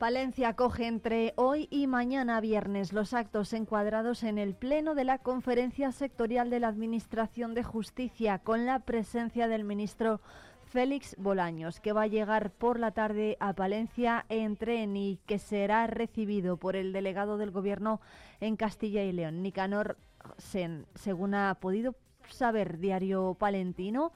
Palencia coge entre hoy y mañana viernes los actos encuadrados en el Pleno de la Conferencia Sectorial de la Administración de Justicia con la presencia del ministro Félix Bolaños, que va a llegar por la tarde a Palencia en tren y que será recibido por el delegado del Gobierno en Castilla y León, Nicanor Sen, según ha podido saber Diario Palentino.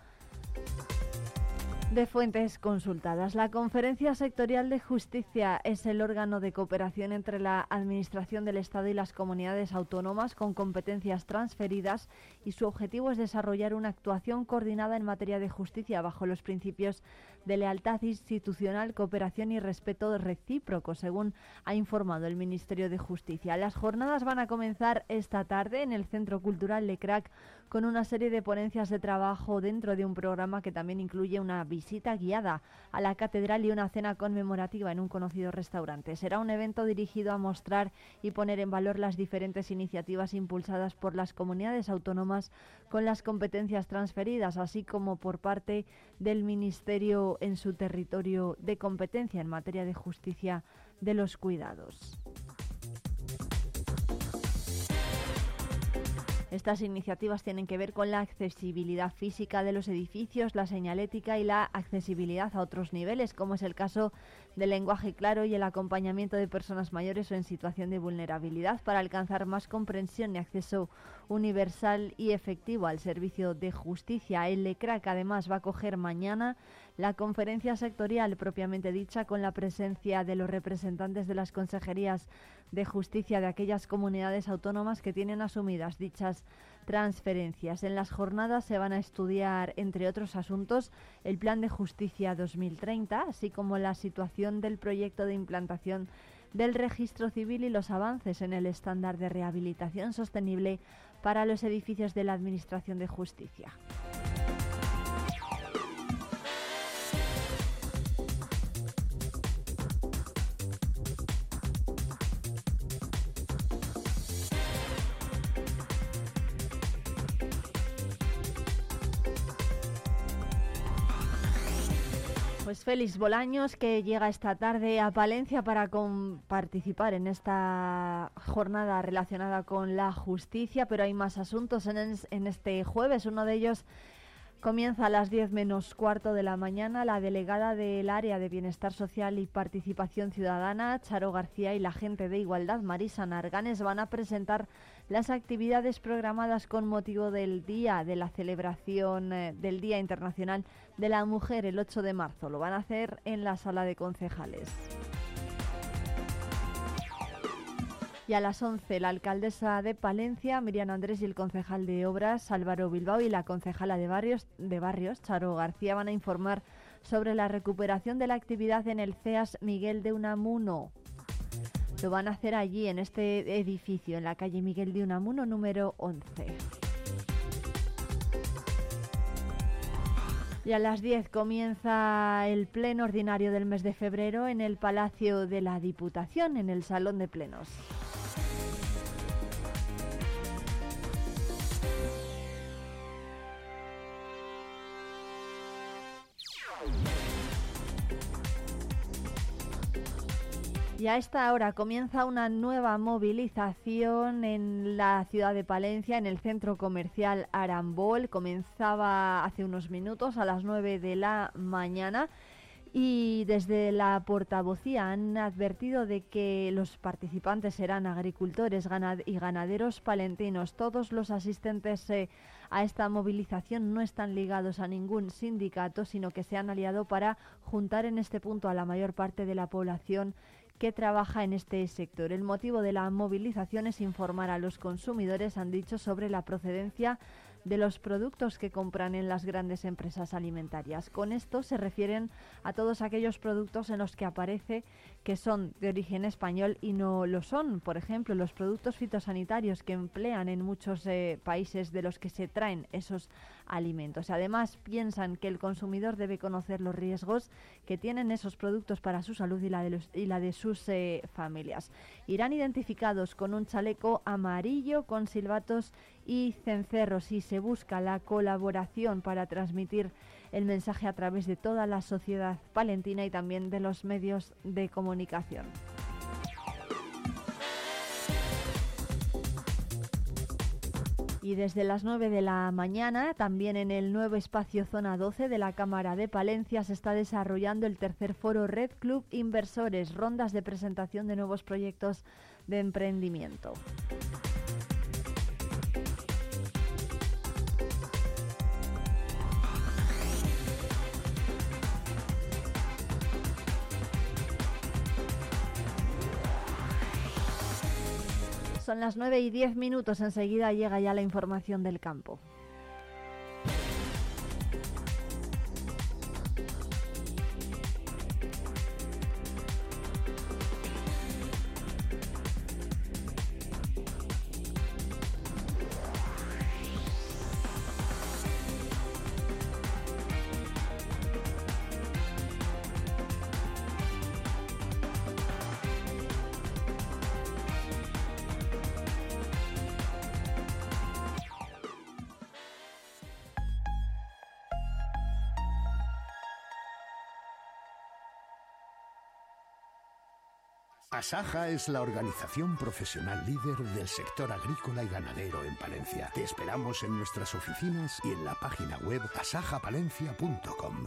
De fuentes consultadas, la Conferencia Sectorial de Justicia es el órgano de cooperación entre la Administración del Estado y las comunidades autónomas con competencias transferidas y su objetivo es desarrollar una actuación coordinada en materia de justicia bajo los principios de lealtad institucional, cooperación y respeto recíproco, según ha informado el Ministerio de Justicia. Las jornadas van a comenzar esta tarde en el Centro Cultural Lecrac con una serie de ponencias de trabajo dentro de un programa que también incluye una visita guiada a la catedral y una cena conmemorativa en un conocido restaurante. Será un evento dirigido a mostrar y poner en valor las diferentes iniciativas impulsadas por las comunidades autónomas con las competencias transferidas, así como por parte del Ministerio en su territorio de competencia en materia de justicia de los cuidados. Estas iniciativas tienen que ver con la accesibilidad física de los edificios, la señalética y la accesibilidad a otros niveles, como es el caso del lenguaje claro y el acompañamiento de personas mayores o en situación de vulnerabilidad para alcanzar más comprensión y acceso universal y efectivo al servicio de justicia. El LECRAC además va a coger mañana la conferencia sectorial propiamente dicha con la presencia de los representantes de las consejerías de justicia de aquellas comunidades autónomas que tienen asumidas dichas transferencias. En las jornadas se van a estudiar, entre otros asuntos, el Plan de Justicia 2030, así como la situación del proyecto de implantación del registro civil y los avances en el estándar de rehabilitación sostenible para los edificios de la Administración de Justicia. Félix Bolaños, que llega esta tarde a Palencia para participar en esta jornada relacionada con la justicia, pero hay más asuntos en, este jueves. Uno de ellos Comienza a las 10 menos cuarto de la mañana la delegada del Área de Bienestar Social y Participación Ciudadana, Charo García, y la gente de Igualdad, Marisa Narganes, van a presentar las actividades programadas con motivo del día de la celebración eh, del Día Internacional de la Mujer el 8 de marzo. Lo van a hacer en la sala de concejales. Y a las 11, la alcaldesa de Palencia, Miriam Andrés, y el concejal de Obras, Álvaro Bilbao, y la concejala de Barrios, de Barrios Charo García, van a informar sobre la recuperación de la actividad en el CEAS Miguel de Unamuno. Lo van a hacer allí, en este edificio, en la calle Miguel de Unamuno, número 11. Y a las 10 comienza el pleno ordinario del mes de febrero en el Palacio de la Diputación, en el Salón de Plenos. Y a esta hora comienza una nueva movilización en la ciudad de Palencia, en el centro comercial Arambol. Comenzaba hace unos minutos a las 9 de la mañana y desde la portavocía han advertido de que los participantes serán agricultores y ganaderos palentinos. Todos los asistentes eh, a esta movilización no están ligados a ningún sindicato, sino que se han aliado para juntar en este punto a la mayor parte de la población que trabaja en este sector. El motivo de la movilización es informar a los consumidores, han dicho, sobre la procedencia de los productos que compran en las grandes empresas alimentarias. Con esto se refieren a todos aquellos productos en los que aparece que son de origen español y no lo son. Por ejemplo, los productos fitosanitarios que emplean en muchos eh, países de los que se traen esos alimentos. Además, piensan que el consumidor debe conocer los riesgos que tienen esos productos para su salud y la de, y la de sus eh, familias. Irán identificados con un chaleco amarillo con silbatos y cencerros y se busca la colaboración para transmitir el mensaje a través de toda la sociedad palentina y también de los medios de comunicación. Y desde las 9 de la mañana, también en el nuevo espacio Zona 12 de la Cámara de Palencia, se está desarrollando el tercer foro Red Club Inversores, rondas de presentación de nuevos proyectos de emprendimiento. Son las 9 y 10 minutos. Enseguida llega ya la información del campo. Asaja es la organización profesional líder del sector agrícola y ganadero en Palencia. Te esperamos en nuestras oficinas y en la página web asajapalencia.com.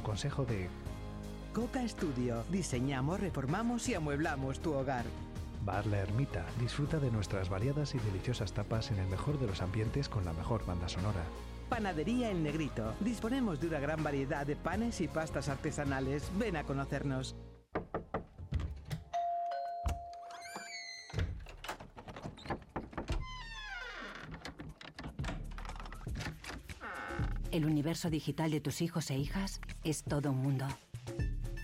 consejo de Coca Studio. Diseñamos, reformamos y amueblamos tu hogar. Bar La Ermita. Disfruta de nuestras variadas y deliciosas tapas en el mejor de los ambientes con la mejor banda sonora. Panadería El Negrito. Disponemos de una gran variedad de panes y pastas artesanales. Ven a conocernos. El universo digital de tus hijos e hijas es todo un mundo.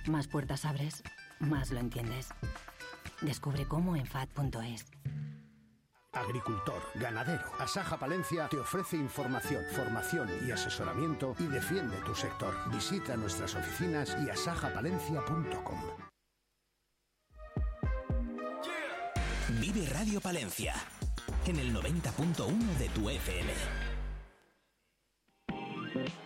Más puertas abres, más lo entiendes. Descubre cómo en FAD.es. Agricultor, ganadero, Asaja Palencia te ofrece información, formación y asesoramiento y defiende tu sector. Visita nuestras oficinas y asajapalencia.com. Vive Radio Palencia en el 90.1 de tu FM. Thank you.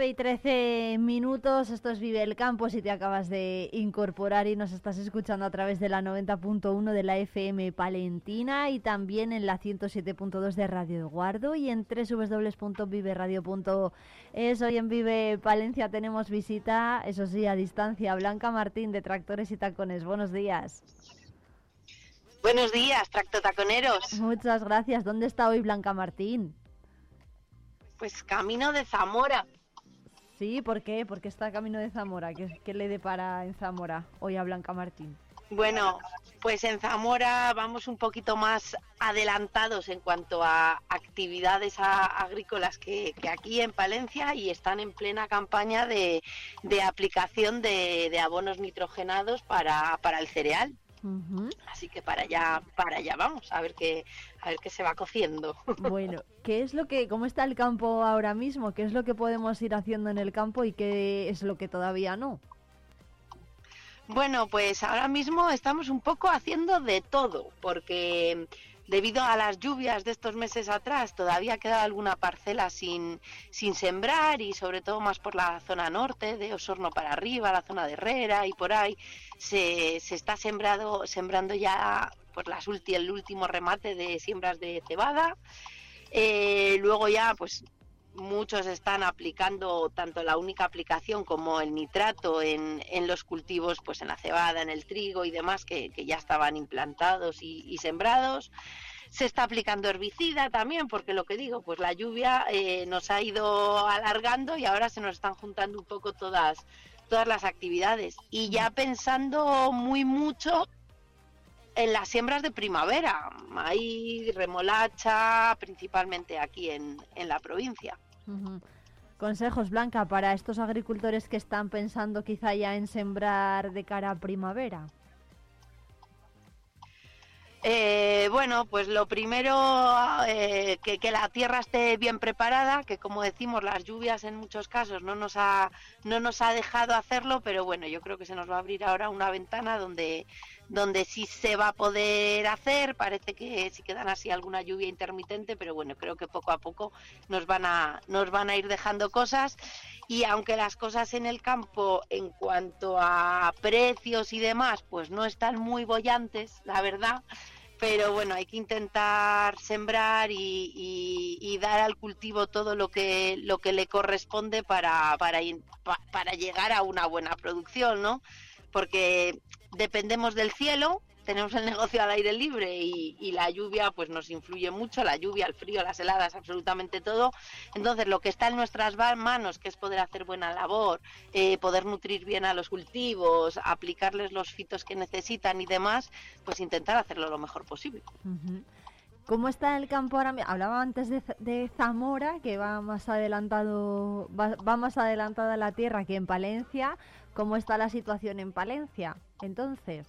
Y 13 minutos, esto es Vive el Campo, si te acabas de incorporar y nos estás escuchando a través de la 90.1 de la FM Palentina y también en la 107.2 de Radio Guardo y en www.viveradio.es. Hoy en Vive Palencia tenemos visita, eso sí, a distancia, Blanca Martín de Tractores y Tacones. Buenos días. Buenos días, tractotaconeros. Muchas gracias. ¿Dónde está hoy Blanca Martín? Pues camino de Zamora. Sí, ¿por qué? Porque está camino de Zamora. ¿Qué, le depara en Zamora hoy a Blanca Martín? Bueno, pues en Zamora vamos un poquito más adelantados en cuanto a actividades agrícolas que, aquí en Palencia y están en plena campaña de, aplicación de, abonos nitrogenados para el cereal. Así que para allá, para allá vamos, a ver qué, a ver qué se va cociendo. Bueno, ¿qué es lo que, cómo está el campo ahora mismo? ¿Qué es lo que podemos ir haciendo en el campo y qué es lo que todavía no? Bueno, pues ahora mismo estamos un poco haciendo de todo, porque debido a las lluvias de estos meses atrás, todavía queda alguna parcela sin, sin sembrar y sobre todo más por la zona norte, de Osorno para arriba, la zona de Herrera y por ahí, se, se está sembrado, sembrando ya pues las el último remate de siembras de cebada. Eh, luego ya, pues muchos están aplicando tanto la única aplicación como el nitrato en, en los cultivos, pues en la cebada, en el trigo y demás, que, ya estaban implantados y, sembrados. Se está aplicando herbicida también, porque lo que digo, pues la lluvia eh, nos ha ido alargando y ahora se nos están juntando un poco todas, todas las actividades. Y ya pensando muy mucho en las siembras de primavera, hay remolacha, principalmente aquí en, en la provincia. Consejos, Blanca, para estos agricultores que están pensando quizá ya en sembrar de cara a primavera. Eh, bueno, pues lo primero, eh, que, que, la tierra esté bien preparada, que como decimos, las lluvias en muchos casos no nos, ha, no nos ha dejado hacerlo, pero bueno, yo creo que se nos va a abrir ahora una ventana donde, donde sí se va a poder hacer. Parece que si quedan así alguna lluvia intermitente, pero bueno, creo que poco a poco nos van a, nos van a ir dejando cosas. Y aunque las cosas en el campo, en cuanto a precios y demás, pues no están muy bollantes, la verdad. Pero bueno, hay que intentar sembrar y, dar al cultivo todo lo que, lo que le corresponde para, para, para llegar a una buena producción, ¿no? Porque dependemos del cielo, tenemos el negocio al aire libre y, la lluvia pues nos influye mucho, la lluvia, el frío, las heladas, absolutamente todo. Entonces lo que está en nuestras manos, que es poder hacer buena labor, eh, poder nutrir bien a los cultivos, aplicarles los fitos que necesitan y demás, pues intentar hacerlo lo mejor posible. ¿Cómo está el campo ahora? Hablaba antes de, Zamora, que va más adelantado, va más adelantada la tierra que en Palencia. ¿Cómo está la situación en Palencia? Entonces.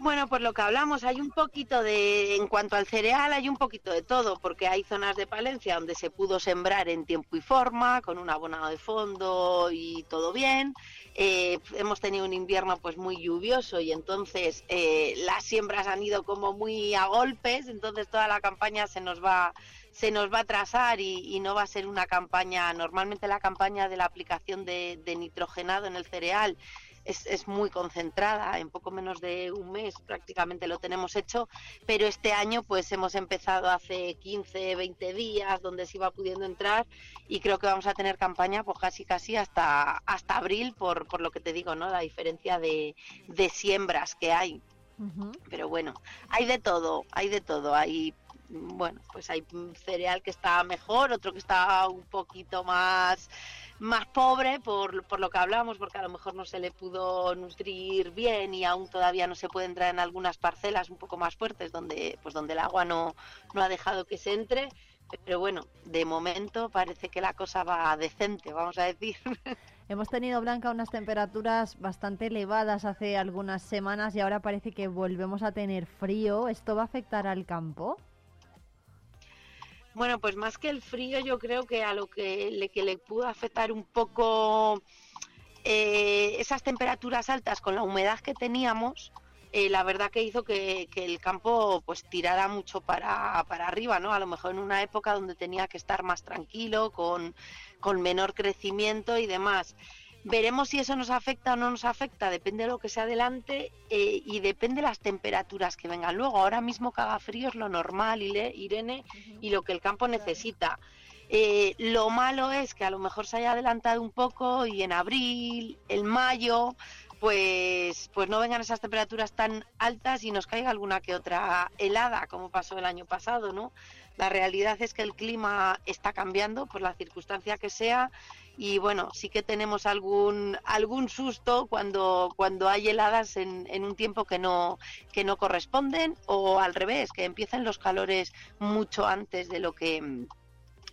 Bueno, pues lo que hablamos, hay un poquito de, en cuanto al cereal, hay un poquito de todo, porque hay zonas de Palencia donde se pudo sembrar en tiempo y forma, con un abonado de fondo y todo bien. Eh, hemos tenido un invierno pues muy lluvioso y entonces eh, las siembras han ido como muy a golpes, entonces toda la campaña se nos va se nos va a atrasar y, no va a ser una campaña, normalmente la campaña de la aplicación de, nitrogenado en el cereal es, muy concentrada, en poco menos de un mes prácticamente lo tenemos hecho, pero este año pues hemos empezado hace 15, 20 días donde se iba pudiendo entrar y creo que vamos a tener campaña pues casi casi hasta, hasta abril por, por lo que te digo, ¿no? La diferencia de, de siembras que hay. Pero bueno, hay de todo, hay de todo, hay bueno, pues hay cereal que está mejor, otro que está un poquito más más pobre por, por lo que hablamos, porque a lo mejor no se le pudo nutrir bien y aún todavía no se puede entrar en algunas parcelas un poco más fuertes donde pues donde el agua no, no ha dejado que se entre. Pero bueno, de momento parece que la cosa va decente, vamos a decir. Hemos tenido, Blanca, unas temperaturas bastante elevadas hace algunas semanas y ahora parece que volvemos a tener frío. ¿Esto va a afectar al campo? Bueno, pues más que el frío, yo creo que a lo que le, que le pudo afectar un poco eh, esas temperaturas altas con la humedad que teníamos, eh, la verdad que hizo que, el campo pues tirara mucho para, para, arriba, ¿no? A lo mejor en una época donde tenía que estar más tranquilo, con, con menor crecimiento y demás. Veremos si eso nos afecta o no nos afecta, depende de lo que se adelante eh, y depende de las temperaturas que vengan luego. Ahora mismo que haga frío es lo normal, Irene, y lo que el campo necesita. Eh, lo malo es que a lo mejor se haya adelantado un poco y en abril, en mayo, pues, pues no vengan esas temperaturas tan altas y nos caiga alguna que otra helada, como pasó el año pasado, ¿no? La realidad es que el clima está cambiando por la circunstancia que sea y bueno, sí que tenemos algún algún susto cuando cuando hay heladas en, en un tiempo que no que no corresponden o al revés, que empiecen los calores mucho antes de lo que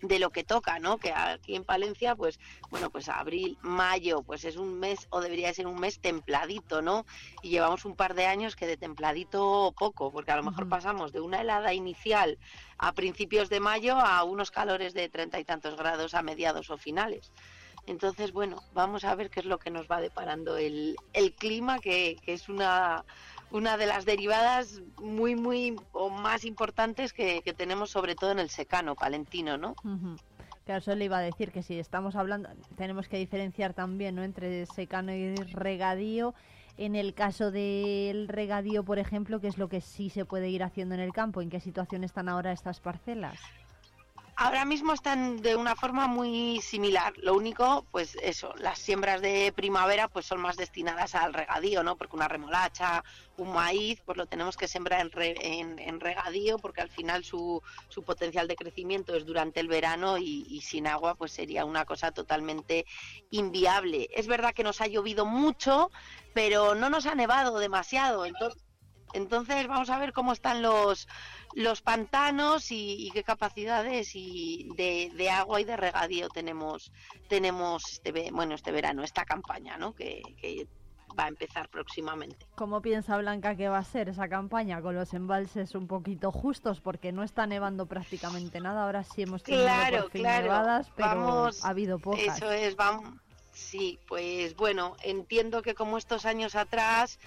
de lo que toca, ¿no? Que aquí en Palencia, pues, bueno, pues abril, mayo, pues es un mes o debería ser un mes templadito, ¿no? Y llevamos un par de años que de templadito poco, porque a lo mejor pasamos de una helada inicial a principios de mayo a unos calores de treinta y tantos grados a mediados o finales. Entonces, bueno, vamos a ver qué es lo que nos va deparando el, el clima, que, que es una una de las derivadas muy, muy o más importantes que, tenemos sobre todo en el secano palentino, ¿no? Ujú. Claro, eso le iba a decir que si estamos hablando, tenemos que diferenciar también ¿no? entre secano y regadío. En el caso del regadío, por ejemplo, ¿qué es lo que sí se puede ir haciendo en el campo? ¿En qué situación están ahora estas parcelas? Ahora mismo están de una forma muy similar. Lo único, pues eso, las siembras de primavera pues son más destinadas al regadío, ¿no? Porque una remolacha, un maíz, pues lo tenemos que sembrar en, re- en- regadío porque al final su, su potencial de crecimiento es durante el verano y, y sin agua pues sería una cosa totalmente inviable. Es verdad que nos ha llovido mucho, pero no nos ha nevado demasiado. Entonces, entonces vamos a ver cómo están los, los pantanos y, y qué capacidades y de, de agua y de regadío tenemos tenemos este bueno este verano esta campaña ¿no? que, que va a empezar próximamente ¿Cómo piensa Blanca que va a ser esa campaña con los embalses un poquito justos? Porque no está nevando prácticamente nada. Ahora sí hemos tenido Claro, por fin claro. nevadas, pero Vamos, ha habido pocas. eso es vamos sí pues bueno entiendo que como estos años atrás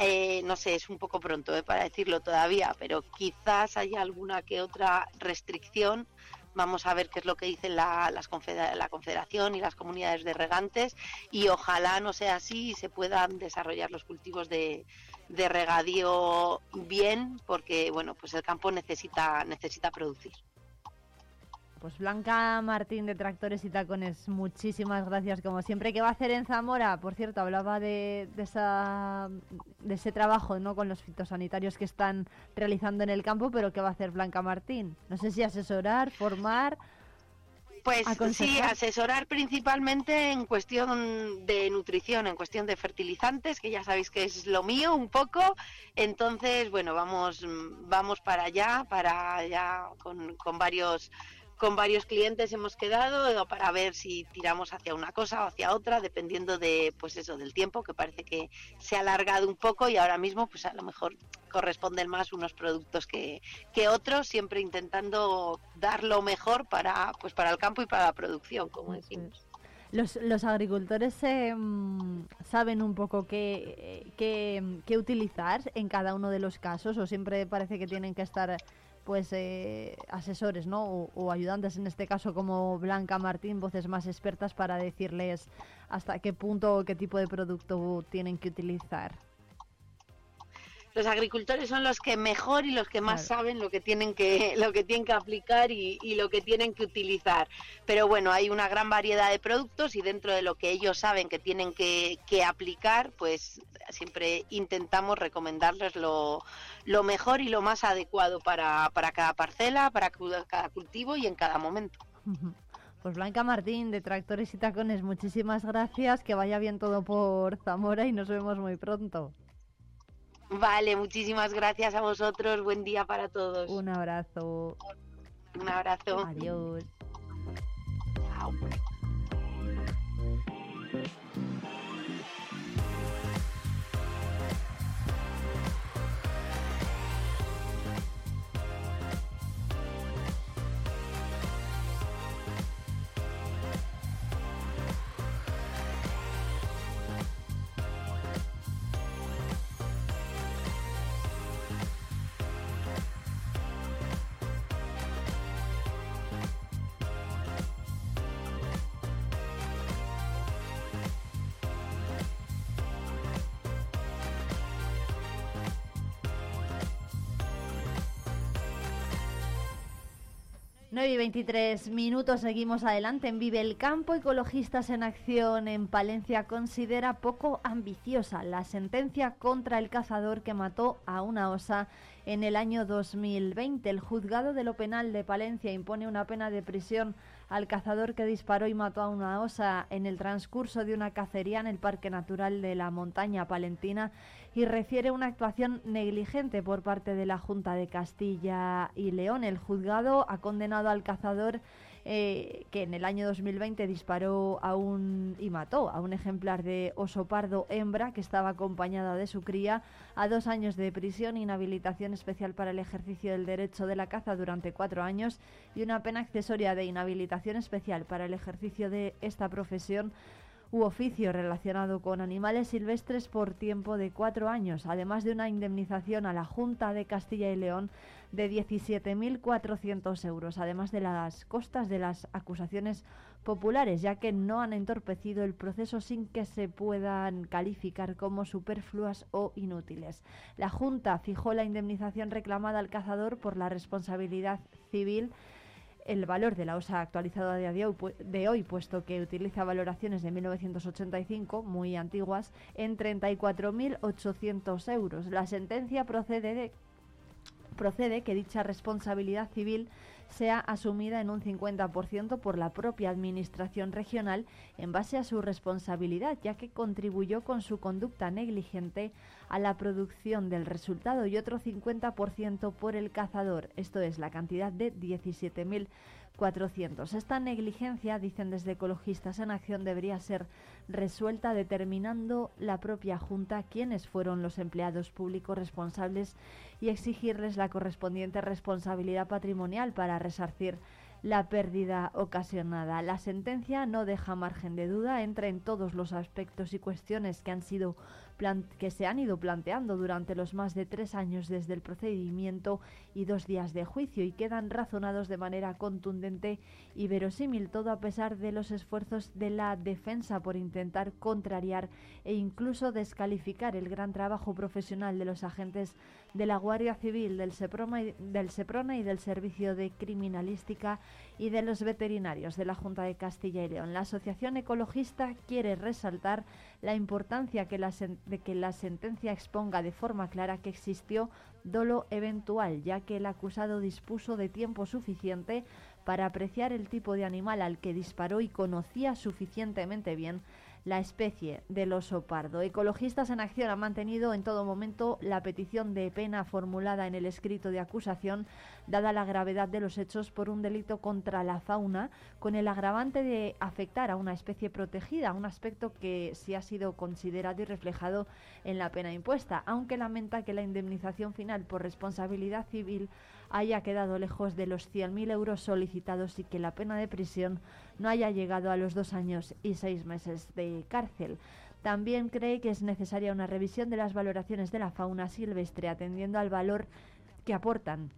eh, no sé, es un poco pronto eh, para decirlo todavía, pero quizás haya alguna que otra restricción. Vamos a ver qué es lo que dicen la, las la Confederación y las comunidades de regantes y ojalá no sea así y se puedan desarrollar los cultivos de, de regadío bien, porque bueno, pues el campo necesita necesita producir. Pues Blanca Martín de Tractores y Tacones, muchísimas gracias como siempre. ¿Qué va a hacer en Zamora? Por cierto, hablaba de, de, esa, de ese trabajo ¿no? con los fitosanitarios que están realizando en el campo, pero ¿qué va a hacer Blanca Martín? No sé si asesorar, formar. Pues sí, asesorar principalmente en cuestión de nutrición, en cuestión de fertilizantes, que ya sabéis que es lo mío un poco. Entonces, bueno, vamos, vamos para allá, para allá con, con varios con varios clientes hemos quedado eh, para ver si tiramos hacia una cosa o hacia otra, dependiendo de, pues eso, del tiempo, que parece que se ha alargado un poco y ahora mismo, pues a lo mejor corresponden más unos productos que, que otros, siempre intentando dar lo mejor para, pues para el campo y para la producción, como decimos. Los, los agricultores eh, saben un poco qué, qué, qué utilizar en cada uno de los casos o siempre parece que tienen que estar pues eh, asesores ¿no? o, o ayudantes en este caso como Blanca Martín, voces más expertas para decirles hasta qué punto o qué tipo de producto tienen que utilizar. Los agricultores son los que mejor y los que más Claro. saben lo que tienen que lo que tienen que aplicar y, y lo que tienen que utilizar pero bueno hay una gran variedad de productos y dentro de lo que ellos saben que tienen que, que aplicar pues siempre intentamos recomendarles lo, lo mejor y lo más adecuado para, para cada parcela para cada cultivo y en cada momento Pues Blanca Martín de Tractores y Tacones, muchísimas gracias, que vaya bien todo por Zamora y nos vemos muy pronto. Vale muchísimas gracias a vosotros buen día para todos Un abrazo, un abrazo adiós. Chao. Nueve y 23 minutos, seguimos adelante en Vive el Campo. Ecologistas en Acción en Palencia considera poco ambiciosa la sentencia contra el cazador que mató a una osa en el año 2020. El juzgado de lo penal de Palencia impone una pena de prisión al cazador que disparó y mató a una osa en el transcurso de una cacería en el Parque Natural de la Montaña Palentina y refiere una actuación negligente por parte de la Junta de Castilla y León. El juzgado ha condenado al cazador eh, que en el año 2020 disparó a un y mató a un ejemplar de oso pardo hembra que estaba acompañada de su cría a dos años de prisión, inhabilitación especial para el ejercicio del derecho de la caza durante cuatro años y una pena accesoria de inhabilitación especial para el ejercicio de esta profesión u oficio relacionado con animales silvestres por tiempo de cuatro años, además de una indemnización a la Junta de Castilla y León de 17.400 euros, además de las costas de las acusaciones populares, ya que no han entorpecido el proceso sin que se puedan calificar como superfluas o inútiles. La Junta fijó la indemnización reclamada al cazador por la responsabilidad civil el valor de la OSA actualizado a día de hoy, puesto que utiliza valoraciones de 1985, muy antiguas, en 34.800 euros. La sentencia procede de procede que dicha responsabilidad civil sea asumida en un 50% por la propia Administración regional en base a su responsabilidad, ya que contribuyó con su conducta negligente a la producción del resultado y otro 50% por el cazador, esto es la cantidad de 17.000 400. Esta negligencia, dicen desde Ecologistas en Acción, debería ser resuelta determinando la propia Junta quiénes fueron los empleados públicos responsables y exigirles la correspondiente responsabilidad patrimonial para resarcir la pérdida ocasionada. La sentencia no deja margen de duda, entra en todos los aspectos y cuestiones que han sido que se han ido planteando durante los más de tres años desde el procedimiento y dos días de juicio y quedan razonados de manera contundente y verosímil, todo a pesar de los esfuerzos de la defensa por intentar contrariar e incluso descalificar el gran trabajo profesional de los agentes de la Guardia Civil, del, Seprona y, del Seprona y del Servicio de Criminalística y de los veterinarios de la Junta de Castilla y León. La Asociación Ecologista quiere resaltar la importancia que la, de que la sentencia exponga de forma clara que existió dolo eventual, ya que el acusado dispuso de tiempo suficiente para apreciar el tipo de animal al que disparó y conocía suficientemente bien la especie del oso pardo. Ecologistas en Acción han mantenido en todo momento la petición de pena formulada en el escrito de acusación, dada la gravedad de los hechos por un delito contra la fauna, con el agravante de afectar a una especie protegida, un aspecto que sí ha sido considerado y reflejado en la pena impuesta, aunque lamenta que la indemnización final por responsabilidad civil haya quedado lejos de los 100.000 euros solicitados y que la pena de prisión no haya llegado a los dos años y seis meses de cárcel. También cree que es necesaria una revisión de las valoraciones de la fauna silvestre atendiendo al valor que aportan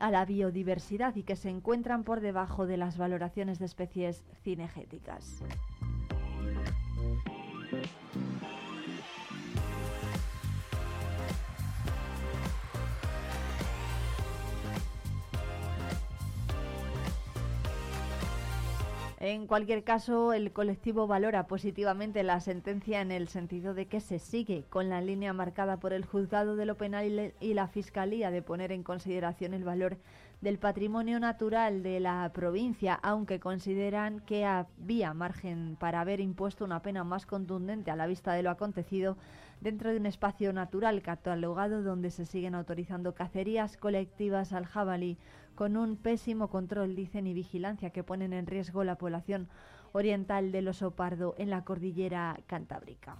a la biodiversidad y que se encuentran por debajo de las valoraciones de especies cinegéticas. En cualquier caso, el colectivo valora positivamente la sentencia en el sentido de que se sigue con la línea marcada por el juzgado de lo penal y la Fiscalía de poner en consideración el valor del patrimonio natural de la provincia, aunque consideran que había margen para haber impuesto una pena más contundente a la vista de lo acontecido dentro de un espacio natural catalogado donde se siguen autorizando cacerías colectivas al jabalí con un pésimo control, dicen, y vigilancia que ponen en riesgo la población oriental del oso pardo en la cordillera cantábrica.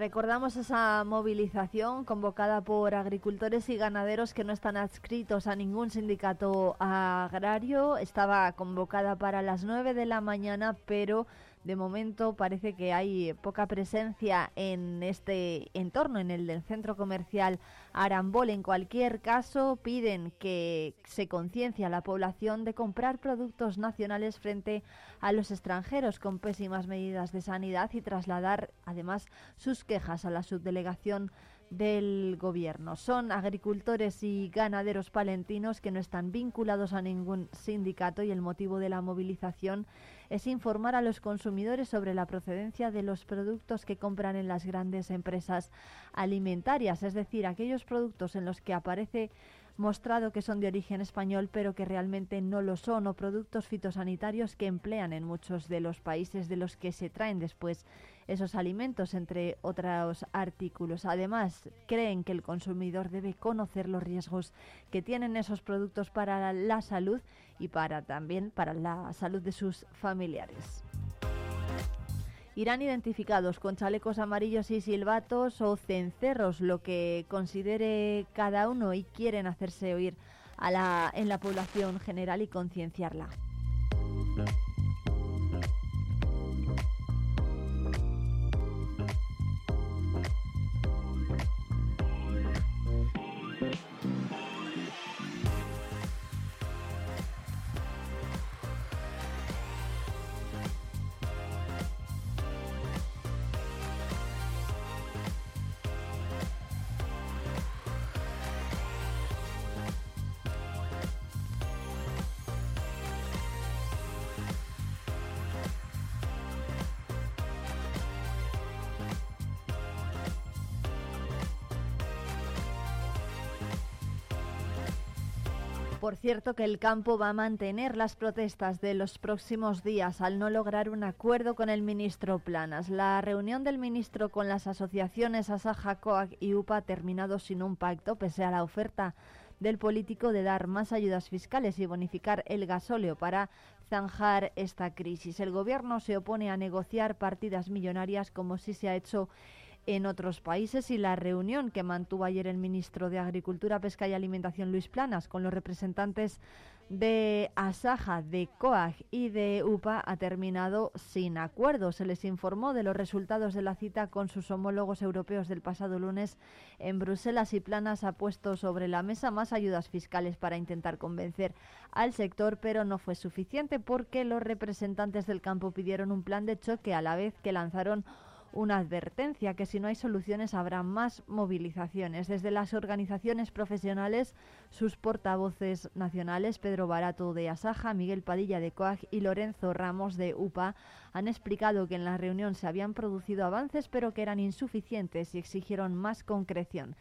Recordamos esa movilización convocada por agricultores y ganaderos que no están adscritos a ningún sindicato agrario. Estaba convocada para las 9 de la mañana, pero de momento parece que hay poca presencia en este entorno, en el del centro comercial Arambol. En cualquier caso, piden que se conciencie a la población de comprar productos nacionales frente a los extranjeros con pésimas medidas de sanidad y trasladar además sus quejas a la subdelegación del gobierno. Son agricultores y ganaderos palentinos que no están vinculados a ningún sindicato y el motivo de la movilización es informar a los consumidores sobre la procedencia de los productos que compran en las grandes empresas alimentarias, es decir, aquellos productos en los que aparece mostrado que son de origen español, pero que realmente no lo son, o productos fitosanitarios que emplean en muchos de los países de los que se traen después esos alimentos, entre otros artículos. Además, creen que el consumidor debe conocer los riesgos que tienen esos productos para la salud y para también para la salud de sus familiares irán identificados con chalecos amarillos y silbatos o cencerros, lo que considere cada uno y quieren hacerse oír en la población general y concienciarla. Por cierto que el campo va a mantener las protestas de los próximos días al no lograr un acuerdo con el ministro Planas. La reunión del ministro con las asociaciones Asaja, COAC y UPA ha terminado sin un pacto, pese a la oferta del político de dar más ayudas fiscales y bonificar el gasóleo para zanjar esta crisis. El gobierno se opone a negociar partidas millonarias como si se ha hecho en otros países y la reunión que mantuvo ayer el ministro de Agricultura, Pesca y Alimentación, Luis Planas, con los representantes de Asaja, de COAG y de UPA ha terminado sin acuerdo. Se les informó de los resultados de la cita con sus homólogos europeos del pasado lunes en Bruselas y Planas ha puesto sobre la mesa más ayudas fiscales para intentar convencer al sector, pero no fue suficiente porque los representantes del campo pidieron un plan de choque a la vez que lanzaron una advertencia que si no hay soluciones habrá más movilizaciones. Desde las organizaciones profesionales, sus portavoces nacionales, Pedro Barato de Asaja, Miguel Padilla de COAG y Lorenzo Ramos de UPA, han explicado que en la reunión se habían producido avances pero que eran insuficientes y exigieron más concreción.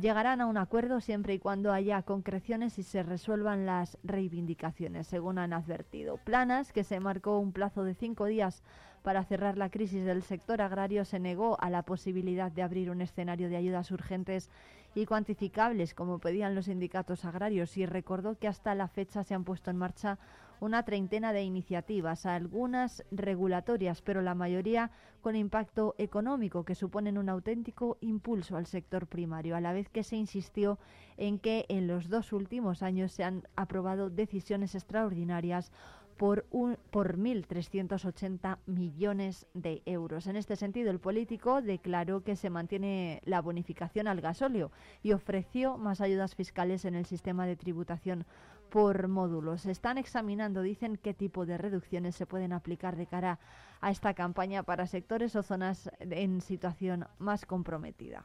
Llegarán a un acuerdo siempre y cuando haya concreciones y se resuelvan las reivindicaciones, según han advertido. Planas, que se marcó un plazo de cinco días para cerrar la crisis del sector agrario se negó a la posibilidad de abrir un escenario de ayudas urgentes y cuantificables como pedían los sindicatos agrarios y recordó que hasta la fecha se han puesto en marcha una treintena de iniciativas, algunas regulatorias, pero la mayoría con impacto económico que suponen un auténtico impulso al sector primario, a la vez que se insistió en que en los dos últimos años se han aprobado decisiones extraordinarias por, un, por 1.380 millones de euros. En este sentido, el político declaró que se mantiene la bonificación al gasóleo y ofreció más ayudas fiscales en el sistema de tributación por módulos. Están examinando, dicen, qué tipo de reducciones se pueden aplicar de cara a esta campaña para sectores o zonas en situación más comprometida.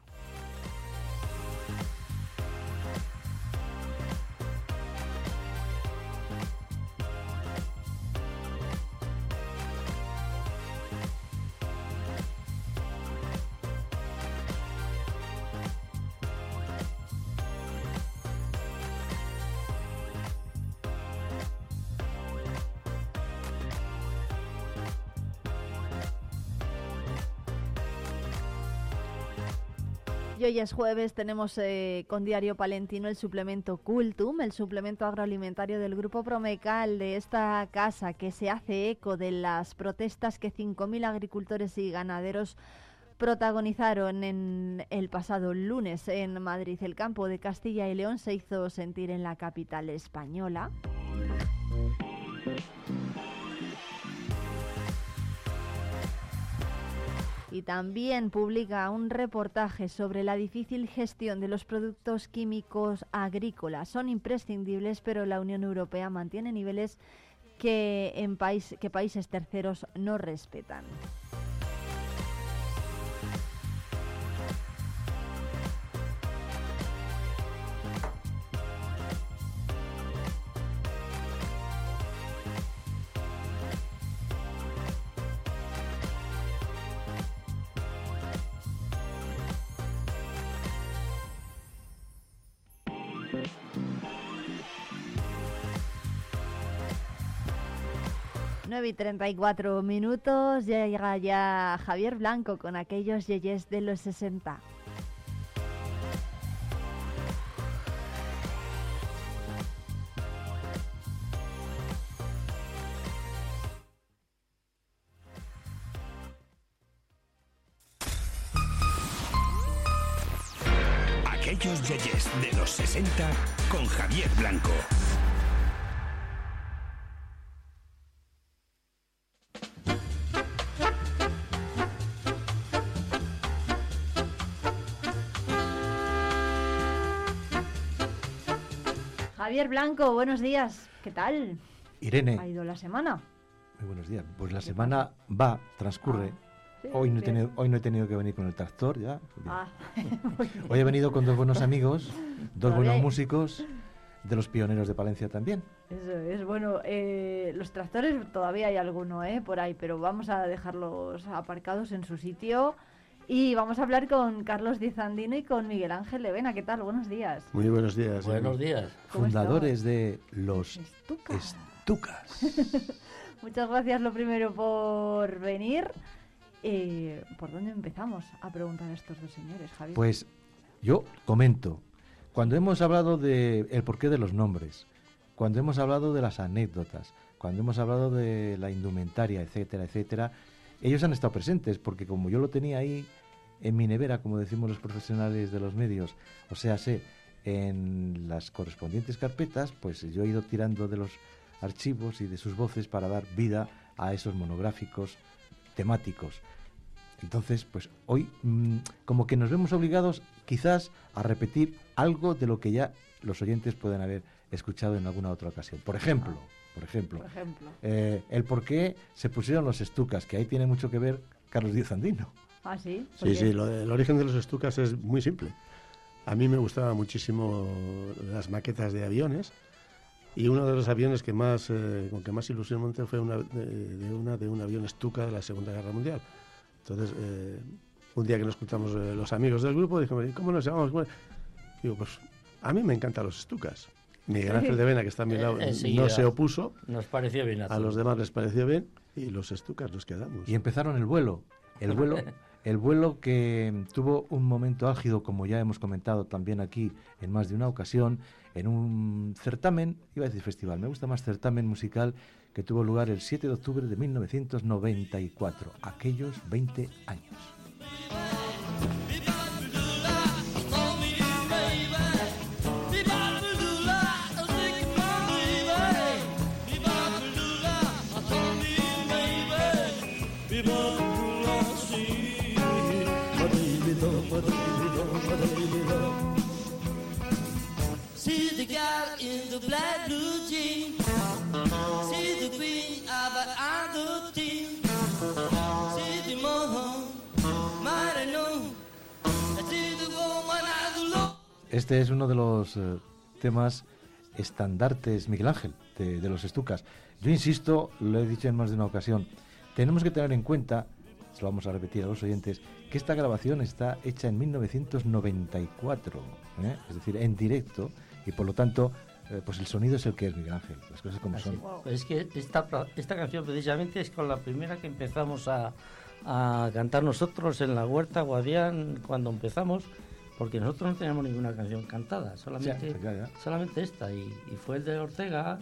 Y hoy es jueves, tenemos eh, con Diario Palentino el suplemento Cultum, el suplemento agroalimentario del Grupo Promecal de esta casa que se hace eco de las protestas que 5.000 agricultores y ganaderos protagonizaron en el pasado lunes en Madrid. El campo de Castilla y León se hizo sentir en la capital española. Y también publica un reportaje sobre la difícil gestión de los productos químicos agrícolas. Son imprescindibles, pero la Unión Europea mantiene niveles que, en que países terceros no respetan. 9 y 34 minutos, llega ya Javier Blanco con aquellos yeyes de los 60. Aquellos yeyes de los 60 con Javier Blanco. Javier Blanco, buenos días. ¿Qué tal? Irene, ¿Ha ido la semana? muy buenos días. Pues la semana va, transcurre. Sí, Hoy no, he tenido, hoy no he tenido que venir con el tractor ya. Ah. Hoy he venido con dos buenos amigos, dos buenos músicos, de los pioneros de Palencia también. Eso es, bueno, eh, los tractores todavía hay alguno eh, por ahí, pero vamos a dejarlos aparcados en su sitio. Y vamos a hablar con Carlos Díaz Andino y con Miguel Ángel Levena. ¿Qué tal? Buenos días. Muy buenos días. Buenos días. ¿Cómo Fundadores de los Estucas. Estucas. Muchas gracias lo primero por venir. Eh, ¿Por dónde empezamos a preguntar a estos dos señores, Javier? Pues yo comento, cuando hemos hablado de el porqué de los nombres, cuando hemos hablado de las anécdotas, cuando hemos hablado de la indumentaria, etcétera, etcétera, ellos han estado presentes, porque como yo lo tenía ahí en mi nevera, como decimos los profesionales de los medios, o sea, sé, en las correspondientes carpetas, pues yo he ido tirando de los archivos y de sus voces para dar vida a esos monográficos temáticos. Entonces, pues hoy mm, como que nos vemos obligados quizás a repetir algo de lo que ya los oyentes pueden haber escuchado en alguna otra ocasión. Por ejemplo, por ejemplo, Por ejemplo. eh, el por qué se pusieron los estucas, que ahí tiene mucho que ver Carlos Díaz Andino. Ah, sí. ¿Por Sí, qué? sí, lo el origen de los estucas es muy simple. A mí me gustaban muchísimo las maquetas de aviones y uno de los aviones que más, eh, con que más ilusión monté fue una de, de una de un avión estuca de la Segunda Guerra Mundial. Entonces, eh, un día que nos juntamos eh, los amigos del grupo, dijimos, ¿cómo nos llamamos? ¿Cómo-?". Digo, pues a mí me encantan los estucas. Miguel Ángel de Vena, que está a mi Eh, lado, enseguida. no se opuso, Nos pareció bien a todos. los demás les pareció bien y los estucas nos quedamos. Y empezaron el vuelo. El vuelo, el vuelo que tuvo un momento álgido, como ya hemos comentado también aquí en más de una ocasión, en un certamen, iba a decir festival, me gusta más certamen musical que tuvo lugar el 7 de octubre de 1994, aquellos 20 años. Este es uno de los eh, temas estandartes, Miguel Ángel, de, de los estucas. Yo insisto, lo he dicho en más de una ocasión, tenemos que tener en cuenta, se lo vamos a repetir a los oyentes, que esta grabación está hecha en 1994, ¿eh? es decir, en directo, y por lo tanto, eh, pues el sonido es el que es, Miguel Ángel, las cosas como Así. son. Es que esta, esta canción precisamente es con la primera que empezamos a, a cantar nosotros en la Huerta Guadián cuando empezamos, porque nosotros no teníamos ninguna canción cantada, solamente, Ya, ya, ya. solamente esta. Y, y fue el de Ortega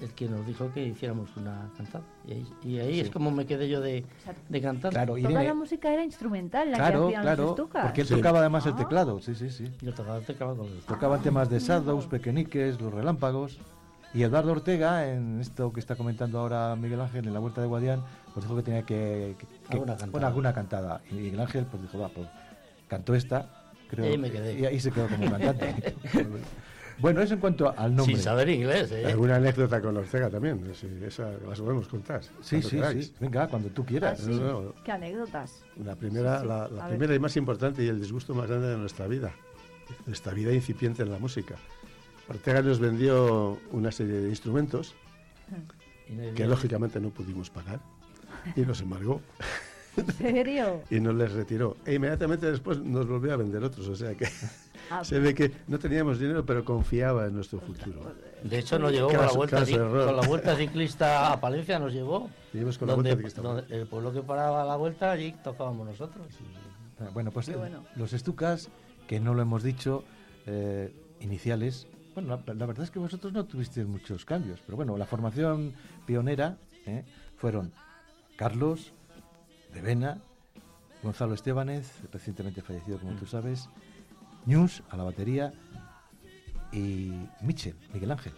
el que nos dijo que hiciéramos una cantada. Y ahí, y ahí es como me quedé yo de, de cantar. Claro, Toda Irene, la música era instrumental, la que claro, hacían claro, los estucas. porque él Sí. tocaba además el Ah. teclado, sí, sí, sí. Yo tocaba, con los- Tocaban temas de Shadows, Pequeñiques, Los Relámpagos. Y Eduardo Ortega, en esto que está comentando ahora Miguel Ángel en la Huerta de Guadián, pues dijo que tenía que, que- que- Alguna cantada. bueno, alguna cantada. Y Miguel Ángel pues dijo, va, pues cantó esta, creo. Y ahí me quedé. Y ahí se quedó como cantante. bueno, eso en cuanto al nombre. Sin saber inglés, ¿eh? Alguna anécdota con Ortega también, sí, esa las podemos contar. Sí, sí, queráis. sí. Venga, cuando tú quieras. Ah, sí. No, no, Qué anécdotas. La primera, Sí, sí. la, A la ver. primera y más importante y el disgusto más grande de nuestra vida, nuestra vida incipiente en la música. Ortega nos vendió una serie de instrumentos que lógicamente no pudimos pagar y nos embargó ¿En serio? y nos les retiró. E inmediatamente después nos volvió a vender otros, o sea que Ah, Se ve que no teníamos dinero, pero confiaba en nuestro futuro. De hecho, nos llevó con, la vuelta, con la vuelta ciclista a Palencia, nos llevó. Seguimos con la donde, vuelta ciclista. donde el pueblo que paraba la vuelta, allí tocábamos nosotros. Ah, Bueno, pues bueno. los estucas, que no lo hemos dicho, eh, iniciales. Bueno, la, la verdad es que vosotros no tuvisteis muchos cambios, pero bueno, la formación pionera eh, fueron Carlos, de Vena, Gonzalo Estebanez, recientemente fallecido, como tú sabes, News a la batería y Michel, Miguel Ángel.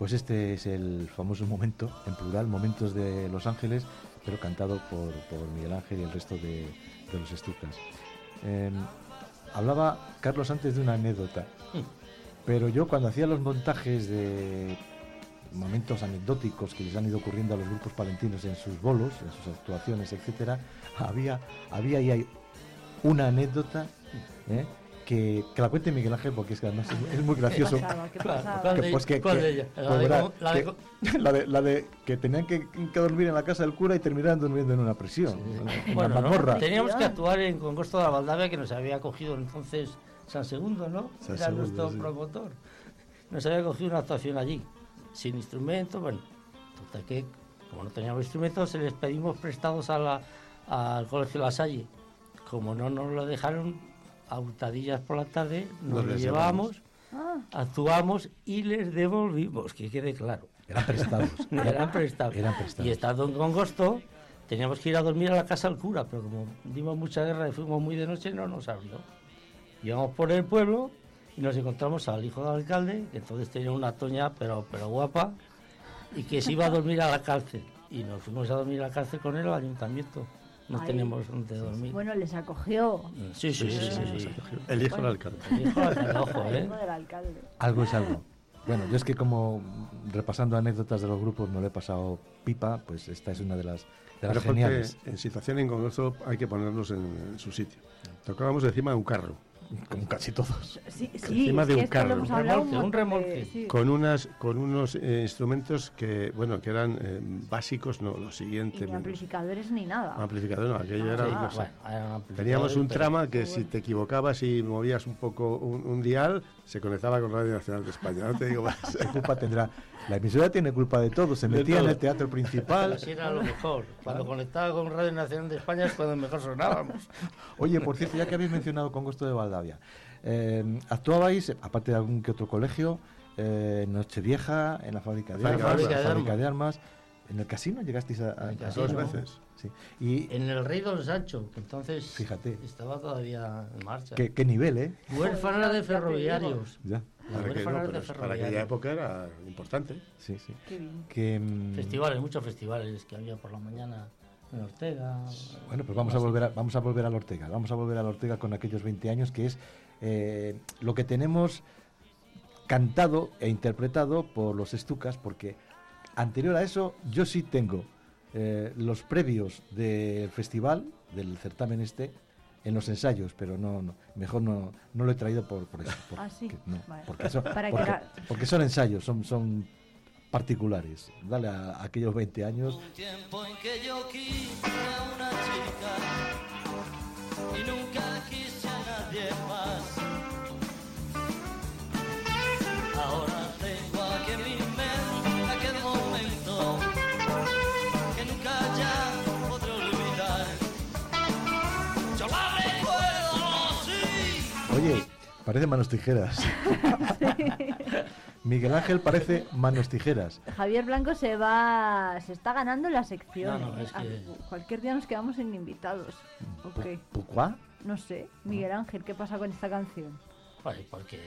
Pues este es el famoso momento, en plural, Momentos de Los Ángeles, pero cantado por, por Miguel Ángel y el resto de, de los estucas. Eh, hablaba Carlos antes de una anécdota, pero yo cuando hacía los montajes de momentos anecdóticos que les han ido ocurriendo a los grupos palentinos en sus bolos, en sus actuaciones, etcétera, había, había y hay una anécdota ¿eh? Que, que la cuente Miguel Ángel porque es que además es, es muy gracioso. pasaba? ¿Qué pasaba? ¿cuál de- pues que- cuál que- de ellas? La de la que- co- la de, la de que tenían que, que dormir en la casa del cura y terminaran durmiendo en una prisión, en una Bueno, ¿no? mazmorra. teníamos que actuar en Congosto de la Valdavia, que nos había cogido entonces San Segundo, ¿no? San Era Segundo, nuestro sí. promotor. Nos había cogido una actuación allí, sin instrumentos, bueno. Total que, como no teníamos instrumentos, se les pedimos prestados a la- al Colegio La Salle. Como no nos lo dejaron, a hurtadillas por la tarde, nos, lo les llevábamos, Ah, actuamos y les devolvimos, que quede claro. Eran prestados. Eran prestados. Eran prestados. Y estando en Congosto, teníamos que ir a dormir a la casa del cura, pero como dimos mucha guerra y fuimos muy de noche, no nos abrió. Íbamos por el pueblo y nos encontramos al hijo del alcalde, que entonces tenía una toña, pero, pero guapa, y que se iba a dormir a la cárcel. Y nos fuimos a dormir a la cárcel con él al ayuntamiento. No Ay. tenemos donde dormir. bueno, les acogió. Sí, sí, sí, sí, sí. El hijo del alcalde. El hijo del alcalde, ojo, ¿eh? Hijo del alcalde. Algo es algo. Bueno, yo es que como repasando anécdotas de los grupos no le he pasado pipa, pues esta es una de las, de Pero geniales. en situación en Congreso hay que ponernos en, en su sitio. Tocábamos encima de un carro, Como casi todos. Sí, sí, Encima de un carro. Un un remolque. sí. con unas con unos eh, instrumentos que bueno que eran eh, básicos, no, lo Y siguiente. ni menos. amplificadores ni nada. Amplificador, no, aquello era Sí, una ah, bueno, era Teníamos un trama que si te equivocabas y movías un poco un, un dial, se conectaba con Radio Nacional de España. No te digo más. ¿Qué culpa tendrá? La emisora tiene culpa de todo. Se De metía en el teatro principal. Así era lo mejor. Cuando conectaba con Radio Nacional de España es cuando mejor sonábamos. Oye, por cierto, ya que habéis mencionado Congosto de Valdavia, eh, actuabais, aparte de algún que otro colegio, eh, en Nochevieja, en la fábrica de, Fábrica armas, de la armas. fábrica de armas. ¿En el casino llegasteis a...? a-. Dos veces. Sí. Y En el Rey Don Sancho, que entonces Fíjate. estaba todavía en marcha. ¿qué, qué nivel, ¿eh? Huérfana de ferroviarios. Ya. Para, que, huérfana no, de pero para ferroviarios. aquella época era importante. Sí, sí. Qué bien. Que, mm, Festivales, muchos festivales que había por la mañana en Ortega. Bueno, pues vamos a volver a, vamos a volver al Ortega. Vamos a volver al Ortega con aquellos 20 años, que es eh, lo que tenemos cantado e interpretado por los estucas, porque anterior a eso yo sí tengo eh, los previos del festival, del certamen este, en los ensayos, pero no, no mejor no, no lo he traído por, por eso. por- Ah, sí. que- no, Vale. porque, son, Para porque- la- porque son ensayos, son, son particulares. Dale a, a aquellos 20 años. Un tiempo en que yo quise a una chica y nunca quise a nadie más. Parece manos tijeras. Miguel Ángel parece manos tijeras. Javier Blanco se va, se está ganando la sección. No, no, es Ah, que- Cualquier día nos quedamos sin invitados. Ok, ¿Pourquoi? no sé. Miguel Ángel, ¿qué pasa con esta canción? Ay, porque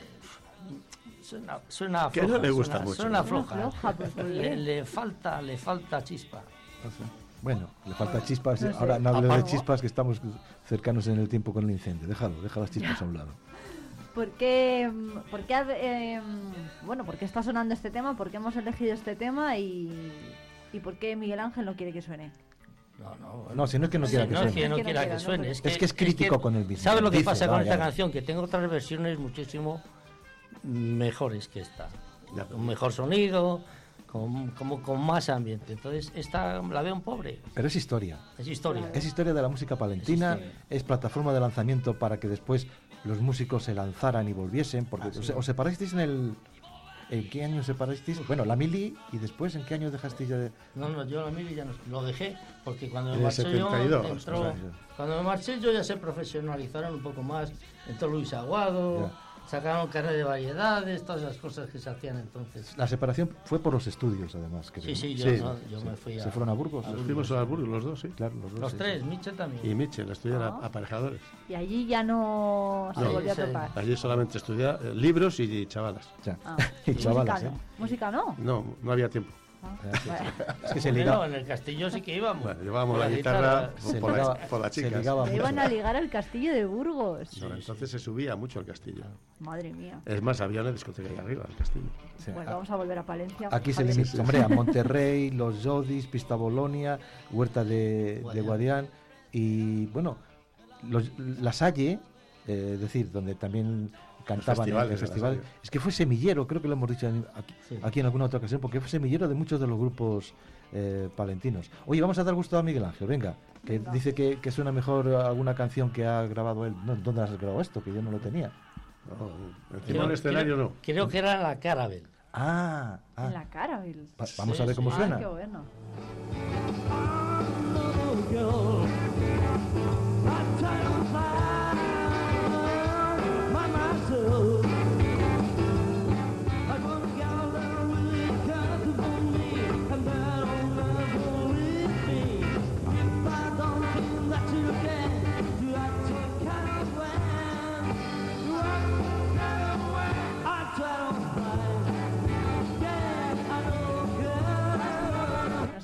suena, suena Que floja. no le gusta suena, mucho. Suena Suena floja. floja, pues, ¿por le, falta, le falta chispa. Bueno, le falta chispas. No sé. Ahora no hable de chispas que estamos cercanos en el tiempo con el incendio. Déjalo, deja las chispas a un lado. ¿Por qué, mm, por qué, eh, mm, bueno, por qué está sonando este tema? ¿Por qué hemos elegido este tema? Y, y por qué Miguel Ángel no quiere que suene? No, no, No, si no es que no quiera que no suene. es que no Es que no quiera quiera, que ¿no? suene. Pero- Es que Es que es crítico con el ¿Sabes lo que dice, pasa con vaya. esta canción? Que tengo otras versiones muchísimo mejores que esta. Ya. Con mejor sonido, con, como, con más ambiente. Entonces, esta la veo un pobre. Pero es historia. Es historia. Es historia de la música palentina, es, plataforma de lanzamiento para que después los músicos se lanzaran y volviesen, porque Ah, os, os separasteis en el... ¿En qué año os separasteis? Bueno, la mili y después ¿en qué año dejasteis ya de...? No, no, yo la mili ya no, lo dejé porque cuando me marché 72, yo, o entró, sea, cuando me marché yo ya se profesionalizaron un poco más, entró Luis Aguado, sacaron carne de variedades, todas esas cosas que se hacían entonces. La separación fue por los estudios, además. creo, Sí, sí, yo, Sí, no- yo me fui a... ¿Se fueron a Burgos? Nos fuimos a Burgos los dos, sí. Claro, los dos. Los sí, tres, sí. Michel también. Y Mitchell, estudiar Ah. aparejadores. Y allí ya no se No. volvió a tocar. Allí solamente estudiar eh, libros y chavalas. Ya. Ah, Y chavalas, música ¿eh? Música no. No, no había tiempo. Es que se Bueno, ligaba, en el castillo sí que íbamos. Bueno, llevábamos la guitarra se por, ligaba- las, por las se chicas. mucho. iban a ligar al castillo de Burgos. No, entonces se subía mucho al castillo. Madre mía. Es más, había una discoteca ahí arriba, el castillo. Sí, Bueno, vamos a volver a Palencia. Aquí se limita, hombre, a Monterrey, Los Jodis, Pista Bolonia, Huerta de, de Guadián. Guadián y, bueno, los, La Salle, eh, es decir, donde también cantaban en el festival. Es que fue semillero, creo que lo hemos dicho aquí, Sí. aquí en alguna otra ocasión, porque fue semillero de muchos de los grupos eh, palentinos. Oye, vamos a dar gusto a Miguel Ángel, venga, que Venga. dice que, que suena mejor alguna canción que ha grabado él. No, ¿Dónde has grabado esto? Que yo no lo tenía. No, encima del escenario no. Creo que era la Carabel. Ah, ah. La cara, Bill. Va- vamos a ver cómo sí. suena. Ah, qué bueno.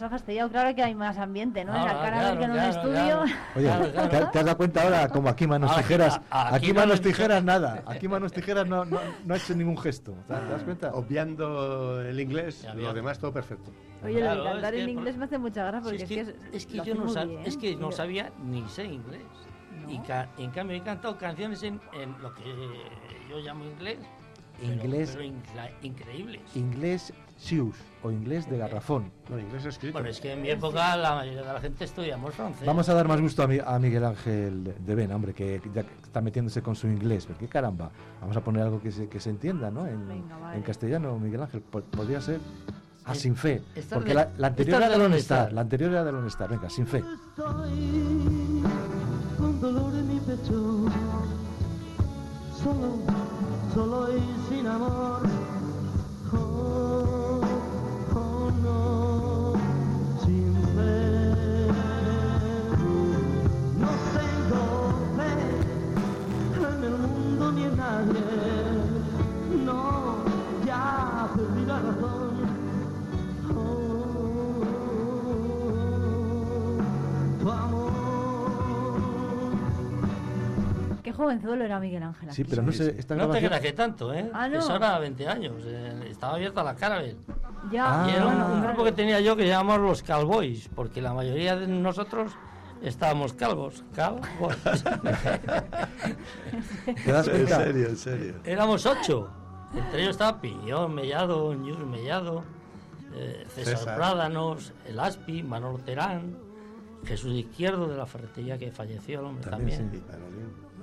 Ha fastidiado, claro que hay más ambiente, ¿no? en la cara claro, que en un estudio. claro. Oye. ¿te, te has dado cuenta ahora como aquí manos Ahora, tijeras? a- a- Aquí, aquí manos tijeras nada. Aquí manos tijeras no, no, no ha hecho ningún gesto. ¿Te, te das cuenta? Obviando el inglés, lo demás todo perfecto. Oye, lo Claro, de cantar es que en por- inglés me hace mucha gracia Si porque es que, es que lo yo no, muy sab- bien. es que no sabía ni sé inglés. Y, No. ca- en cambio he cantado canciones en, en lo que yo llamo inglés. pero- Inglés. Pero, incla- increíbles. Inglés shoes o inglés de garrafón. No, inglés escrito. Bueno, es que en mi época la mayoría de la gente estudiamos francés. Vamos a dar más gusto a, Mi- a Miguel Ángel de- Ben, hombre, que ya está metiéndose con su inglés. Porque caramba, vamos a poner algo que se, que se entienda, ¿no? En, Venga, vale. en castellano, Miguel Ángel. Po- Podría ser a sin fe. Esta Porque de- la, la anterior era de de Lone Lone Star. Star. La anterior era de Lone Star. Venga, sin fe. Estoy con dolor en mi pecho, solo, solo y sin amor. No, ya perdí la razón. Oh, tu amor. Qué jovenzuelo era Miguel Ángel. Sí, pero no sé, esta no te grabación... creas que tanto, ¿eh? Ah, no. Eso era 20 años. eh, estaba abierta la Carabel. Ya, Ah. Y era un, bueno, un claro. grupo que tenía yo que llamamos los Cowboys, porque la mayoría de nosotros estábamos calvos. Cowboys. ¿Te das En serio, en serio. Éramos ocho. Entre ellos estaba Piñón Mellado, Ñus Mellado, eh, César, César. Prádanos, El Aspi, Manolo Terán, Jesús Izquierdo de la ferretería que falleció el hombre También, también.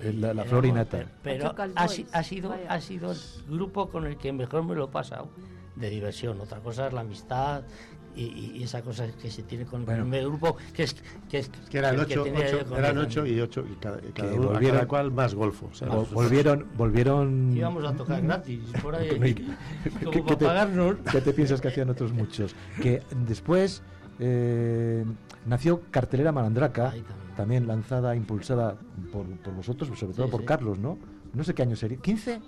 sí. La, la florinata. Pero ha, sido, vaya. ha sido el grupo con el que mejor me lo he pasado de diversión. Otra cosa es la amistad y, y- esa cosa que se tiene con Bueno. el primer grupo, que es que, es, Que eran ocho, tenía eran y ocho, y cada, y cada Que uno, a volvieron- cada cual más golfo. volvieron, volvieron... Íbamos a tocar gratis por ahí, como ¿qué- para te- pagarnos. ¿Qué te piensas que hacían otros muchos? Que después eh, nació Cartelera Malandraca, también. también lanzada, impulsada por, por vosotros, sobre todo Sí, por sí. Carlos, ¿no? No sé qué año sería. ¿15?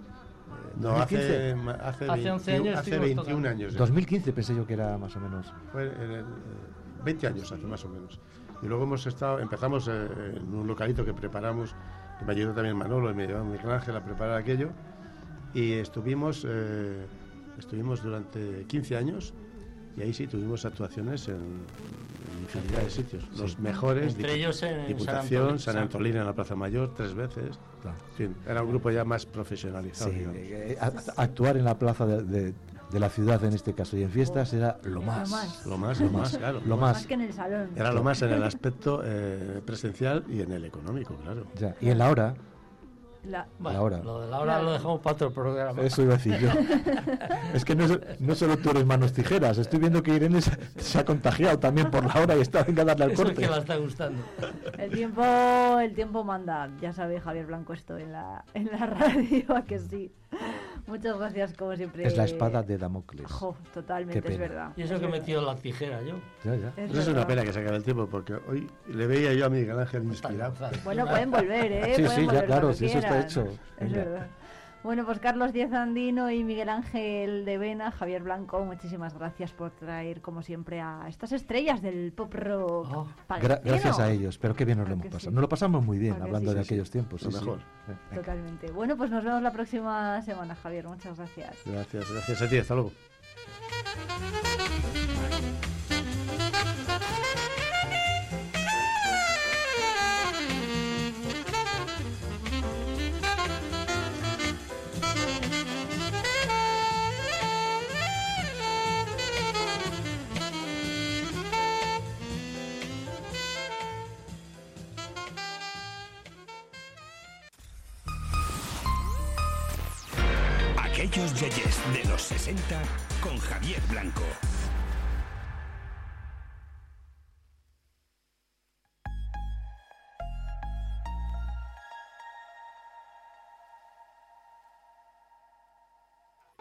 No, hace, 2015. ma- hace, Hace 11 21 años hace estuvimos 21 tocando. años. ya. 2015 pensé yo que era más o menos. Fue en el, eh, 20 años hace más o menos. Y luego hemos estado, empezamos eh, en un localito que preparamos Me ayudó también Manolo y me ayudó Miguel Ángel a preparar aquello. Y estuvimos, eh, estuvimos durante 15 años y ahí sí tuvimos actuaciones en infinidad de sitios. Los mejores, Entre ellos en San Diputación, Antolín, San Antolín en la Plaza Mayor tres veces. En fin, era un grupo ya más profesionalizado. Sí, digamos. eh, a- actuar en la plaza de, de- de la ciudad en este caso y en fiestas era lo más. más. Lo más, lo más, claro. Lo Más más. que en el salón. Era lo más en el aspecto eh, presencial y en el económico, claro. Ya, Y en la hora, La- Bueno, la hora. Lo de la hora lo dejamos para otro programa. Eso iba a decir yo. es que no, es- no solo tú eres manos tijeras, estoy viendo que Irene se, se ha contagiado también por la hora y está venga a darle al Es el corte. que la está gustando. El tiempo, el tiempo manda, ya sabe Javier Blanco esto en la, en la radio, a que sí. Muchas gracias, como siempre. Es la espada de Damocles. Jo, totalmente, es verdad. Y eso es que he metido la tijera yo. Ya, ya. Es Pero es una pena que se acabe el tiempo porque hoy le veía yo a Miguel Ángel inspirado. Bueno, pueden volver, ¿eh? Sí, Pueden sí, ya, claro, si eso está hecho. Es Venga. verdad. Bueno, pues Carlos Diez Andino y Miguel Ángel de Vena, Javier Blanco, muchísimas gracias por traer, como siempre, a estas estrellas del pop rock. Oh. Gra- palentino. gracias a ellos, pero qué bien nos lo hemos pasado. sí. Nos lo pasamos muy bien hablando sí, de sí, sí. aquellos tiempos. Lo mejor. Totalmente. Bueno, pues nos vemos la próxima semana, Javier. Muchas gracias. Gracias, gracias a ti, hasta luego. Yeyes de los 60 con Javier Blanco.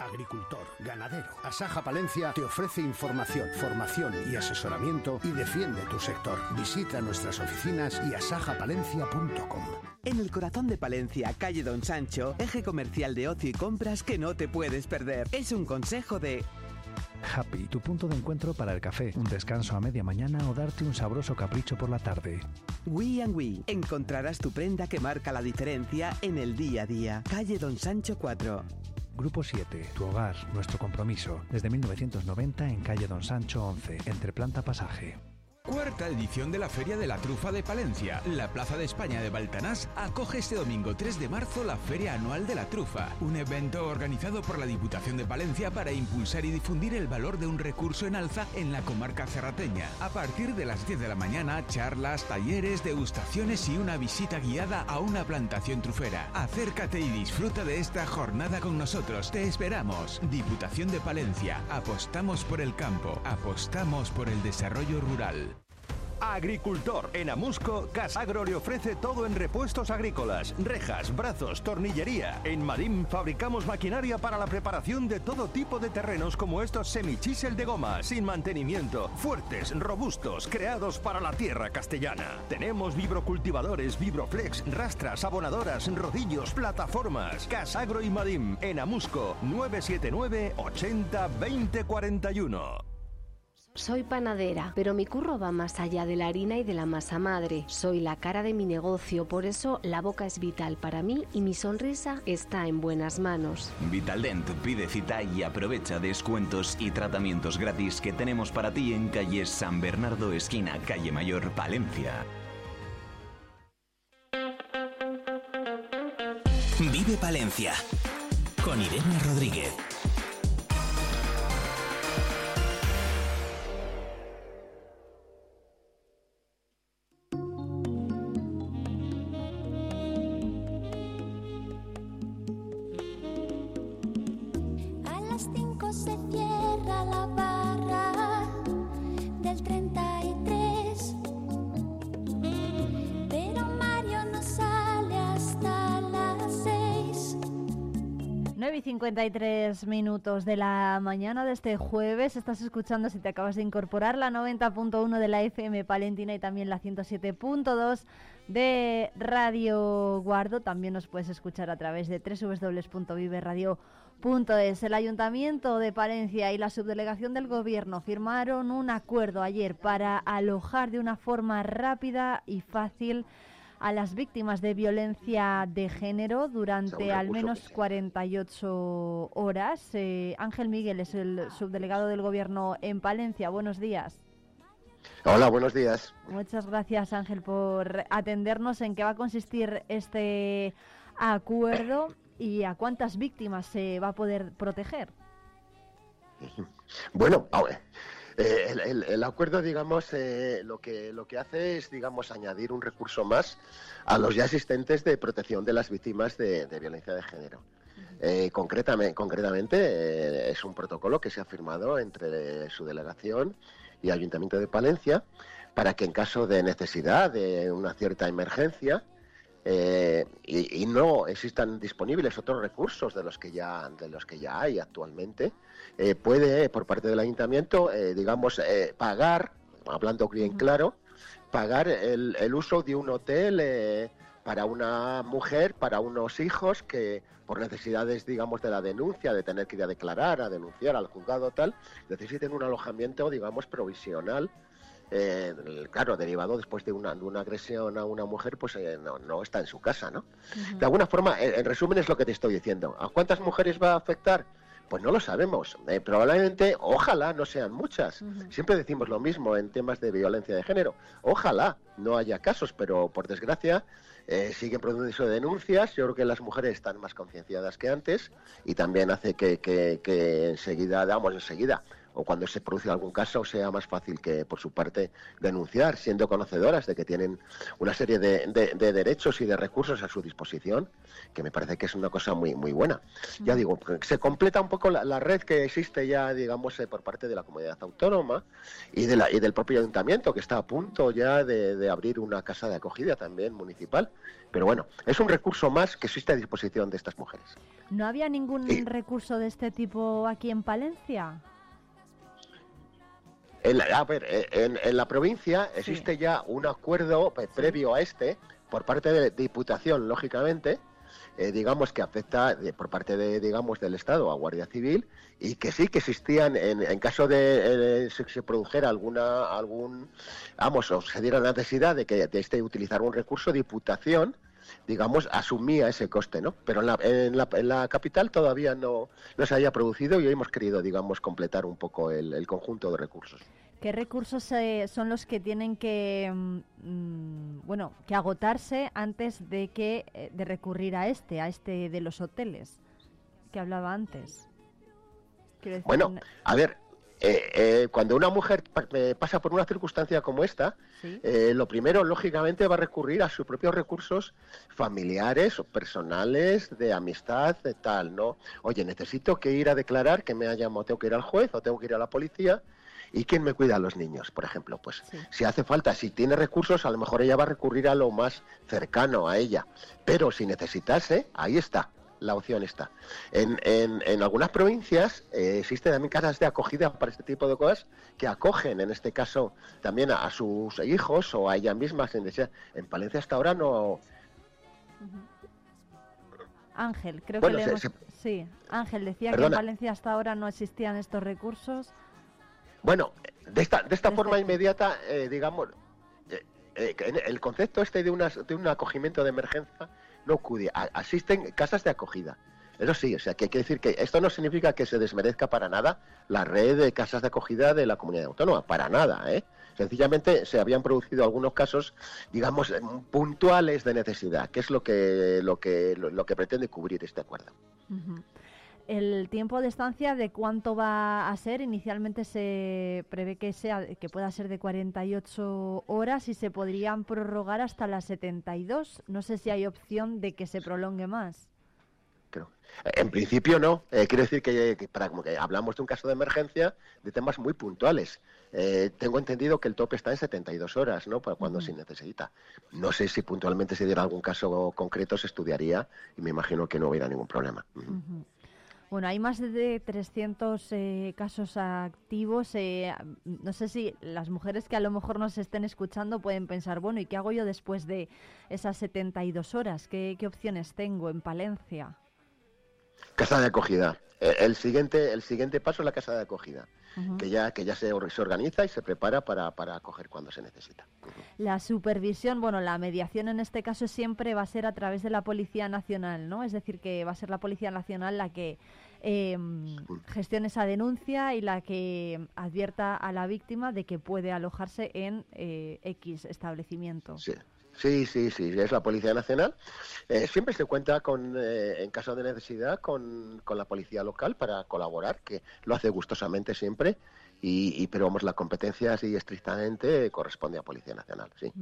Agricultor, ganadero. Asaja Palencia te ofrece información, formación y asesoramiento y defiende tu sector. Visita nuestras oficinas y asajapalencia.com. En el corazón de Palencia, calle Don Sancho, eje comercial de ocio y compras que no te puedes perder. Es un consejo de Happy, tu punto de encuentro para el café, un descanso a media mañana o darte un sabroso capricho por la tarde. We and We. Encontrarás tu prenda que marca la diferencia en el día a día. Calle Don Sancho 4. Grupo 7, tu hogar, nuestro compromiso. Desde 1990 en calle Don Sancho 11, entre planta pasaje. Cuarta edición de la Feria de la Trufa de Palencia. La Plaza de España de Baltanás acoge este domingo 3 de marzo la Feria Anual de la Trufa, un evento organizado por la Diputación de Palencia para impulsar y difundir el valor de un recurso en alza en la comarca cerrateña. A partir de las 10 de la mañana, charlas, talleres, degustaciones y una visita guiada a una plantación trufera. Acércate y disfruta de esta jornada con nosotros. Te esperamos. Diputación de Palencia. Apostamos por el campo. Apostamos por el desarrollo rural. Agricultor. En Amusco, Casagro le ofrece todo en repuestos agrícolas, rejas, brazos, tornillería. En Madim fabricamos maquinaria para la preparación de todo tipo de terrenos como estos semichisel de goma, sin mantenimiento, fuertes, robustos, creados para la tierra castellana. Tenemos vibrocultivadores, vibroflex, rastras, abonadoras, rodillos, plataformas. Casagro y Madim en Amusco 979 80 20 41. Soy panadera, pero mi curro va más allá de la harina y de la masa madre. Soy la cara de mi negocio, por eso la boca es vital para mí y mi sonrisa está en buenas manos. Vitaldent pide cita y aprovecha descuentos y tratamientos gratis que tenemos para ti en calle San Bernardo, esquina Calle Mayor, Palencia. Vive Palencia con Irene Rodríguez. 9 y 53 minutos de la mañana de este jueves. Estás escuchando, si te acabas de incorporar, la 90.1 de la FM Palentina y también la 107.2 de Radio Guardo. También nos puedes escuchar a través de www.viveradio.es. El Ayuntamiento de Palencia y la Subdelegación del Gobierno firmaron un acuerdo ayer para alojar de una forma rápida y fácil a las víctimas de violencia de género durante al menos 48 horas. Eh, Ángel Miguel es el subdelegado del Gobierno en Palencia. Buenos días. Hola, buenos días. Muchas gracias, Ángel, por atendernos. ¿En qué va a consistir este acuerdo y a cuántas víctimas se va a poder proteger? Bueno, a ver, eh, el, el- el acuerdo, digamos, eh, lo que lo que hace es, digamos, añadir un recurso más a los ya existentes de protección de las víctimas de, de violencia de género. Eh, concretamente, concretamente eh, es un protocolo que se ha firmado entre su delegación y Ayuntamiento de Palencia para que en caso de necesidad de una cierta emergencia eh, y, y no existan disponibles otros recursos de los que ya de los que ya hay actualmente eh, puede por parte del ayuntamiento eh, digamos eh, pagar hablando bien claro pagar el, el uso de un hotel eh, para una mujer para unos hijos que por necesidades digamos de la denuncia de tener que ir a declarar a denunciar al juzgado tal necesiten un alojamiento digamos provisional eh, claro, derivado después de una, de una agresión a una mujer, pues eh, no, no está en su casa, ¿no? De alguna forma, en, en resumen es lo que te estoy diciendo. ¿A cuántas mujeres va a afectar? Pues no lo sabemos. Eh, probablemente, ojalá no sean muchas. Siempre decimos lo mismo en temas de violencia de género. Ojalá no haya casos, pero por desgracia eh, siguen produciendo denuncias. Yo creo que las mujeres están más concienciadas que antes y también hace que, que- que enseguida, damos enseguida, o cuando se produce algún caso, sea más fácil que por su parte denunciar, siendo conocedoras de que tienen una serie de, de- de derechos y de recursos a su disposición, que me parece que es una cosa muy muy buena. Ya digo, se completa un poco la, la red que existe ya, digamos, eh, por parte de la comunidad autónoma y, de la, y del propio ayuntamiento, que está a punto ya de, de abrir una casa de acogida también municipal. Pero bueno, es un recurso más que existe a disposición de estas mujeres. ¿No había ningún Sí. recurso de este tipo aquí en Palencia? En la- a ver, eh, en, en la provincia existe ya un acuerdo eh, previo a este por parte de Diputación, lógicamente, eh, digamos que afecta de- por parte de, digamos, del Estado a Guardia Civil y que sí que existían en, en caso de eh, se, se produjera alguna algún vamos o se diera la necesidad de que de este utilizar un recurso Diputación digamos asumía ese coste no pero en la, en la, en la capital todavía no, no se haya producido y hoy hemos querido digamos completar un poco el, el conjunto de recursos ¿Qué recursos eh, son los que tienen que, mm, mm, bueno, que agotarse antes de que eh, de recurrir a este, a este de los hoteles que hablaba antes? Decir, Bueno, a ver, eh, eh, cuando una mujer pa- eh, pasa por una circunstancia como esta, Sí. eh, lo primero, lógicamente, va a recurrir a sus propios recursos familiares o personales, de amistad, de tal, ¿no? Oye, necesito que ir a declarar que me ha llamado, tengo que ir al juez o tengo que ir a la policía. ¿Y quién me cuida a los niños, por ejemplo? Pues si hace falta, si tiene recursos, a lo mejor ella va a recurrir a lo más cercano a ella. Pero si necesitase, ahí está, la opción está. En, en- en algunas provincias eh, existen también casas de acogida para este tipo de cosas que acogen, en este caso, también a, a sus hijos o a ella misma. sin necesidad. En Palencia hasta ahora no... Ángel, creo Bueno, que le hemos... se- Sí, Ángel decía Perdona. que en Valencia hasta ahora no existían estos recursos. Bueno, de esta, de esta forma inmediata, eh, digamos, eh, eh, en- el concepto este de, unas- de un acogimiento de emergencia no acude. A- Asisten casas de acogida. Eso sí, o sea, que hay que decir que esto no significa que se desmerezca para nada la red de casas de acogida de la comunidad autónoma, para nada, ¿eh? Sencillamente se habían producido algunos casos, digamos, eh, puntuales de necesidad, que es lo que, lo que, lo, lo que pretende cubrir este acuerdo. El tiempo de estancia de cuánto va a ser, inicialmente se prevé que sea que pueda ser de 48 horas y se podrían prorrogar hasta las 72. No sé si hay opción de que se prolongue más. En principio no. Eh, quiero decir que, que para como que hablamos de un caso de emergencia de temas muy puntuales. Eh, tengo entendido que el tope está en 72 horas, ¿no? Para cuando se necesita. No sé si puntualmente se diera algún caso concreto, se estudiaría y me imagino que no hubiera ningún problema. Ujú. Bueno, hay más de 300 eh, casos activos. eh, no sé si las mujeres que a lo mejor nos estén escuchando pueden pensar, bueno, ¿y qué hago yo después de esas 72 horas? ¿Qué, opciones tengo en Palencia? Casa de acogida. Eh, El siguiente, el siguiente paso es la casa de acogida, Que ya, que ya se, se organiza y se prepara para, para acoger cuando se necesita. La supervisión, bueno, la mediación en este caso siempre va a ser a través de la Policía Nacional, ¿no? Es decir, que va a ser la Policía Nacional la que eh, gestione esa denuncia y la que advierta a la víctima de que puede alojarse en eh, X establecimiento. Sí. Sí, sí, sí, es la Policía Nacional. Eh, siempre se cuenta con, eh, en caso de necesidad con, con la policía local para colaborar, que lo hace gustosamente siempre, y, pero vamos, la competencia sí estrictamente corresponde a Policía Nacional, sí.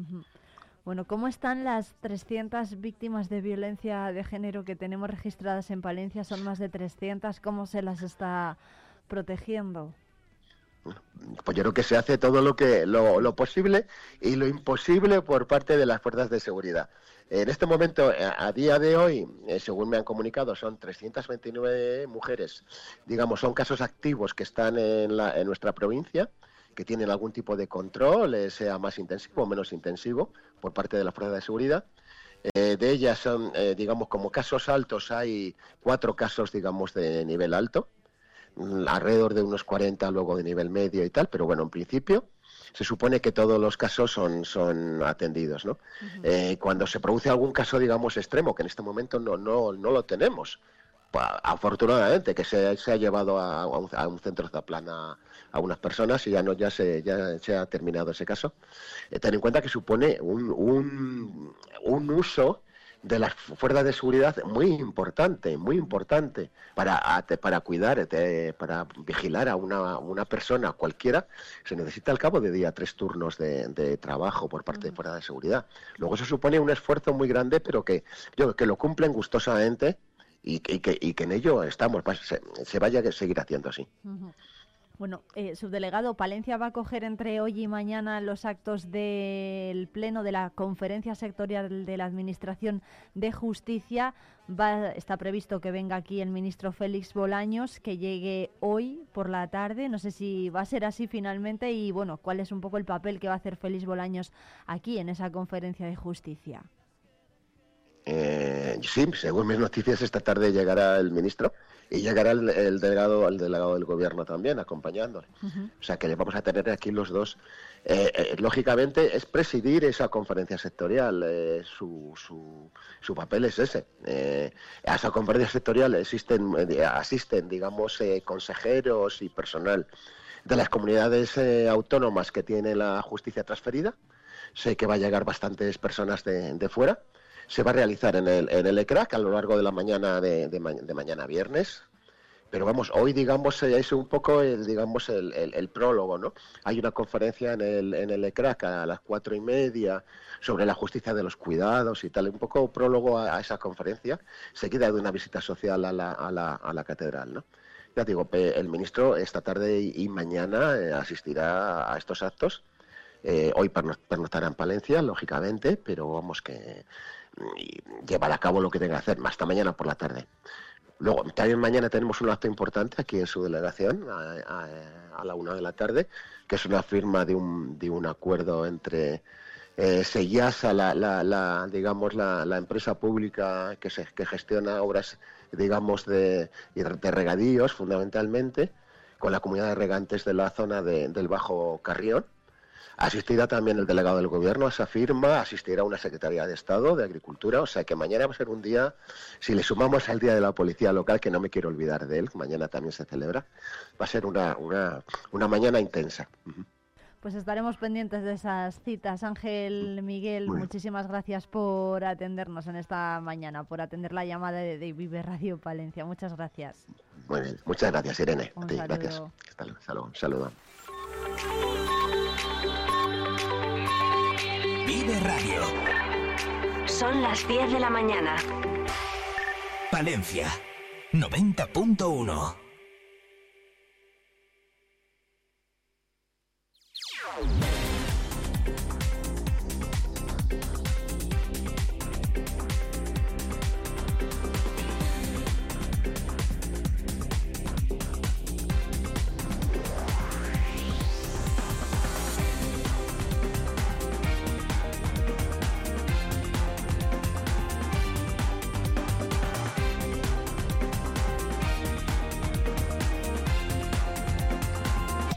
Bueno, ¿cómo están las 300 víctimas de violencia de género que tenemos registradas en Palencia? Son más de 300. ¿Cómo se las está protegiendo? Pues yo creo que se hace todo lo que lo, posible y lo imposible por parte de las fuerzas de seguridad. En este momento, eh, a, día de hoy, eh, según me han comunicado, son 329 mujeres, digamos, son casos activos que están en, la- en nuestra provincia, que tienen algún tipo de control, eh, sea más intensivo o menos intensivo, por parte de las fuerzas de seguridad. De ellas son, digamos, como casos altos, hay cuatro casos, digamos, de nivel alto alrededor de unos 40 luego de nivel medio y tal, pero bueno, en principio se supone que todos los casos son, son atendidos, ¿no? Eh, cuando se produce algún caso, digamos, extremo, que en este momento no, no, no lo tenemos, afortunadamente, que se, se ha llevado a, a un, a un centro Zaplan a, a unas personas y ya no ya se, ya se ha terminado ese caso. Eh, ten en cuenta que supone un, un, un uso de las fuerzas de seguridad muy importante, muy importante para, para cuidar, te- para vigilar a una, una persona cualquiera, se necesita al cabo de día tres turnos de, de trabajo por parte de fuerzas de seguridad. Luego eso supone un esfuerzo muy grande, pero que yo que lo cumplen gustosamente y, que- y que, y que en ello estamos, se, se vaya a seguir haciendo así. Bueno, eh, subdelegado, Palencia va a coger entre hoy y mañana los actos del Pleno de la Conferencia Sectorial de la Administración de Justicia. Va, está previsto que venga aquí el ministro Félix Bolaños, que llegue hoy por la tarde. No sé si va a ser así finalmente y, bueno, cuál es un poco el papel que va a hacer Félix Bolaños aquí en esa Conferencia de Justicia. Eh, sí, según mis noticias, esta tarde llegará el ministro y llegará el, el delegado, el delegado del gobierno también acompañándole. O sea que le vamos a tener aquí los dos. Eh, eh, lógicamente es presidir esa conferencia sectorial. eh, su, su, su papel es ese. Eh, a esa conferencia sectorial existen, eh, asisten, digamos, eh, consejeros y personal de las comunidades eh, autónomas que tiene la justicia transferida. Sé que va a llegar bastantes personas de, de fuera. Se va a realizar en el, en el ECRAC a lo largo de la mañana de, de ma- de mañana viernes. Pero vamos, hoy digamos eh, es un poco el, digamos el, el- prólogo, ¿no? Hay una conferencia en el, en el ECRAC a las cuatro y media sobre la justicia de los cuidados y tal, un poco prólogo a, a esa conferencia, seguida de una visita social a la, a la, a la catedral, ¿no? Ya digo, el ministro esta tarde y, mañana eh, asistirá a estos actos. Eh, hoy perno- pernoctará en Palencia, lógicamente, pero vamos que y llevará a cabo lo que tenga que hacer, hasta mañana por la tarde. Luego, también mañana tenemos un acto importante aquí en su delegación, a, la una de la tarde, que es una firma de un, de un acuerdo entre eh, Seyasa, la, la, la, digamos, la, la empresa pública que, se, que gestiona obras, digamos, de, de regadíos, fundamentalmente, con la comunidad de regantes de la zona de- del Bajo Carrión. Asistirá también el delegado del gobierno a esa firma, asistirá una secretaría de Estado de Agricultura, o sea que mañana va a ser un día, si le sumamos al día de la policía local, que no me quiero olvidar de él, mañana también se celebra, va a ser una, una, una mañana intensa. Pues estaremos pendientes de esas citas. Ángel Miguel, muchísimas gracias por atendernos en esta mañana, por atender la llamada de, de Vive Radio Palencia. Muchas gracias. Muy bien, muchas gracias Irene, a Un ti, gracias. saludo. Hasta luego, un saludo. Vive Radio. Son las 10 de la mañana. Valencia, 90.1.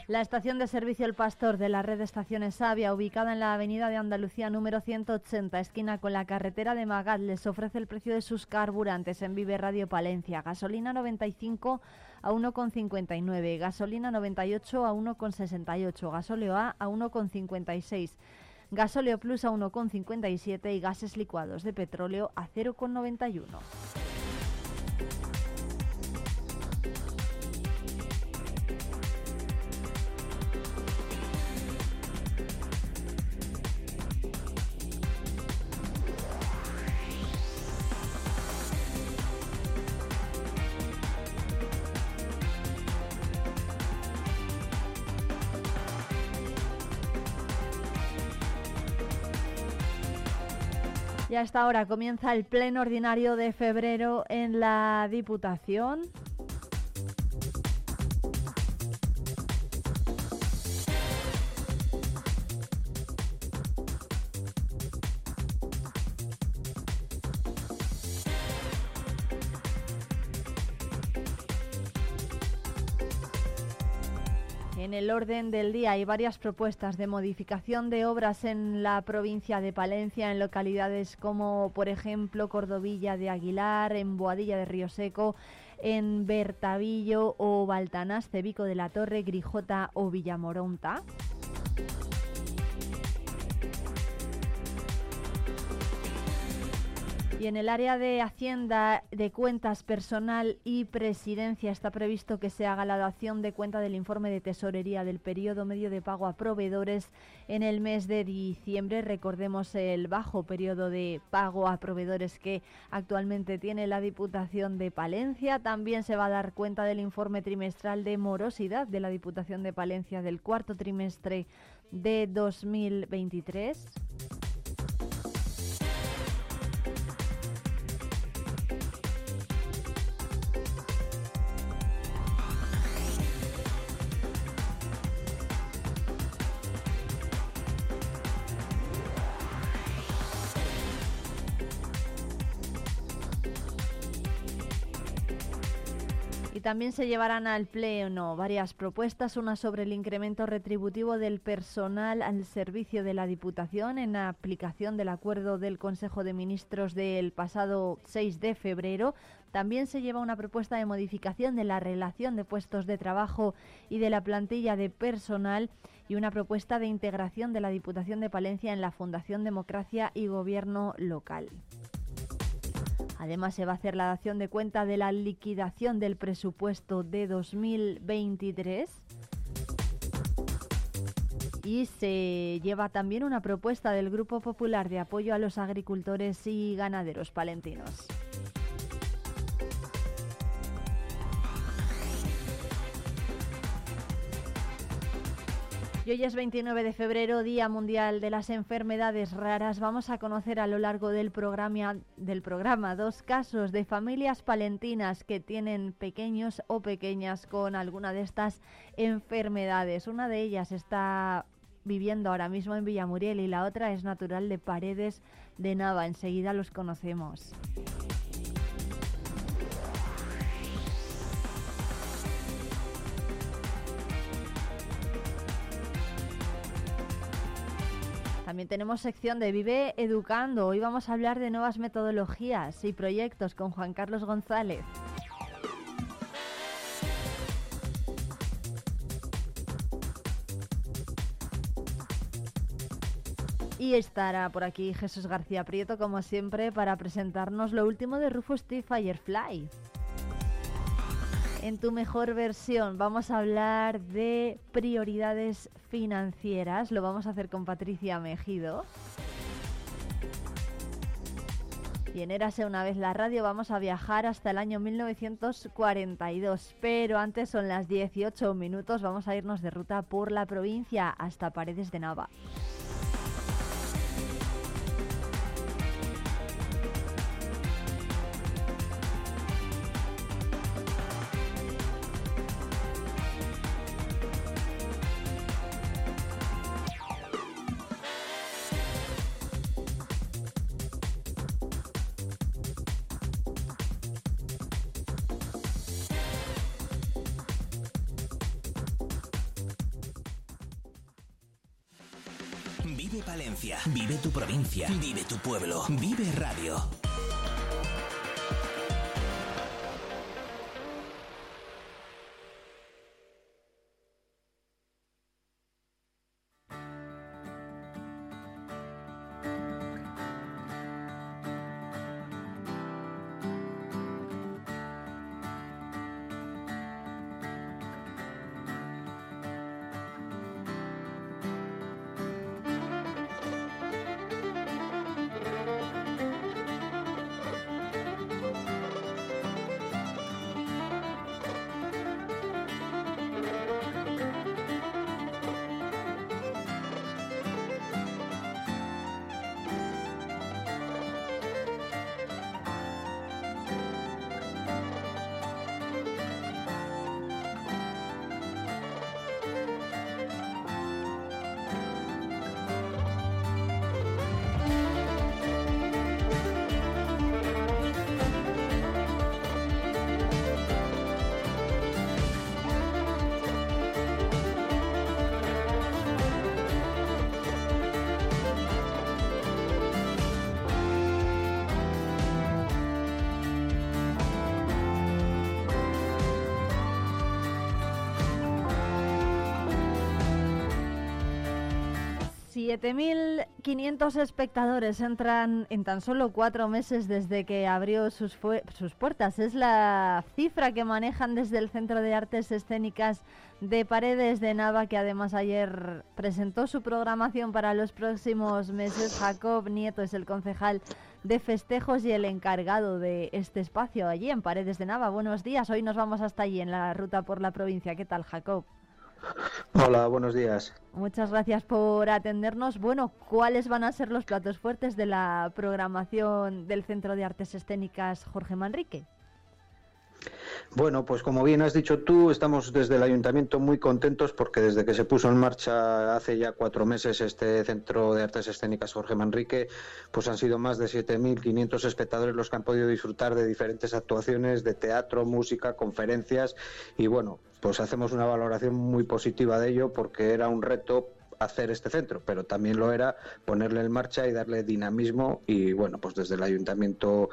La estación de servicio El Pastor de la red de estaciones Sabia, ubicada en la avenida de Andalucía número 180, esquina con la carretera de Magat, les ofrece el precio de sus carburantes en Vive Radio Palencia. Gasolina 95 a 1,59, gasolina 98 a 1,68, gasóleo A a 1,56. Gasóleo Plus a 1,57 y gases licuados de petróleo a 0,91. A esta hora comienza el pleno ordinario de febrero en la Diputación. En el orden del día hay varias propuestas de modificación de obras en la provincia de Palencia, en localidades como, por ejemplo, Cordovilla de Aguilar, en Boadilla de Río Seco, en Bertavillo o Baltanás, Cebico de la Torre, Grijota o Villamoronta. Y en el área de Hacienda, de Cuentas Personal y Presidencia está previsto que se haga la dación de cuenta del informe de tesorería del periodo medio de pago a proveedores en el mes de diciembre. Recordemos el bajo periodo de pago a proveedores que actualmente tiene la Diputación de Palencia. También se va a dar cuenta del informe trimestral de morosidad de la Diputación de Palencia del cuarto trimestre de 2023. También se llevarán al Pleno varias propuestas, una sobre el incremento retributivo del personal al servicio de la Diputación en aplicación del acuerdo del Consejo de Ministros del pasado 6 de febrero. También se lleva una propuesta de modificación de la relación de puestos de trabajo y de la plantilla de personal y una propuesta de integración de la Diputación de Palencia en la Fundación Democracia y Gobierno Local. Además, se va a hacer la dación de cuenta de la liquidación del presupuesto de 2023. Y se lleva también una propuesta del Grupo Popular de apoyo a los agricultores y ganaderos palentinos. Y hoy es 29 de febrero, Día Mundial de las Enfermedades Raras. Vamos a conocer a lo largo del programa, dos casos de familias palentinas que tienen pequeños o pequeñas con alguna de estas enfermedades. Una de ellas está viviendo ahora mismo en Villamuriel y la otra es natural de Paredes de Nava. Enseguida los conocemos. También tenemos sección de Vive Educando. Hoy vamos a hablar de nuevas metodologías y proyectos con Juan Carlos González. Y estará por aquí Jesús García Prieto, como siempre, para presentarnos lo último de Rufus T. Firefly. En tu mejor versión vamos a hablar de prioridades financieras. Lo vamos a hacer con Patricia Mejido. Y en Érase una vez la radio vamos a viajar hasta el año 1942. Pero antes son las 18 minutos. Vamos a irnos de ruta por la provincia hasta Paredes de Nava. Vive tu pueblo, vive radio. Siete mil 500 espectadores entran en tan solo cuatro meses desde que abrió sus, sus puertas. Es la cifra que manejan desde el Centro de Artes Escénicas de Paredes de Nava, que además ayer presentó su programación para los próximos meses. Jacob Nieto es el concejal de festejos y el encargado de este espacio allí en Paredes de Nava. Buenos días, hoy nos vamos hasta allí en la ruta por la provincia. ¿Qué tal, Jacob? Hola, buenos días. Muchas gracias por atendernos. Bueno, ¿cuáles van a ser los platos fuertes de la programación del Centro de Artes Escénicas Jorge Manrique? Bueno, pues como bien has dicho tú, estamos desde el ayuntamiento muy contentos porque desde que se puso en marcha hace ya cuatro meses este Centro de Artes Escénicas Jorge Manrique, pues han sido más de 7.500 espectadores los que han podido disfrutar de diferentes actuaciones de teatro, música, conferencias. Y bueno, pues hacemos una valoración muy positiva de ello porque era un reto hacer este centro, pero también lo era ponerle en marcha y darle dinamismo y bueno, pues desde el ayuntamiento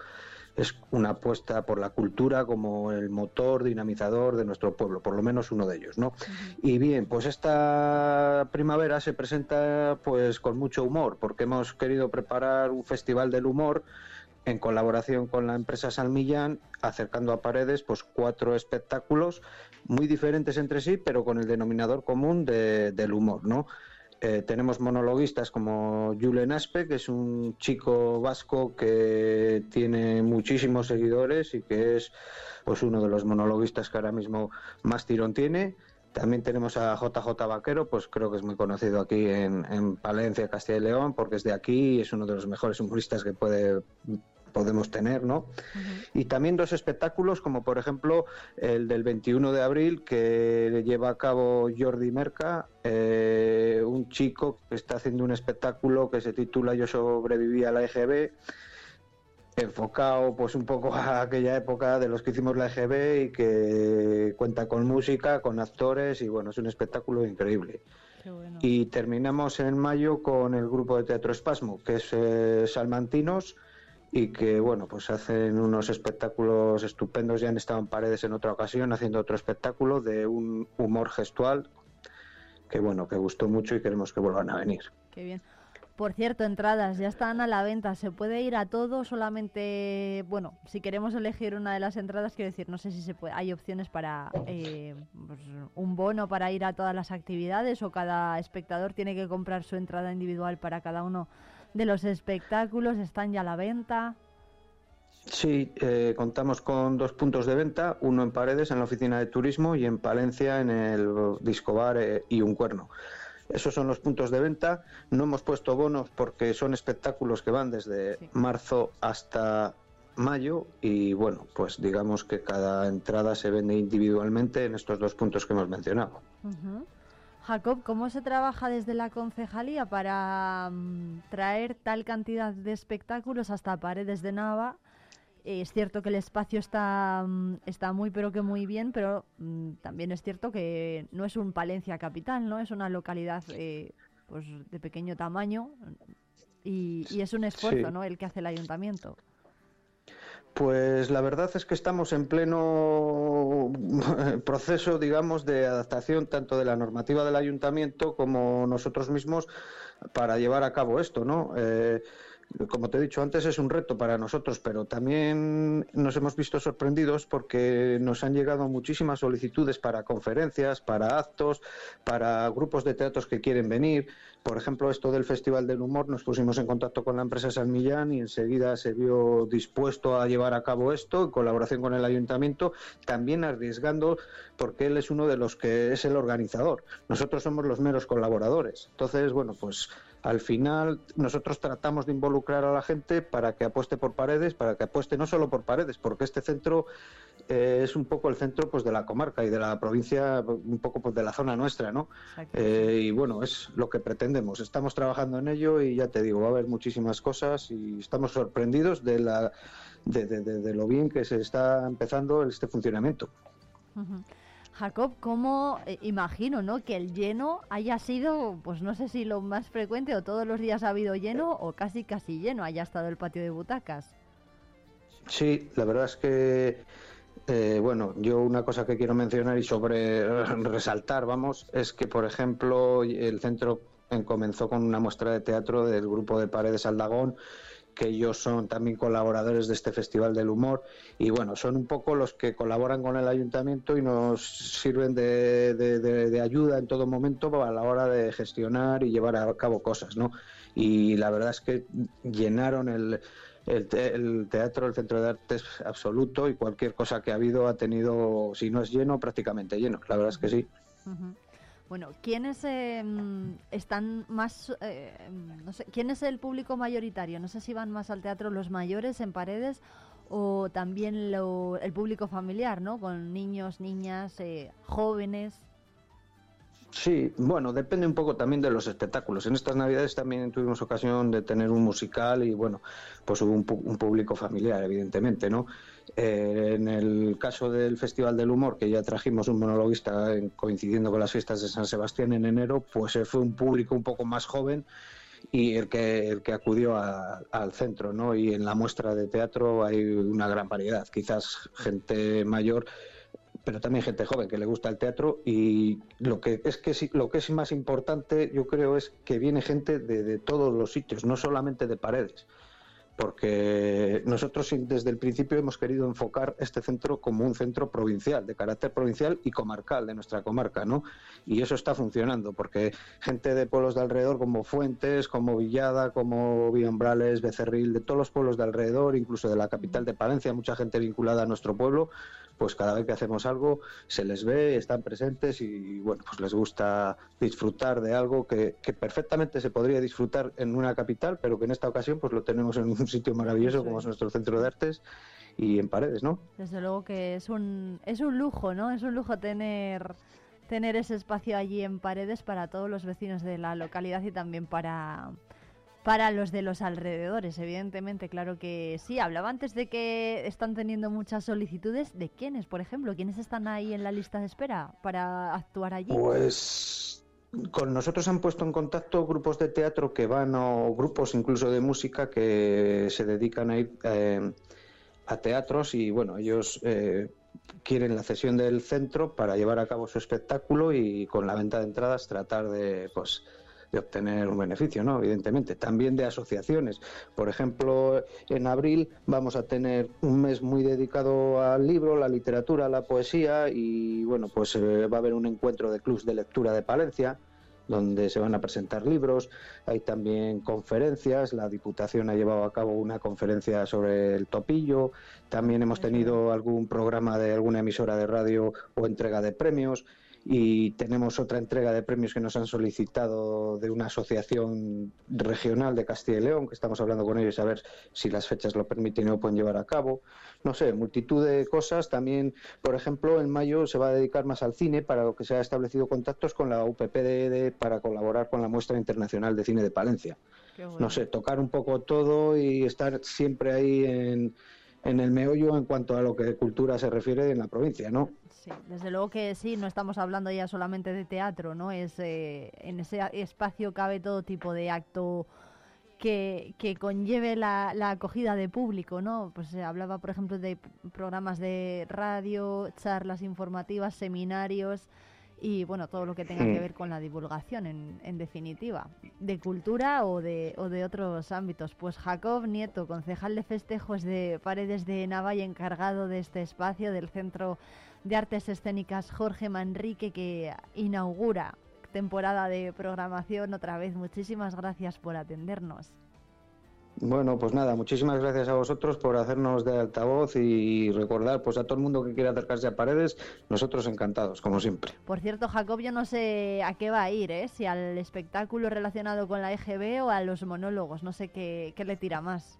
es una apuesta por la cultura como el motor dinamizador de nuestro pueblo, por lo menos uno de ellos, ¿no? Y bien, pues esta primavera se presenta pues con mucho humor, porque hemos querido preparar un festival del humor en colaboración con la empresa San Millán, acercando a Paredes pues cuatro espectáculos muy diferentes entre sí, pero con el denominador común de- del humor, ¿no? Eh, tenemos monologuistas como Julen Aspe, que es un chico vasco que tiene muchísimos seguidores y que es pues uno de los monologuistas que ahora mismo más tirón tiene. También tenemos a JJ Vaquero, pues creo que es muy conocido aquí en, en Palencia, Castilla y León, porque es de aquí y es uno de los mejores humoristas que puede podemos tener, ¿no? Y también dos espectáculos, como por ejemplo el del 21 de abril, que lleva a cabo Jordi Merca, eh, un chico que está haciendo un espectáculo que se titula Yo sobreviví a la EGB, enfocado pues un poco a aquella época de los que hicimos la EGB y que cuenta con música, con actores y bueno, es un espectáculo increíble. Y terminamos en mayo con el grupo de Teatro Espasmo, que es eh, Salmantinos, y que, bueno, pues hacen unos espectáculos estupendos. Ya han estado en Paredes en otra ocasión haciendo otro espectáculo de un humor gestual que, bueno, que gustó mucho y queremos que vuelvan a venir. Qué bien. Por cierto, entradas ya están a la venta. ¿Se puede ir a todo? Solamente, bueno, si queremos elegir una de las entradas, quiero decir, no sé si se puede, hay opciones para eh, pues, un bono para ir a todas las actividades o cada espectador tiene que comprar su entrada individual para cada uno de los espectáculos. ¿Están ya a la venta? Sí, eh, contamos con dos puntos de venta, uno en Paredes, en la oficina de turismo, y en Palencia, en el Discobar eh, y un cuerno. Esos son los puntos de venta. No hemos puesto bonos porque son espectáculos que van desde marzo hasta mayo y bueno, pues digamos que cada entrada se vende individualmente en estos dos puntos que hemos mencionado. Ujú. Jacob, ¿cómo se trabaja desde la concejalía para mm, traer tal cantidad de espectáculos hasta Paredes de Nava? Eh, Es cierto que el espacio está, mm, está muy pero que muy bien, pero mm, también es cierto que no es un Palencia capital, ¿no? Es una localidad eh, pues de pequeño tamaño y, y es un esfuerzo, Sí. ¿no? El que hace el ayuntamiento. Pues la verdad es que estamos en pleno proceso, digamos, de adaptación tanto de la normativa del ayuntamiento como nosotros mismos para llevar a cabo esto, ¿no? Eh, como te he dicho antes, es un reto para nosotros, pero también nos hemos visto sorprendidos porque nos han llegado muchísimas solicitudes para conferencias, para actos, para grupos de teatros que quieren venir. Por ejemplo, esto del Festival del Humor, nos pusimos en contacto con la empresa San Millán y enseguida se vio dispuesto a llevar a cabo esto en colaboración con el ayuntamiento, también arriesgando porque él es uno de los que es el organizador. Nosotros somos los meros colaboradores. Entonces, bueno, pues al final nosotros tratamos de involucrar a la gente para que apueste por paredes, para que apueste no solo por paredes, porque este centro eh, es un poco el centro pues de la comarca y de la provincia, un poco pues de la zona nuestra, ¿no? Eh, y bueno, es lo que pretendemos. Estamos trabajando en ello y ya te digo, va a haber muchísimas cosas y estamos sorprendidos de la de, de- de- de lo bien que se está empezando este funcionamiento. Jacob, ¿cómo eh, imagino, no? Que el lleno haya sido, pues no sé si lo más frecuente o todos los días ha habido lleno o casi casi lleno haya estado el patio de butacas. Sí, la verdad es que, eh, bueno, yo una cosa que quiero mencionar y sobre resaltar, vamos, es que, por ejemplo, el centro comenzó con una muestra de teatro del grupo de Paredes Aldagón, que ellos son también colaboradores de este Festival del Humor y bueno, son un poco los que colaboran con el ayuntamiento y nos sirven de, de- de- de ayuda en todo momento a la hora de gestionar y llevar a cabo cosas, ¿no? Y la verdad es que llenaron el, el, te- el teatro, el centro de artes absoluto y cualquier cosa que ha habido ha tenido, si no es lleno, prácticamente lleno. La verdad es que sí. Bueno, ¿quiénes eh, están más, eh, mm, no sé, quién es el público mayoritario? No sé si van más al teatro los mayores en paredes o también lo- el público familiar, ¿no? Con niños, niñas, eh, jóvenes. Sí, bueno, depende un poco también de los espectáculos. En estas Navidades también tuvimos ocasión de tener un musical y bueno, pues hubo un, público familiar, evidentemente, ¿no? Eh, en el caso del Festival del Humor, que ya trajimos un monologuista en- coincidiendo con las fiestas de San Sebastián en enero, pues fue un público un poco más joven y el que, el que acudió a- al centro, ¿no? Y en la muestra de teatro hay una gran variedad, quizás gente mayor pero también gente joven que le gusta el teatro y lo que es que lo que es más importante yo creo es que viene gente de, todos los sitios no solamente de paredes porque nosotros desde el principio hemos querido enfocar este centro como un centro provincial, de carácter provincial y comarcal de nuestra comarca, ¿no? Y eso está funcionando, porque gente de pueblos de alrededor como Fuentes, como Villada, como Villambrales, Becerril, de todos los pueblos de alrededor, incluso de la capital de Palencia, mucha gente vinculada a nuestro pueblo, pues cada vez que hacemos algo se les ve, están presentes y bueno, pues les gusta disfrutar de algo que, que perfectamente se podría disfrutar en una capital, pero que en esta ocasión pues lo tenemos en un sitio maravilloso como es nuestro centro de artes y en paredes, ¿no? Desde luego que es un, es un lujo, ¿no? Es un lujo tener, tener ese espacio allí en paredes para todos los vecinos de la localidad y también para, para los de los alrededores, evidentemente, claro que sí. Hablaba antes de que están teniendo muchas solicitudes. ¿De quiénes, por ejemplo? ¿Quiénes están ahí en la lista de espera para actuar allí? Pues con nosotros han puesto en contacto grupos de teatro que van o grupos incluso de música que se dedican a ir eh, a teatros y bueno, ellos eh, quieren la cesión del centro para llevar a cabo su espectáculo y con la venta de entradas tratar de pues de obtener un beneficio, ¿no? Evidentemente. También de asociaciones. Por ejemplo, en abril vamos a tener un mes muy dedicado al libro, la literatura, la poesía y, bueno, pues eh, va a haber un encuentro de clubs de lectura de Palencia donde se van a presentar libros, hay también conferencias, la Diputación ha llevado a cabo una conferencia sobre el topillo, también hemos tenido algún programa de alguna emisora de radio o entrega de premios y tenemos otra entrega de premios que nos han solicitado de una asociación regional de Castilla y León, que estamos hablando con ellos a ver si las fechas lo permiten y lo pueden llevar a cabo. No sé, multitud de cosas. También, por ejemplo, en mayo se va a dedicar más al cine, para lo que se ha establecido contactos con la UPPD para colaborar con la Muestra Internacional de Cine de Palencia. No sé, tocar un poco todo y estar siempre ahí en, en el meollo en cuanto a lo que cultura se refiere en la provincia, ¿no? Sí, desde luego que sí, no estamos hablando ya solamente de teatro, ¿no? Es eh, en ese espacio cabe todo tipo de acto que, que conlleve la, la acogida de público, ¿no? Pues se hablaba, por ejemplo, de programas de radio, charlas informativas, seminarios y bueno, todo lo que tenga que ver con la divulgación, en, en definitiva, de cultura o de, o de otros ámbitos. Pues Jacob Nieto, concejal de festejos de Paredes de Nava y encargado de este espacio del Centro de Artes Escénicas Jorge Manrique, que inaugura temporada de programación otra vez. Muchísimas gracias por atendernos. Bueno, pues nada, muchísimas gracias a vosotros por hacernos de altavoz y recordar pues a todo el mundo que quiera acercarse a Paredes, nosotros encantados, como siempre. Por cierto, Jacob, yo no sé a qué va a ir, ¿eh? si al espectáculo relacionado con la EGB o a los monólogos, no sé qué, qué le tira más.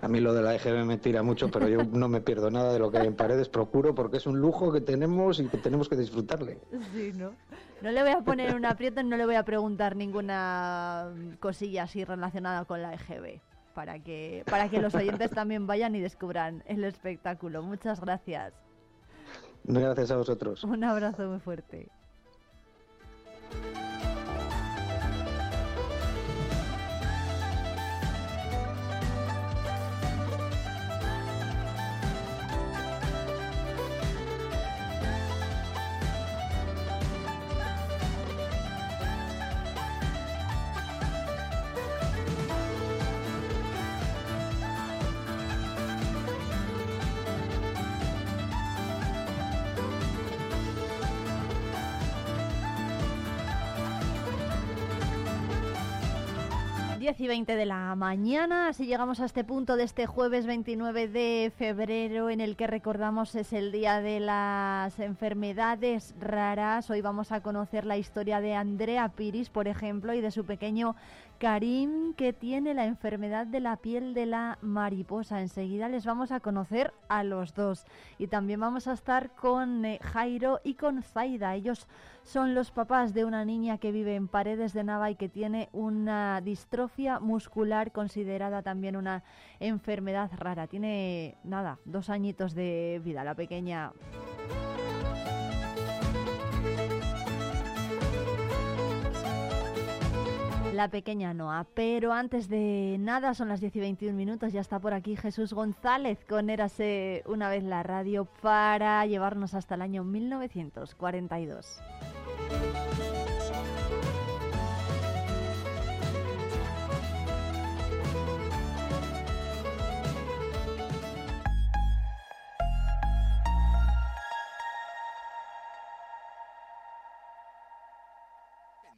A mí lo de la EGB me tira mucho, pero yo no me pierdo nada de lo que hay en Paredes, procuro porque es un lujo que tenemos y que tenemos que disfrutarle. Sí, ¿no? No le voy a poner un aprieto, no le voy a preguntar ninguna cosilla así relacionada con la EGB, para que, para que los oyentes también vayan y descubran el espectáculo. Muchas gracias. Gracias a vosotros. Un abrazo muy fuerte. Y 20 de la mañana, así llegamos a este punto de este jueves 29 de febrero en el que recordamos es el día de las enfermedades raras. Hoy vamos a conocer la historia de Andrea Piris, por ejemplo, y de su pequeño Karim que tiene la enfermedad de la piel de la mariposa. Enseguida les vamos a conocer a los dos y también vamos a estar con eh, Jairo y con Zaida. Ellos son los papás de una niña que vive en Paredes de Nava y que tiene una distrofia muscular considerada también una enfermedad rara. Tiene nada, dos añitos de vida la pequeña. La pequeña Noa. Pero antes de nada, son las 10 y 21 minutos, ya está por aquí Jesús González con Érase una vez la radio para llevarnos hasta el año 1942.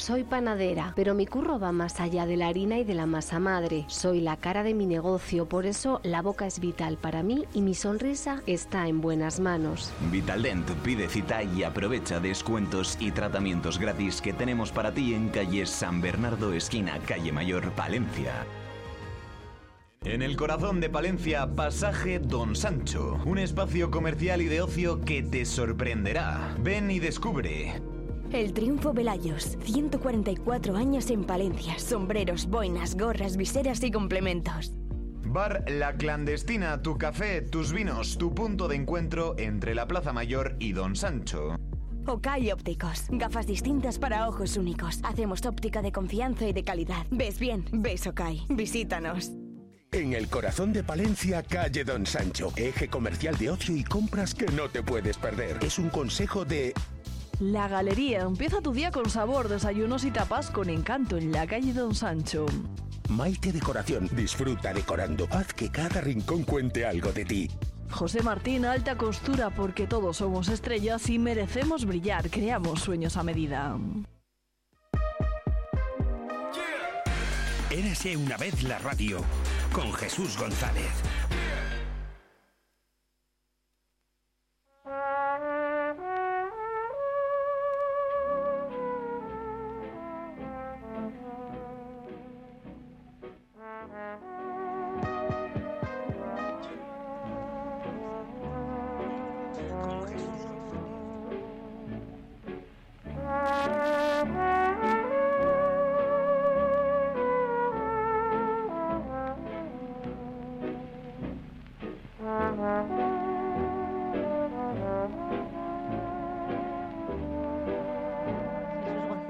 Soy panadera, pero mi curro va más allá de la harina y de la masa madre. Soy la cara de mi negocio, por eso la boca es vital para mí y mi sonrisa está en buenas manos. Vitaldent pide cita y aprovecha descuentos y tratamientos gratis que tenemos para ti en calle San Bernardo, esquina Calle Mayor, Palencia. En el corazón de Palencia, Pasaje Don Sancho, un espacio comercial y de ocio que te sorprenderá. Ven y descubre. El Triunfo Velayos, 144 años en Palencia, sombreros, boinas, gorras, viseras y complementos. Bar La Clandestina, tu café, tus vinos, tu punto de encuentro entre la Plaza Mayor y Don Sancho. Okai Ópticos, gafas distintas para ojos únicos. Hacemos óptica de confianza y de calidad. ¿Ves bien? ¿Ves Okai? Visítanos. En el corazón de Palencia, calle Don Sancho. Eje comercial de ocio y compras que no te puedes perder. Es un consejo de La Galería. Empieza tu día con sabor, desayunos y tapas con encanto en la calle Don Sancho. Maite Decoración. Disfruta decorando. Haz que cada rincón cuente algo de ti. José Martín, alta costura, porque todos somos estrellas y merecemos brillar. Creamos sueños a medida. Érase una vez la radio con Jesús González. Mm-hmm.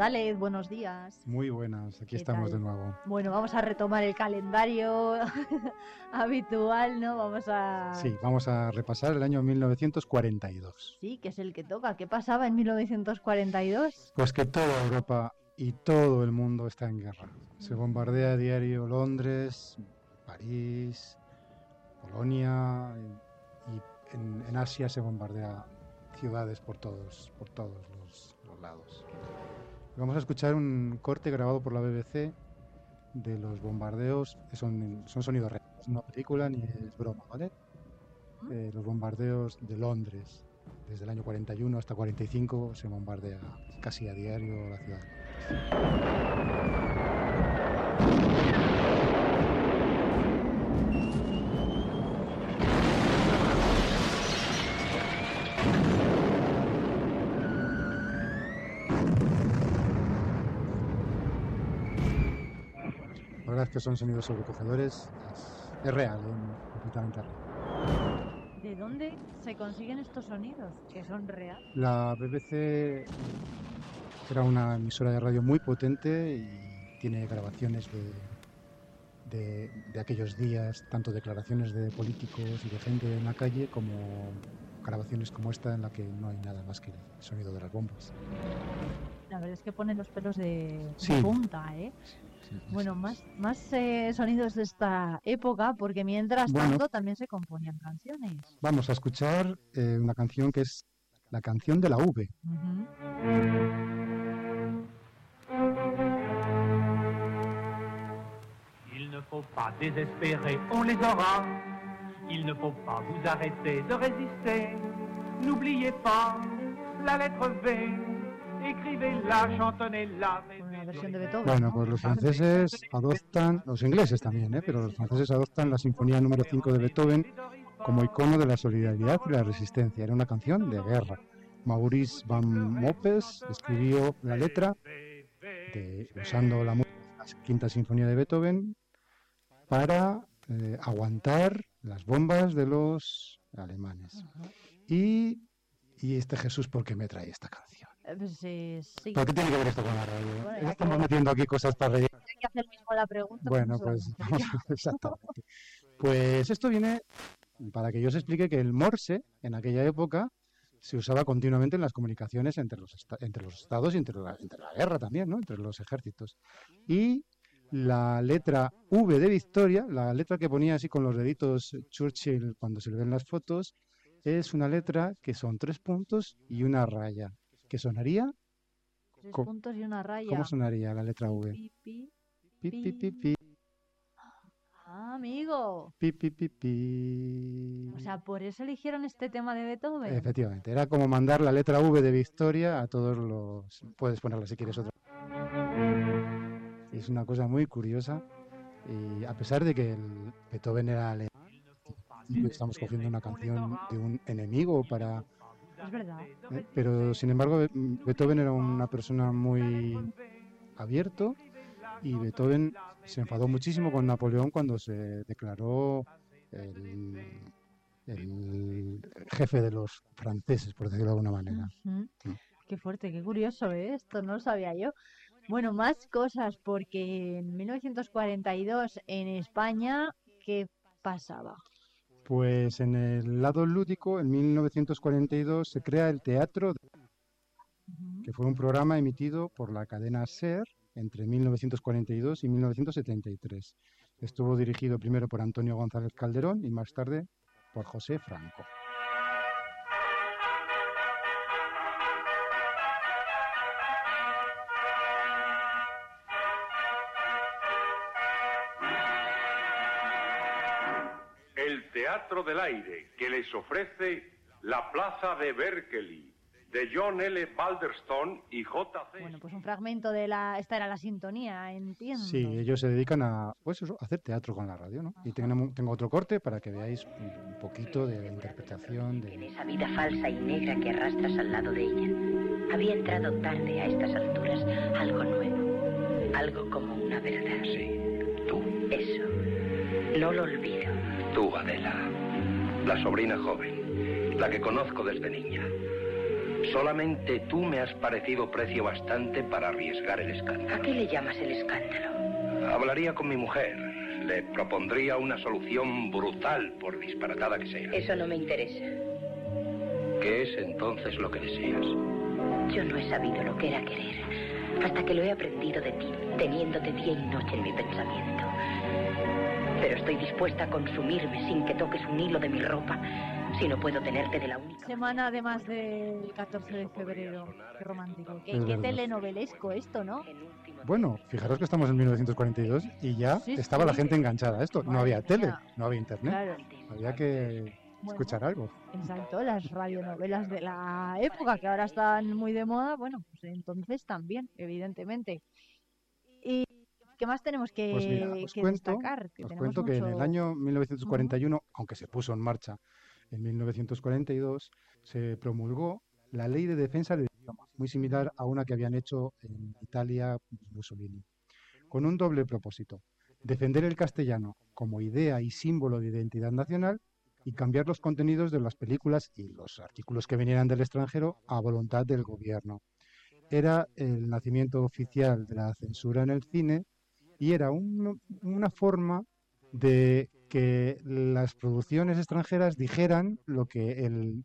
González, buenos días. Muy buenas, aquí ¿Qué estamos tal? de nuevo. Bueno, vamos a retomar el calendario habitual, ¿no? Vamos a... Sí, vamos a repasar el año 1942. Sí, que es el que toca. ¿Qué pasaba en 1942? Pues que toda Europa y todo el mundo está en guerra. Se bombardea a diario Londres, París, Polonia y en, en Asia se bombardea ciudades por todos, por todos. Vamos a escuchar un corte grabado por la BBC de los bombardeos, son, son sonidos reales, no es una película ni es broma, ¿vale? Eh, los bombardeos de Londres. Desde el año 41 hasta 45 se bombardea casi a diario la ciudad. Que son sonidos sobrecogedores, es, es real, es completamente real. ¿De dónde se consiguen estos sonidos? Que son reales. La BBC era una emisora de radio muy potente y tiene grabaciones de, de, de aquellos días, tanto declaraciones de políticos y de gente en la calle como grabaciones como esta en la que no hay nada más que el sonido de las bombas. La verdad es que pone los pelos de, de punta, ¿eh? Bueno, más, más eh, sonidos de esta época, porque mientras Bueno. tanto también se componían canciones. Vamos a escuchar eh, una canción que es la canción de la V. Il ne faut pas désespérer, on les aura. Il ne faut pas vous arrêter de résister. N'oubliez pas la lettre V. Écrivez-la, chantonnez-la. Una versión de Beethoven. Bueno, pues los franceses adoptan, los ingleses también, ¿eh? pero los franceses adoptan la Sinfonía número 5 de Beethoven como icono de la solidaridad y la resistencia. Era una canción de guerra. Maurice Van Mopes escribió la letra de- usando la la quinta sinfonía de Beethoven para eh, aguantar las bombas de los alemanes. Y, y este Jesús, ¿por qué me trae esta canción? Eh, pues, eh, sí. ¿Por qué tiene que ver esto con la radio? Bueno, Estamos que- metiendo aquí cosas para rellenar. Hay que hacer mismo la pregunta. Bueno, pues pues a vamos, exactamente. Pues esto viene para que yo os explique que el Morse en aquella época se usaba continuamente en las comunicaciones entre los, entre los estados y entre la, entre la guerra también, ¿no? Entre los ejércitos. Y la letra V de Victoria, la letra que ponía así con los deditos Churchill cuando se le ven las fotos, es una letra que son tres puntos y una raya. ¿Qué sonaría? Tres Co- puntos y una raya. ¿Cómo sonaría la letra V? Pi, pi, Pi, pi, Ah, amigo. pi, pi, pi, pi. O sea, por eso eligieron este tema de Beethoven. Efectivamente, era como mandar la letra V de Victoria a todos los... Puedes ponerla si quieres otra. Es una cosa muy curiosa y a pesar de que el Beethoven era alemán, y estamos cogiendo una canción de un enemigo para... Es verdad. ¿eh? Pero sin embargo Be- Beethoven era una persona muy abierto y Beethoven se enfadó muchísimo con Napoleón cuando se declaró el, el jefe de los franceses, por decirlo de alguna manera. Qué fuerte, qué curioso, ¿eh? Esto no lo sabía yo. Bueno, más cosas, porque en 1942 en España, ¿qué pasaba? Pues en el lado lúdico, en 1942 se crea el Teatro, que fue un programa emitido por la cadena SER entre 1942 y 1973. Estuvo dirigido primero por Antonio González Calderón y más tarde por José Franco. Teatro del Aire que les ofrece la Plaza de Berkeley de John L. Balderstone y J.C. Bueno, pues un fragmento de la... Esta era la sintonía, entiendo. Sí, ellos se dedican a, pues eso, a hacer teatro con la radio, ¿no? Y tengo, tengo otro corte para que veáis un un poquito de la interpretación de... esa vida falsa y negra que arrastras al lado de ella. Había entrado tarde a estas alturas algo nuevo, algo como una verdad. Sí, tú. Eso. No lo olvido. Tú, Adela, la sobrina joven, la que conozco desde niña. Solamente tú me has parecido precio bastante para arriesgar el escándalo. ¿A qué le llamas el escándalo? Hablaría con mi mujer. Le propondría una solución brutal, por disparatada que sea. Eso no me interesa. ¿Qué es entonces lo que deseas? Yo no he sabido lo que era querer hasta que lo he aprendido de ti, teniéndote día y noche en mi pensamiento. Pero estoy dispuesta a consumirme sin que toques un hilo de mi ropa, si no puedo tenerte de la única. Semana además del 14 de febrero. Qué romántico. Qué, qué telenovelesco esto, ¿no? Bueno, fijaros que estamos en 1942 y ya Sí, estaba la gente enganchada a esto. No había tele, no había internet. Claro. Había que Bueno. escuchar algo. Exacto, las radionovelas de la época que ahora están muy de moda, bueno, pues entonces también, evidentemente. ¿Y qué más tenemos que, Pues mira, os que cuento, destacar? Que os cuento que en el año 1941, aunque se puso en marcha en 1942, se promulgó la Ley de Defensa del Idioma, muy similar a una que habían hecho en Italia Mussolini, con un doble propósito, defender el castellano como idea y símbolo de identidad nacional y cambiar los contenidos de las películas y los artículos que vinieran del extranjero a voluntad del gobierno. Era el nacimiento oficial de la censura en el cine y era un- una forma de que las producciones extranjeras dijeran lo que el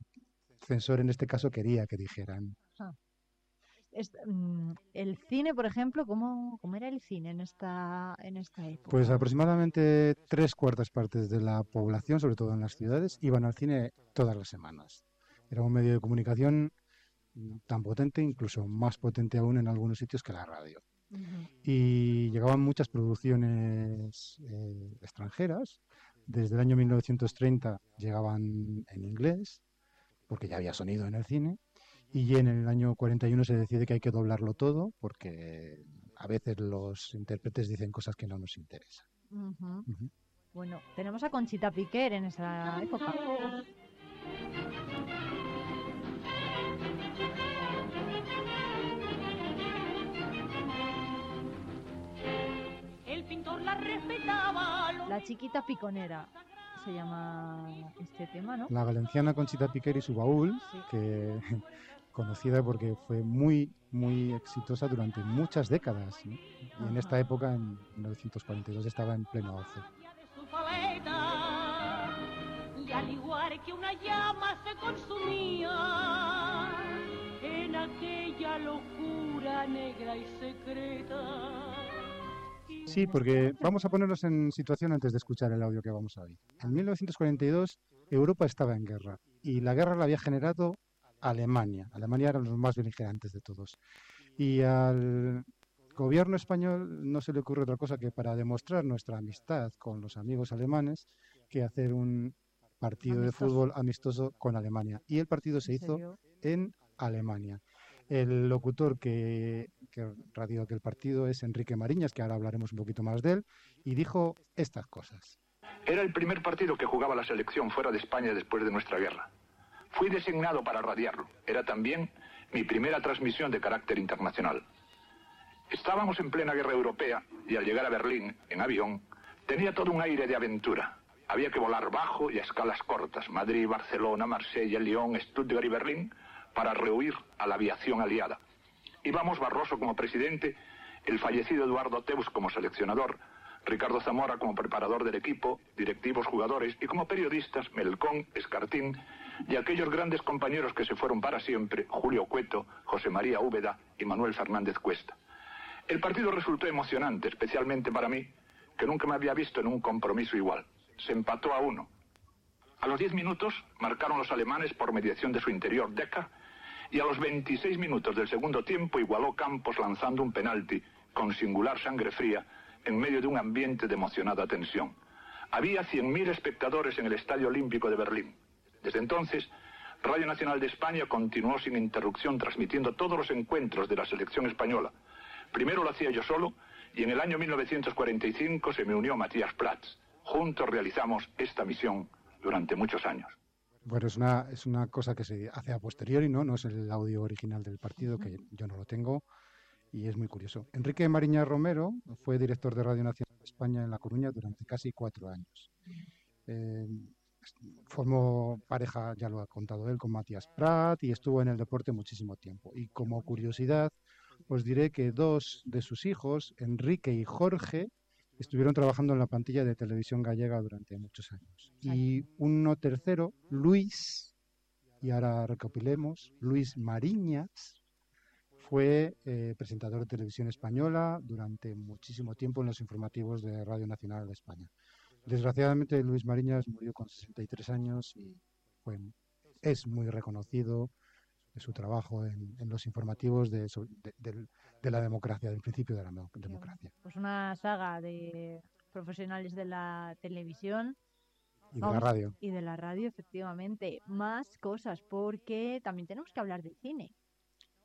censor en este caso quería que dijeran. Ah. Mm, el cine, por ejemplo, ¿cómo, cómo era el cine en esta, en esta época? Pues aproximadamente tres cuartas partes de la población, sobre todo en las ciudades, iban al cine todas las semanas. Era un medio de comunicación tan potente, incluso más potente aún en algunos sitios que la radio. Y llegaban muchas producciones eh, extranjeras. Desde el año 1930 llegaban en inglés, porque ya había sonido en el cine, y en el año 41 se decide que hay que doblarlo todo, porque a veces los intérpretes dicen cosas que no nos interesan. Bueno, tenemos a Conchita Piquer en esa época. La respetaba. lo- La chiquita piconera se llama este tema, ¿no? La valenciana Conchita Piquer y su baúl, que conocida porque fue muy, muy exitosa durante muchas décadas. ¿no? Y en esta época, en 1942, estaba en pleno auge. y al igual que una llama se consumía en aquella locura negra y secreta. Sí, porque vamos a ponernos en situación antes de escuchar el audio que vamos a oír. En 1942 Europa estaba en guerra y la guerra la había generado Alemania. Alemania eran los más beligerantes de todos. Y al gobierno español no se le ocurre otra cosa que para demostrar nuestra amistad con los amigos alemanes que hacer un partido de fútbol amistoso con Alemania. Y el partido se ¿En hizo en Alemania. El locutor que, radió aquel partido es Enrique Mariñas, que ahora hablaremos un poquito más de él, y dijo estas cosas. Era el primer partido que jugaba la selección fuera de España después de nuestra guerra. Fui designado para radiarlo. Era también mi primera transmisión de carácter internacional. Estábamos en plena guerra europea y al llegar a Berlín, en avión, tenía todo un aire de aventura. Había que volar bajo y a escalas cortas, Madrid, Barcelona, Marsella, Lyon, Stuttgart y Berlín, para rehuir a la aviación aliada. Íbamos Barroso como presidente, el fallecido Eduardo Teus como seleccionador, Ricardo Zamora como preparador del equipo, directivos, jugadores y como periodistas Melcón, Escartín y aquellos grandes compañeros que se fueron para siempre, Julio Cueto, José María Úbeda y Manuel Fernández Cuesta. El partido resultó emocionante, especialmente para mí, que nunca me había visto en un compromiso igual. Se empató a uno. A los 10 minutos marcaron los alemanes por mediación de su interior Deca y a los 26 minutos del segundo tiempo igualó Campos lanzando un penalti con singular sangre fría en medio de un ambiente de emocionada tensión. Había 100.000 espectadores en el Estadio Olímpico de Berlín. Desde entonces, Radio Nacional de España continuó sin interrupción transmitiendo todos los encuentros de la selección española. Primero lo hacía yo solo y en el año 1945 se me unió Matías Prats. Juntos realizamos esta misión durante muchos años. Bueno, es una, es una cosa que se hace a posteriori, ¿no? No es el audio original del partido, que yo no lo tengo, y es muy curioso. Enrique Mariña Romero fue director de Radio Nacional de España en La Coruña durante casi cuatro años. Eh, formó pareja, ya lo ha contado él, con Matías Prat y estuvo en el deporte muchísimo tiempo. Y como curiosidad, os diré que dos de sus hijos, Enrique y Jorge, estuvieron trabajando en la plantilla de televisión gallega durante muchos años. Y uno tercero, Luis, y ahora recopilemos, Luis Mariñas, fue eh, presentador de televisión española durante muchísimo tiempo en los informativos de Radio Nacional de España. Desgraciadamente, Luis Mariñas murió con 63 años y fue, es muy reconocido de su trabajo en, en los informativos de, de- la democracia, del principio de la democracia. Pues una saga de profesionales de la televisión. Y de la radio. Y de la radio, efectivamente. Más cosas, porque también tenemos que hablar del cine,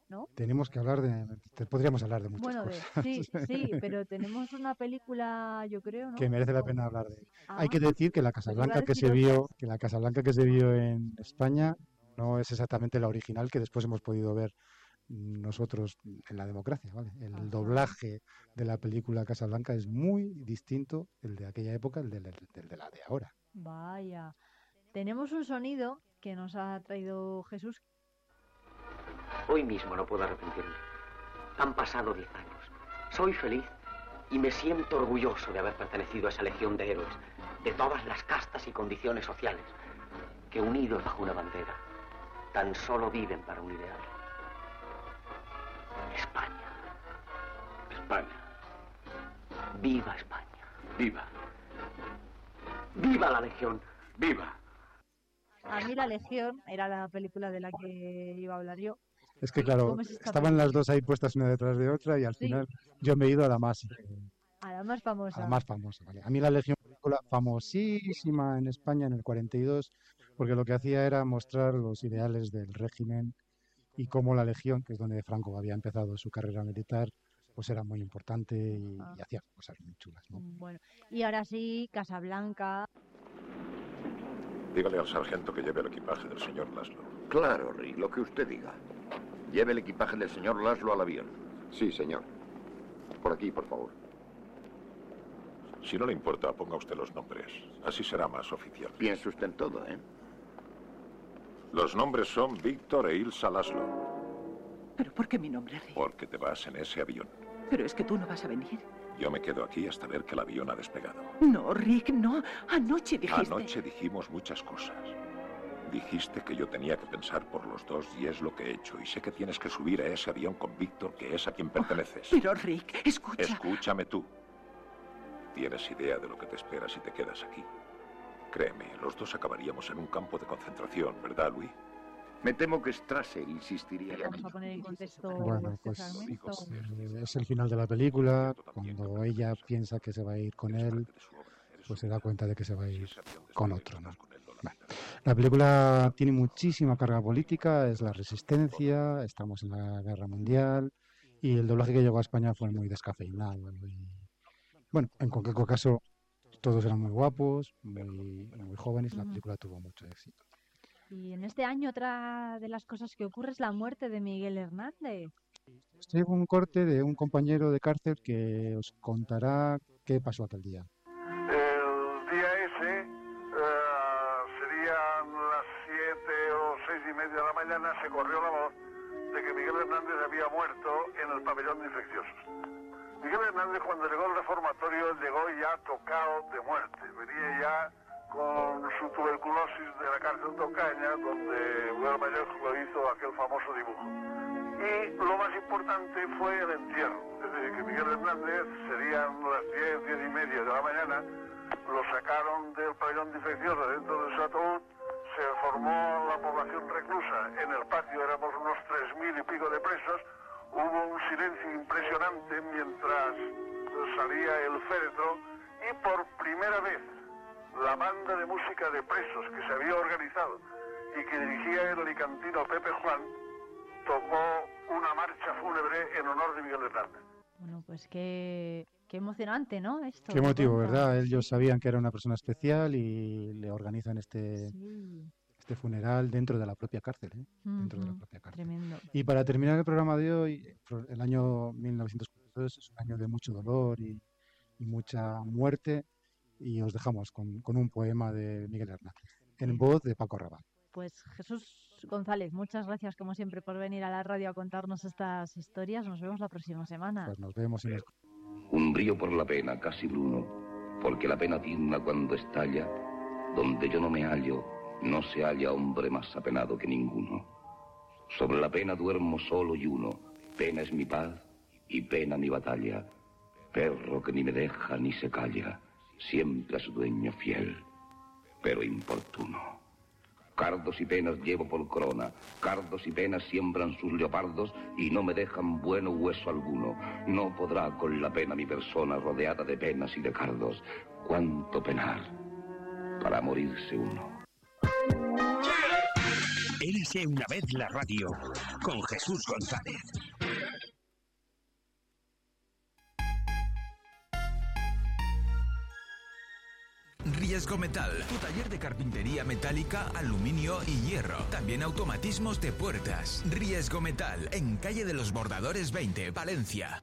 ¿no? Tenemos que hablar de, te- podríamos hablar de muchas Bueno, de- cosas sí, sí, pero tenemos una película, yo creo, ¿no? que merece la pena hablar de ello. Hay Ah, que decir que la Casa pues que se vio, que la Casa Blanca que se vio en España no es exactamente la original que después hemos podido ver nosotros en la democracia, ¿vale? El doblaje de la película Casablanca es muy distinto el de aquella época, el de, la- del de la de ahora. Vaya. Tenemos un sonido que nos ha traído Jesús. Hoy mismo no puedo arrepentirme. Han pasado diez años. Soy feliz y me siento orgulloso de haber pertenecido a esa legión de héroes, de todas las castas y condiciones sociales, que unidos bajo una bandera, tan solo viven para un ideal. España. España. Viva España. Viva. Viva la legión. Viva. A mí La Legión era la película de la que iba a hablar yo. Es que claro, ¿Cómo es esta estaban las dos ahí puestas una detrás de otra y al Sí. final yo me he ido a la más, eh, A la más famosa. a la más famosa. ¿vale? A mí la Legión película famosísima en España en el 42 porque lo que hacía era mostrar los ideales del régimen y cómo la Legión, que es donde Franco había empezado su carrera militar, pues era muy importante y, Ah. y hacía cosas muy chulas. ¿no? Bueno, y ahora sí, Casablanca. Dígale al sargento que lleve el equipaje del señor Laszlo. Claro, Rick, lo que usted diga. Lleve el equipaje del señor Laszlo al avión. Sí, señor. Por aquí, por favor. Si no le importa, ponga usted los nombres. Así será más oficial. Piense usted en todo, ¿eh? Los nombres son Víctor e Ilsa Laszlo. ¿Pero por qué mi nombre, Rick? Porque te vas en ese avión. Pero es que tú no vas a venir. Yo me quedo aquí hasta ver que el avión ha despegado. No, Rick, no. Anoche dijiste... Anoche dijimos muchas cosas. Dijiste que yo tenía que pensar por los dos y es lo que he hecho. Y sé que tienes que subir a ese avión con Víctor, que es a quien perteneces. Pero, Rick, escucha. Escúchame tú. Tienes idea de lo que te espera si te quedas aquí. Créeme, los dos acabaríamos en un campo de concentración, ¿verdad, Luis? Me temo que Strasser insistiría. Vamos a poner en contexto Bueno, este pues eh, es el final de la película. Cuando ella piensa que se va a ir con él, pues se da cuenta de que se va a ir con otro. ¿no? Bueno, la película tiene muchísima carga política, es la resistencia, estamos en la guerra mundial y el doblaje que llegó a España fue muy descafeinado. y- bueno, en cualquier caso, todos eran muy guapos, muy, muy jóvenes, la película tuvo mucho éxito. Y en este año otra de las cosas que ocurre es la muerte de Miguel Hernández. Traigo un corte de un compañero de cárcel que os contará qué pasó aquel día. El día ese eh, serían las siete o seis y media de la mañana, se corrió la voz de que Miguel Hernández había muerto en el pabellón de infecciosos. Miguel Hernández cuando llegó al reformatorio llegó ya tocado de muerte, venía ya con su tuberculosis de la cárcel Tocaña, donde Mayor lo hizo aquel famoso dibujo. Y lo más importante fue el entierro. Es decir, que Miguel Hernández serían las 10, 10 y media de la mañana, lo sacaron del pabellón infeccioso dentro de su ataúd, se formó la población reclusa. En el patio éramos unos tres mil y pico de presos. Hubo un silencio impresionante mientras salía el féretro y por primera vez la banda de música de presos que se había organizado y que dirigía el alicantino Pepe Juan tocó una marcha fúnebre en honor de Miguel Hernández. Bueno, pues qué, qué emocionante, ¿no? Esto Qué emotivo, ¿verdad? Ellos sabían que era una persona especial y le organizan este, este funeral dentro de la propia cárcel. ¿eh? Dentro de la propia cárcel. Tremendo. Y para terminar el programa de hoy, el año 1942 es un año de mucho dolor y, y mucha muerte y os dejamos con, con un poema de Miguel Hernández, en voz de Paco Rabanne. Pues Jesús González, muchas gracias como siempre por venir a la radio a contarnos estas historias. Nos vemos la próxima semana. Pues nos vemos en el... Un brillo por la pena, casi bruno, porque la pena tigna cuando estalla, donde yo no me hallo, no se halla hombre más apenado que ninguno. Sobre la pena duermo solo y uno, pena es mi paz y pena mi batalla, perro que ni me deja ni se calla, siempre a su dueño fiel, pero importuno. Cardos y penas llevo por corona, cardos y penas siembran sus leopardos y no me dejan bueno hueso alguno. No podrá con la pena mi persona rodeada de penas y de cardos. Cuánto penar para morirse uno. Érase una vez la radio con Jesús González. Riesgo Metal, tu taller de carpintería metálica, aluminio y hierro. También automatismos de puertas. Riesgo Metal, en calle de los Bordadores 20, Valencia.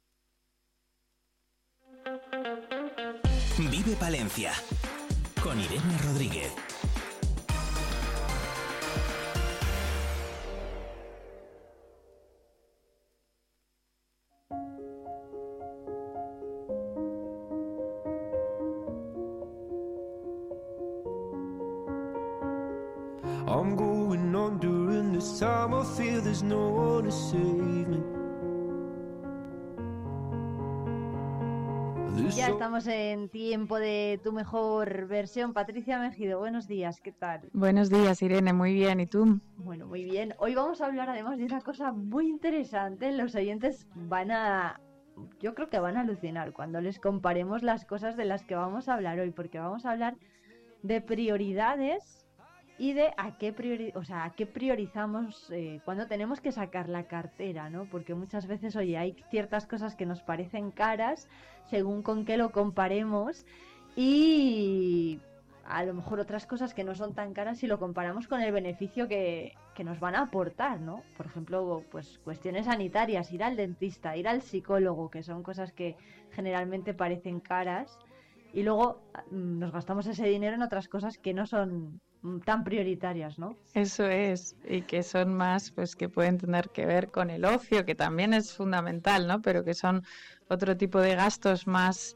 Vive Palencia con Irene Rodríguez. I'm going on during this time. I feel there's no one to save Ya estamos en tiempo de tu mejor versión. Patricia Mejido, buenos días, ¿qué tal? Buenos días, Irene. Muy bien. ¿Y tú? Bueno, muy bien. Hoy vamos a hablar además de una cosa muy interesante. Los oyentes van a... Yo creo que van a alucinar cuando les comparemos las cosas de las que vamos a hablar hoy, porque vamos a hablar de prioridades y de a qué, priori- o sea, a qué priorizamos eh, cuando tenemos que sacar la cartera, ¿no? Porque muchas veces, oye, hay ciertas cosas que nos parecen caras según con qué lo comparemos y a lo mejor otras cosas que no son tan caras si lo comparamos con el beneficio que, que nos van a aportar, ¿no? Por ejemplo, pues cuestiones sanitarias, ir al dentista, ir al psicólogo, que son cosas que generalmente parecen caras y luego mm, nos gastamos ese dinero en otras cosas que no son tan prioritarias, ¿no? Eso es, y que son más, pues que pueden tener que ver con el ocio, que también es fundamental, ¿no? Pero que son otro tipo de gastos más,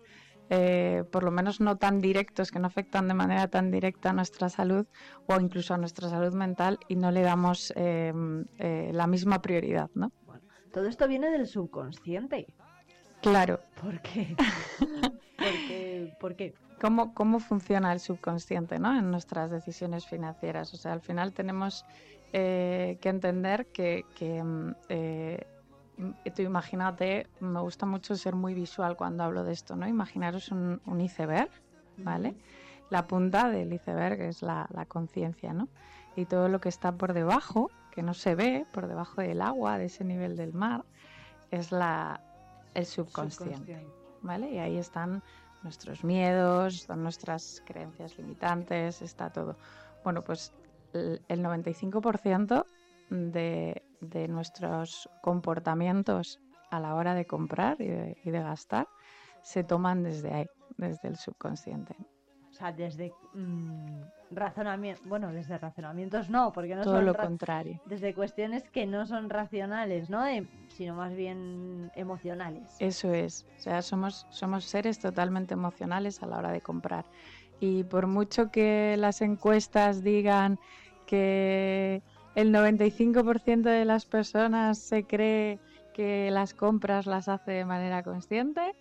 eh, por lo menos no tan directos, que no afectan de manera tan directa a nuestra salud o incluso a nuestra salud mental y no le damos eh, eh, la misma prioridad, ¿no? Todo esto viene del subconsciente. Claro. ¿Por qué? Porque, ¿Por qué? ¿Cómo, ¿Cómo funciona el subconsciente ¿no? en nuestras decisiones financieras? O sea, al final tenemos eh, que entender que, que mm, eh, tú imagínate, me gusta mucho ser muy visual cuando hablo de esto, ¿no? Imaginaros un, un iceberg, ¿vale? La punta del iceberg es la, la conciencia, ¿no? Y todo lo que está por debajo, que no se ve, por debajo del agua, de ese nivel del mar, es la, el subconsciente, Subconsciente. ¿Vale? Y ahí están nuestros miedos, están nuestras creencias limitantes, está todo. Bueno, pues el el 95% de, de nuestros comportamientos a la hora de comprar y de, y de gastar se toman desde ahí, desde el subconsciente. O sea, desde razonamiento, bueno, desde razonamientos no, porque no Todo son lo ra- contrario. Desde cuestiones que no son racionales, ¿no? De- sino más bien emocionales. Eso es, o sea, somos, somos seres totalmente emocionales a la hora de comprar. Y por mucho que las encuestas digan que el 95% de las personas se cree que las compras las hace de manera consciente,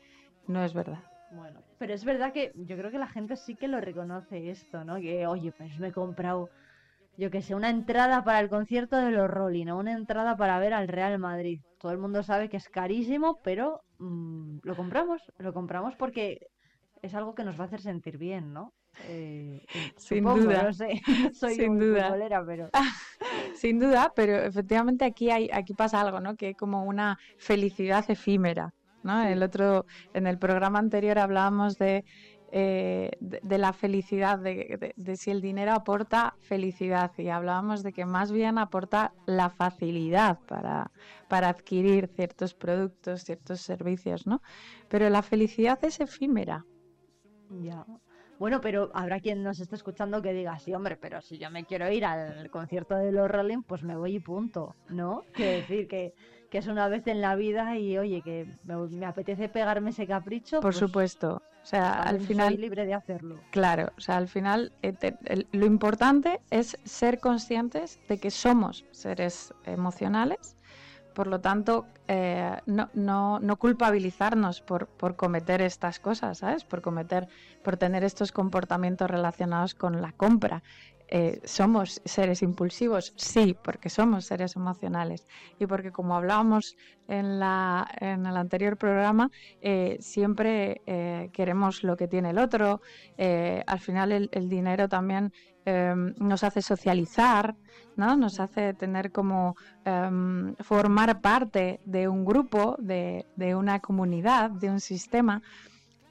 no es verdad. Bueno, pero es verdad que yo creo que la gente sí que lo reconoce esto, ¿no? Que, oye, pues me he comprado, yo que sé, una entrada para el concierto de los Rolling o una entrada para ver al Real Madrid. Todo el mundo sabe que es carísimo, pero mm, lo compramos, lo compramos porque es algo que nos va a hacer sentir bien, ¿no? Eh, eh, Sin supongo, duda. no sé, soy Sin duda. futbolera, pero... Sin duda, pero efectivamente aquí hay, aquí pasa algo, ¿no? Que hay como una felicidad efímera, ¿no? El otro, en el programa anterior hablábamos de, eh, de, de la felicidad, de, de- de si el dinero aporta felicidad y hablábamos de que más bien aporta la facilidad para, para adquirir ciertos productos, ciertos servicios, ¿no? Pero la felicidad es efímera. Ya. Bueno, pero habrá quien nos esté escuchando que diga, sí, hombre, pero si yo me quiero ir al concierto de los Rolling, pues me voy y punto, ¿no? Quiero decir que, que es una vez en la vida y, oye, que me, me apetece pegarme ese capricho, Por pues supuesto. O sea, al final... soy libre de hacerlo. Claro, o sea, al final eh, te- el- lo importante es ser conscientes de que somos seres emocionales, por lo tanto, eh, no, no, no culpabilizarnos por, por cometer estas cosas, ¿sabes? Por cometer, por tener estos comportamientos relacionados con la compra. Eh, somos seres impulsivos, sí, porque somos seres emocionales y porque como hablábamos en, la, en el anterior programa, eh, siempre eh, queremos lo que tiene el otro. al final el, dinero también eh, nos hace socializar, ¿no? Nos hace tener como em, formar parte de un grupo, de, de una comunidad, de un sistema.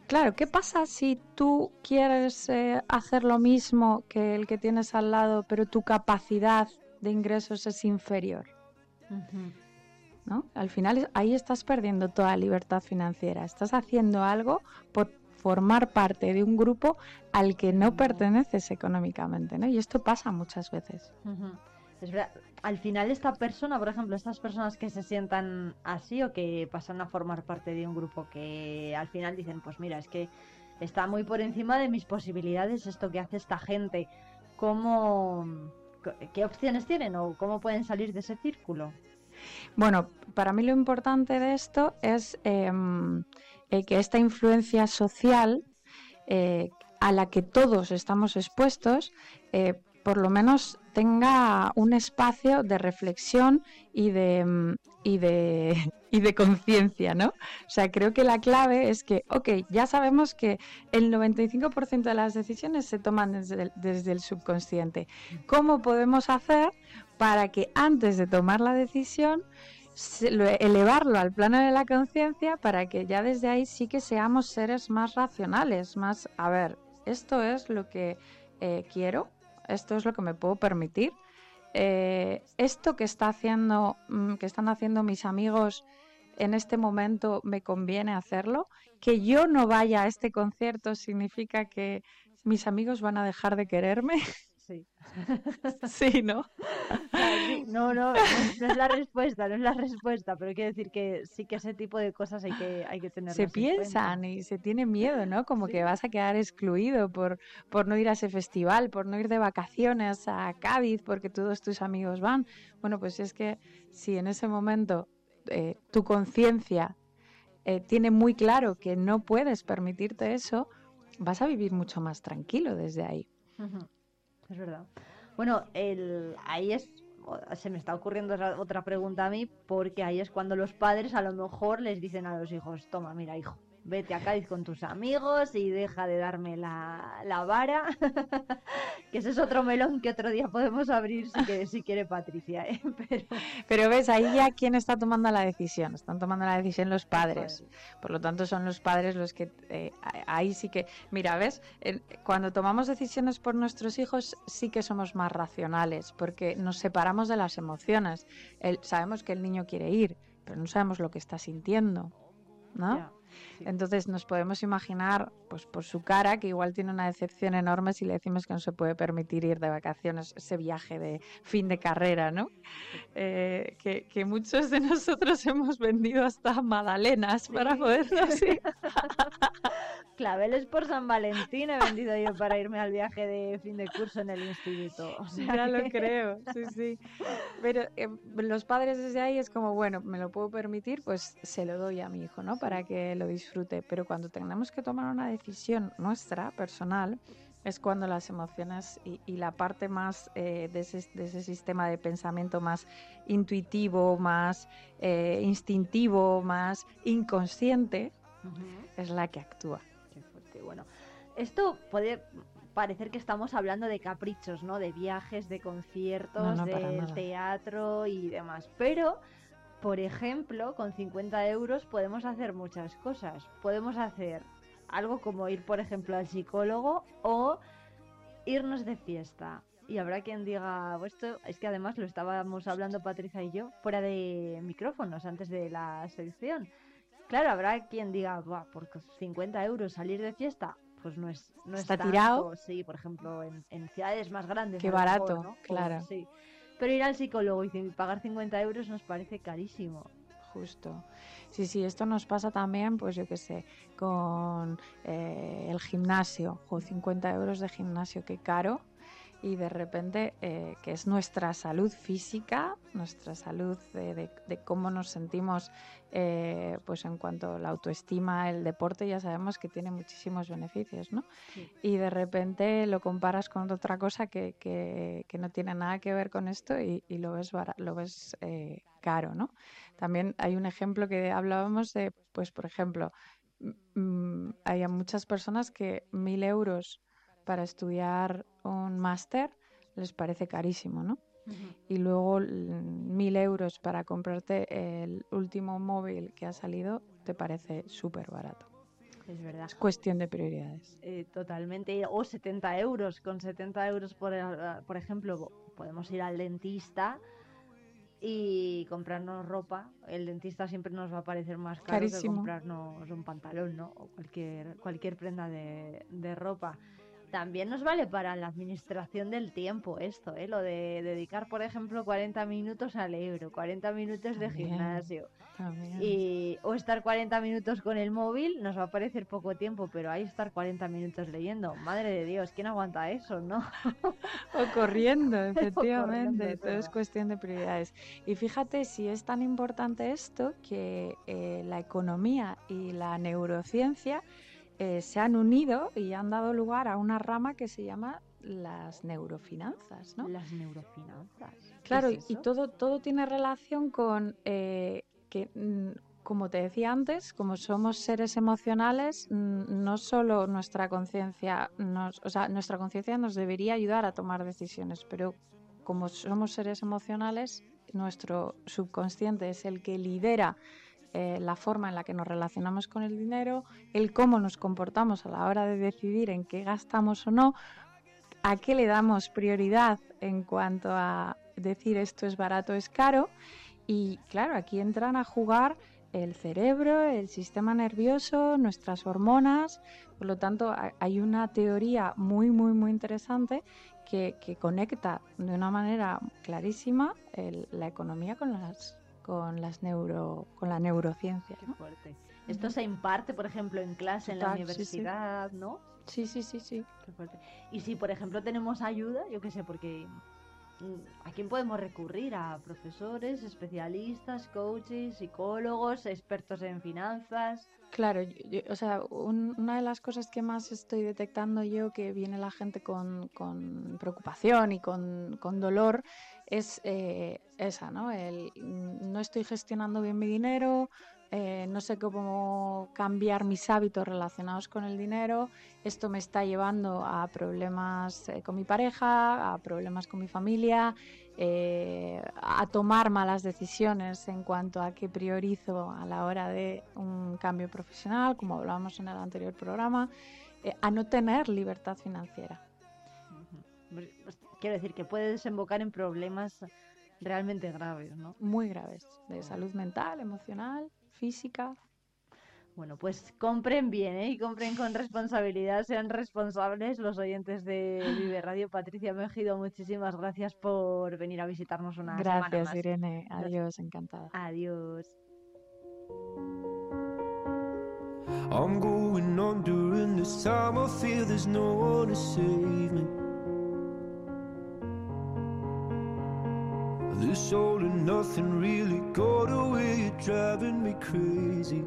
Claro, ¿qué pasa si tú quieres eh, hacer lo mismo que el que tienes al lado, pero tu capacidad de ingresos es inferior? ¿no? Al final ahí estás perdiendo toda libertad financiera. Estás haciendo algo por formar parte de un grupo al que no perteneces económicamente, ¿no? Y esto pasa muchas veces. Al final esta persona, por ejemplo, estas personas que se sientan así o que pasan a formar parte de un grupo que al final dicen, pues mira, es que está muy por encima de mis posibilidades esto que hace esta gente. ¿Cómo, qué opciones tienen o cómo pueden salir de ese círculo? Bueno, para mí lo importante de esto es em, que esta influencia social eh, a la que todos estamos expuestos, eh, por lo menos tenga un espacio de reflexión y de, mm, y de, y de conciencia, ¿no? O sea, creo que la clave es que, ok, ya sabemos que el 95% de las decisiones se toman desde el, desde el subconsciente. ¿Cómo podemos hacer para que antes de tomar la decisión elevarlo al plano de la conciencia para que ya desde ahí sí que seamos seres más racionales, más, a ver, esto es lo que eh, quiero, esto es lo que me puedo permitir, eh, esto que está haciendo, mm, que están haciendo mis amigos en este momento me conviene hacerlo, que yo no vaya a este concierto significa que mis amigos van a dejar de quererme. Sí. sí, ¿no? No, no, no es, no es la respuesta, no es la respuesta, pero quiero decir que sí que ese tipo de cosas hay que, hay que tenerlas se piensan y se tiene miedo, ¿no? Como que vas a quedar excluido por, por no ir a ese festival, por no ir de vacaciones a Cádiz porque todos tus amigos van. Bueno, pues es que si en ese momento eh, tu conciencia eh, tiene muy claro que no puedes permitirte eso, vas a vivir mucho más tranquilo desde ahí. Es verdad. Bueno, el, ahí es se me está ocurriendo otra pregunta a mí, porque ahí es cuando los padres a lo mejor les dicen a los hijos, toma, mira, hijo, vete a Cádiz con tus amigos y deja de darme la, la vara, que ese es otro melón que otro día podemos abrir si, que, si quiere Patricia. ¿eh? Pero... Pero ves, ahí ya quién está tomando la decisión, están tomando la decisión los padres, por lo tanto son los padres los que eh, ahí sí que, mira, ves, cuando tomamos decisiones por nuestros hijos sí que somos más racionales, porque nos separamos de las emociones, sabemos que el niño quiere ir, pero no sabemos lo que está sintiendo, ¿no? Entonces nos podemos imaginar, pues por su cara, que igual tiene una decepción enorme si le decimos que no se puede permitir ir de vacaciones, ese viaje de fin de carrera, ¿no? Eh, que, muchos de nosotros hemos vendido hasta magdalenas para podernos ir. Claveles por San Valentín he vendido yo para irme al viaje de fin de curso en el instituto. ya lo creo, sí, sí. Pero eh, los padres desde ahí es como, bueno, me lo puedo permitir, pues se lo doy a mi hijo, ¿no? Para que lo disfrute. Pero cuando tenemos que tomar una decisión nuestra, personal, es cuando las emociones y, la parte más eh, de, ese, sistema de pensamiento más intuitivo, más eh, instintivo, más inconsciente, es la que actúa. Bueno, esto puede parecer que estamos hablando de caprichos, ¿no? De viajes, de conciertos, de teatro y demás. Pero, por ejemplo, con 50 euros podemos hacer muchas cosas. Podemos hacer algo como ir, por ejemplo, al psicólogo o irnos de fiesta. Y habrá quien diga, esto es que además lo estábamos hablando Patricia y yo fuera de micrófonos antes de la sección. Claro, habrá quien diga, por 50 euros salir de fiesta, pues no es no está tirado. Sí, por ejemplo, en, ciudades más grandes. Qué barato, claro. sí. Pero ir al psicólogo y pagar 50 euros nos parece carísimo. Justo. Sí, sí, esto nos pasa también, pues yo qué sé, con eh, el gimnasio. O 50 euros de gimnasio, qué caro y de repente eh, que es nuestra salud física, nuestra salud de, cómo nos sentimos eh, pues en cuanto a la autoestima, el deporte ya sabemos que tiene muchísimos beneficios, ¿no? Y de repente lo comparas con otra cosa que, que, no tiene nada que ver con esto y, lo ves, lo ves eh, caro, ¿no? También hay un ejemplo que hablábamos de, pues por ejemplo, hay muchas personas que mil euros para estudiar un máster les parece carísimo, ¿no? Y luego mil euros para comprarte el último móvil que ha salido te parece súper barato. Es verdad. Es cuestión de prioridades. Eh, totalmente. O 70 euros. Con 70 euros, por, por ejemplo, podemos ir al dentista y comprarnos ropa. El dentista siempre nos va a parecer más caro que comprarnos un pantalón, ¿no? O cualquier, cualquier prenda de, de ropa. También nos vale para la administración del tiempo esto, ¿eh? lo de dedicar, por ejemplo, 40 minutos al euro, 40 minutos de gimnasio. Y, o estar 40 minutos con el móvil nos va a parecer poco tiempo, pero ahí estar 40 minutos leyendo. Madre de Dios, ¿quién aguanta eso, no? o corriendo, efectivamente. Todo es cuestión de prioridades. Y fíjate si es tan importante esto que eh, la economía y la neurociencia eh, se han unido y han dado lugar a una rama que se llama las neurofinanzas, ¿no? Las neurofinanzas. Claro, y todo, todo tiene relación con eh, que, mm, como te decía antes, como somos seres emocionales, mm, no solo nuestra conciencia, o sea, nuestra conciencia nos debería ayudar a tomar decisiones, pero como somos seres emocionales, nuestro subconsciente es el que lidera eh, la forma en la que nos relacionamos con el dinero, el cómo nos comportamos a la hora de decidir en qué gastamos o no, a qué le damos prioridad en cuanto a decir esto es barato, es caro. Y claro, aquí entran a jugar el cerebro, el sistema nervioso, nuestras hormonas. Por lo tanto, hay una teoría muy, muy, muy interesante que, conecta de una manera clarísima la economía con las con las neuro con la neurociencia. Qué fuerte. Esto se imparte, por ejemplo, en clase en la universidad, ¿no? Sí, sí, sí, sí. Qué fuerte. Y si, por ejemplo, tenemos ayuda, yo qué sé, porque mm, ¿a quién podemos recurrir? ¿A profesores, especialistas, coaches, psicólogos, expertos en finanzas? Claro, o sea, una de las cosas que más estoy detectando yo que viene la gente con, preocupación y con, dolor es eh, esa, ¿no? El mm, no estoy gestionando bien mi dinero, eh, no sé cómo cambiar mis hábitos relacionados con el dinero, esto me está llevando a problemas eh, con mi pareja, a problemas con mi familia, a tomar malas decisiones en cuanto a qué priorizo a la hora de un cambio profesional, como hablábamos en el anterior programa, a no tener libertad financiera. Quiero decir que puede desembocar en problemas realmente graves, ¿no? Muy graves, de salud mental, emocional física. Bueno, pues compren bien ¿eh? y compren con responsabilidad, sean responsables los oyentes de Vive Radio. Patricia Mejido, muchísimas gracias por venir a visitarnos una gracias, semana más. Irene. Adiós, encantada. Adiós. I'm going on during this time. I feel there's no one to save me. This all and nothing really got away, driving me crazy.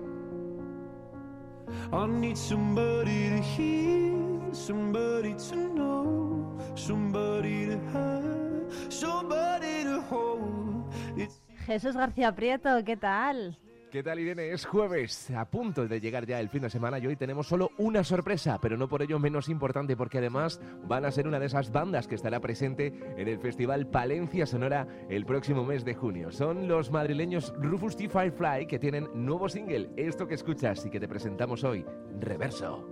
I need somebody to hear, somebody to know, somebody to have, somebody to hold. It's Jesús García Prieto, ¿qué tal? ¿Qué tal Irene? Es jueves, a punto de llegar ya el fin de semana y hoy tenemos solo una sorpresa, pero no por ello menos importante porque además van a ser una de esas bandas que estará presente en el Festival Palencia Sonora el próximo mes de junio. Son los madrileños Rufus T. Firefly que tienen nuevo single, esto que escuchas y que te presentamos hoy, Reverso.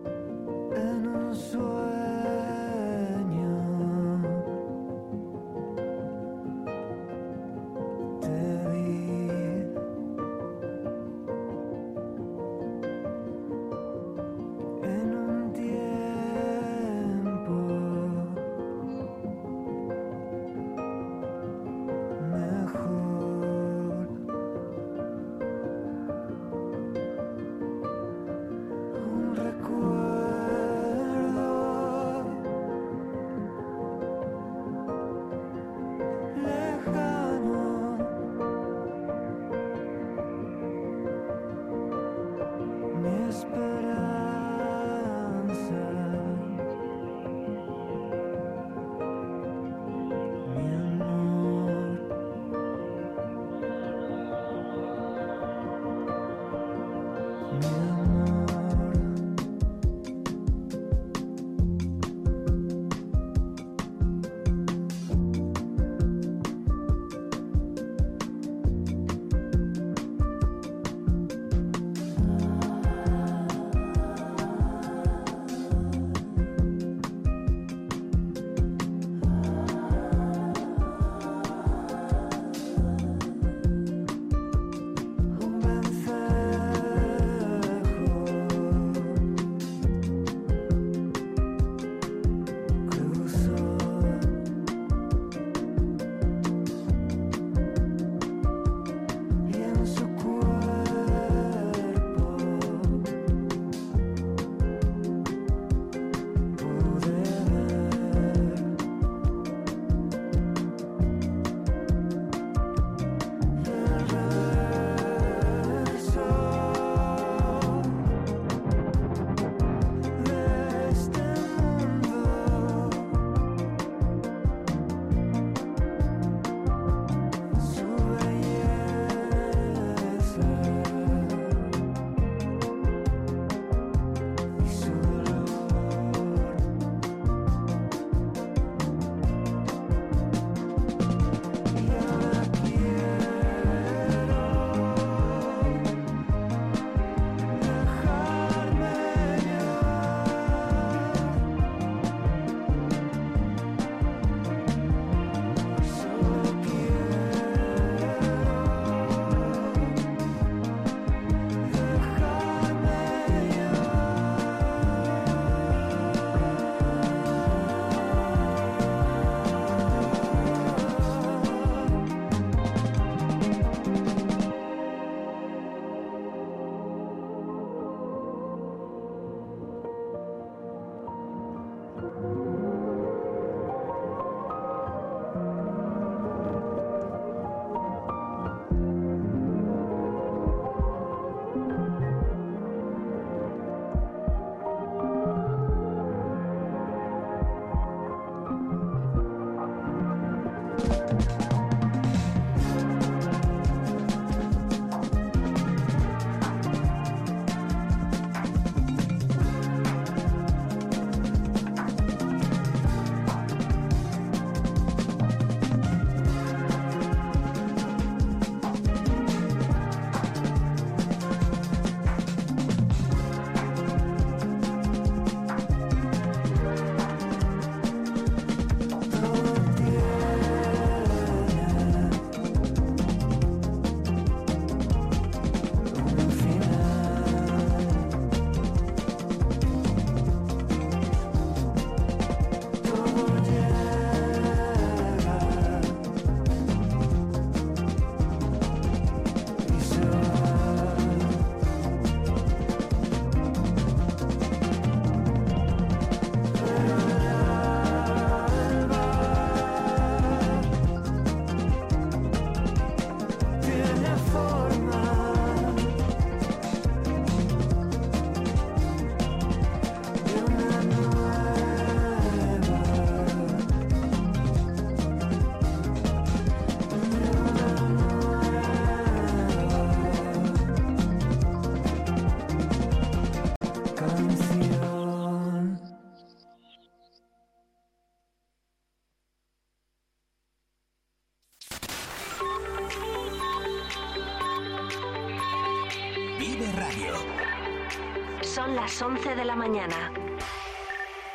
Son las 11 de la mañana.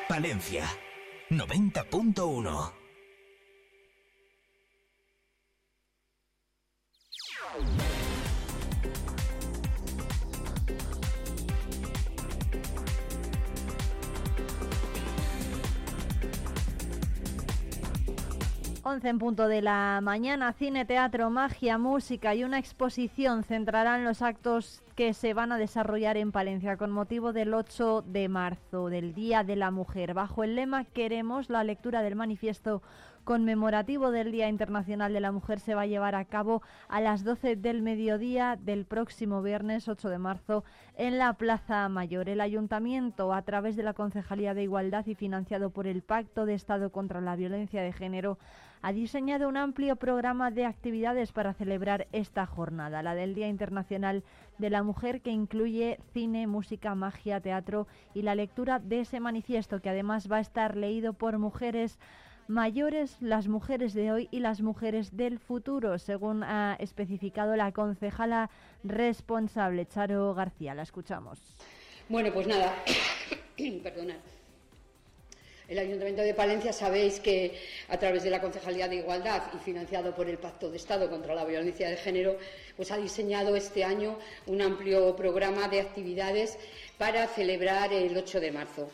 Palencia 90.1 11 en punto de la mañana, cine, teatro, magia, música y una exposición centrarán los actos que se van a desarrollar en Palencia con motivo del 8 de marzo, del Día de la Mujer. Bajo el lema Queremos, la lectura del manifiesto conmemorativo del Día Internacional de la Mujer se va a llevar a cabo a las 12 del mediodía del próximo viernes 8 de marzo en la Plaza Mayor. El Ayuntamiento, a través de la Concejalía de Igualdad y financiado por el Pacto de Estado contra la Violencia de Género, ha diseñado un amplio programa de actividades para celebrar esta jornada, la del Día Internacional de la Mujer, que incluye cine, música, magia, teatro y la lectura de ese manifiesto, que además va a estar leído por mujeres mayores, las mujeres de hoy y las mujeres del futuro, según ha especificado la concejala responsable, Charo García. La escuchamos. Bueno, pues nada, perdonad. El Ayuntamiento de Palencia sabéis que a través de la Concejalía de Igualdad y financiado por el Pacto de Estado contra la Violencia de Género, pues ha diseñado este año un amplio programa de actividades para celebrar el 8 de marzo,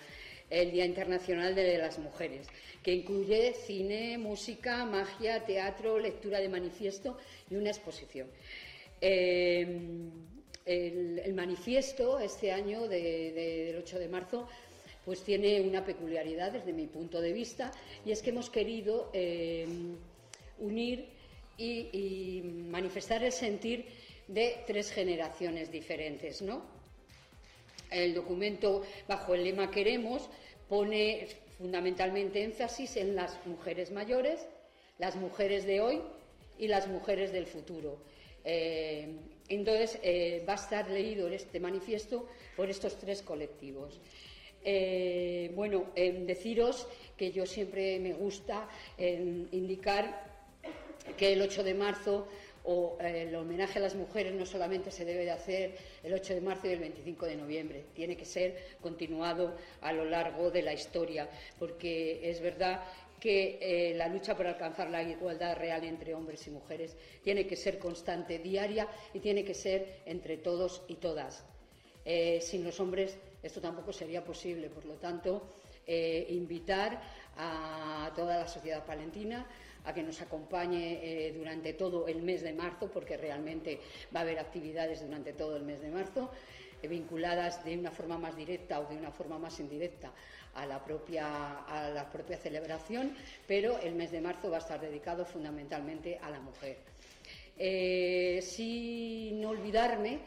el Día Internacional de las Mujeres que incluye cine, música, magia, teatro, lectura de manifiesto y una exposición. Eh, el, manifiesto este año del 8 de marzo pues tiene una peculiaridad desde mi punto de vista y es que hemos querido eh, unir y, manifestar el sentir de tres generaciones diferentes, ¿no? El documento bajo el lema Queremos pone fundamentalmente énfasis en las mujeres mayores, las mujeres de hoy y las mujeres del futuro. Eh, entonces, eh, va a estar leído este manifiesto por estos tres colectivos. Eh, bueno, deciros que yo siempre me gusta indicar que el 8 de marzo o el homenaje a las mujeres no solamente se debe de hacer el 8 de marzo y el 25 de noviembre, tiene que ser continuado a lo largo de la historia, porque es verdad que eh, la lucha por alcanzar la igualdad real entre hombres y mujeres tiene que ser constante, diaria y tiene que ser entre todos y todas. Eh, sin los hombres esto tampoco sería posible, por lo tanto, invitar a toda la sociedad palentina a que nos acompañe eh, durante todo el mes de marzo, porque realmente va a haber actividades durante todo el mes de marzo, eh, vinculadas de una forma más directa o de una forma más indirecta a la, propia, a la propia celebración, pero el mes de marzo va a estar dedicado fundamentalmente a la mujer. Eh, sin olvidarme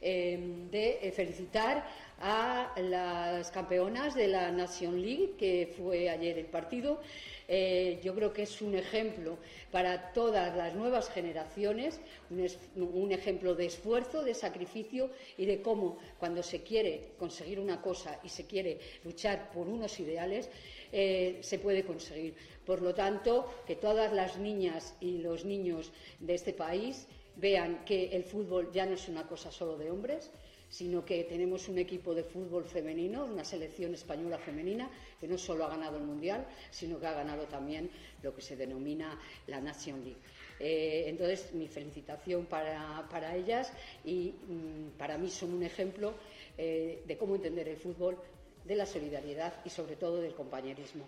de felicitar a las campeonas de la Nation League, que fue ayer el partido. Eh, yo creo que es un ejemplo para todas las nuevas generaciones, un, ejemplo de esfuerzo, de sacrificio y de cómo cuando se quiere conseguir una cosa y se quiere luchar por unos ideales, eh, se puede conseguir. Por lo tanto, que todas las niñas y los niños de este país vean que el fútbol ya no es una cosa solo de hombres, sino que tenemos un equipo de fútbol femenino, una selección española femenina, que no solo ha ganado el Mundial, sino que ha ganado también lo que se denomina la Nation League. Eh, entonces, mi felicitación para, ellas y mm, para mí son un ejemplo eh, de cómo entender el fútbol, de la solidaridad y sobre todo del compañerismo.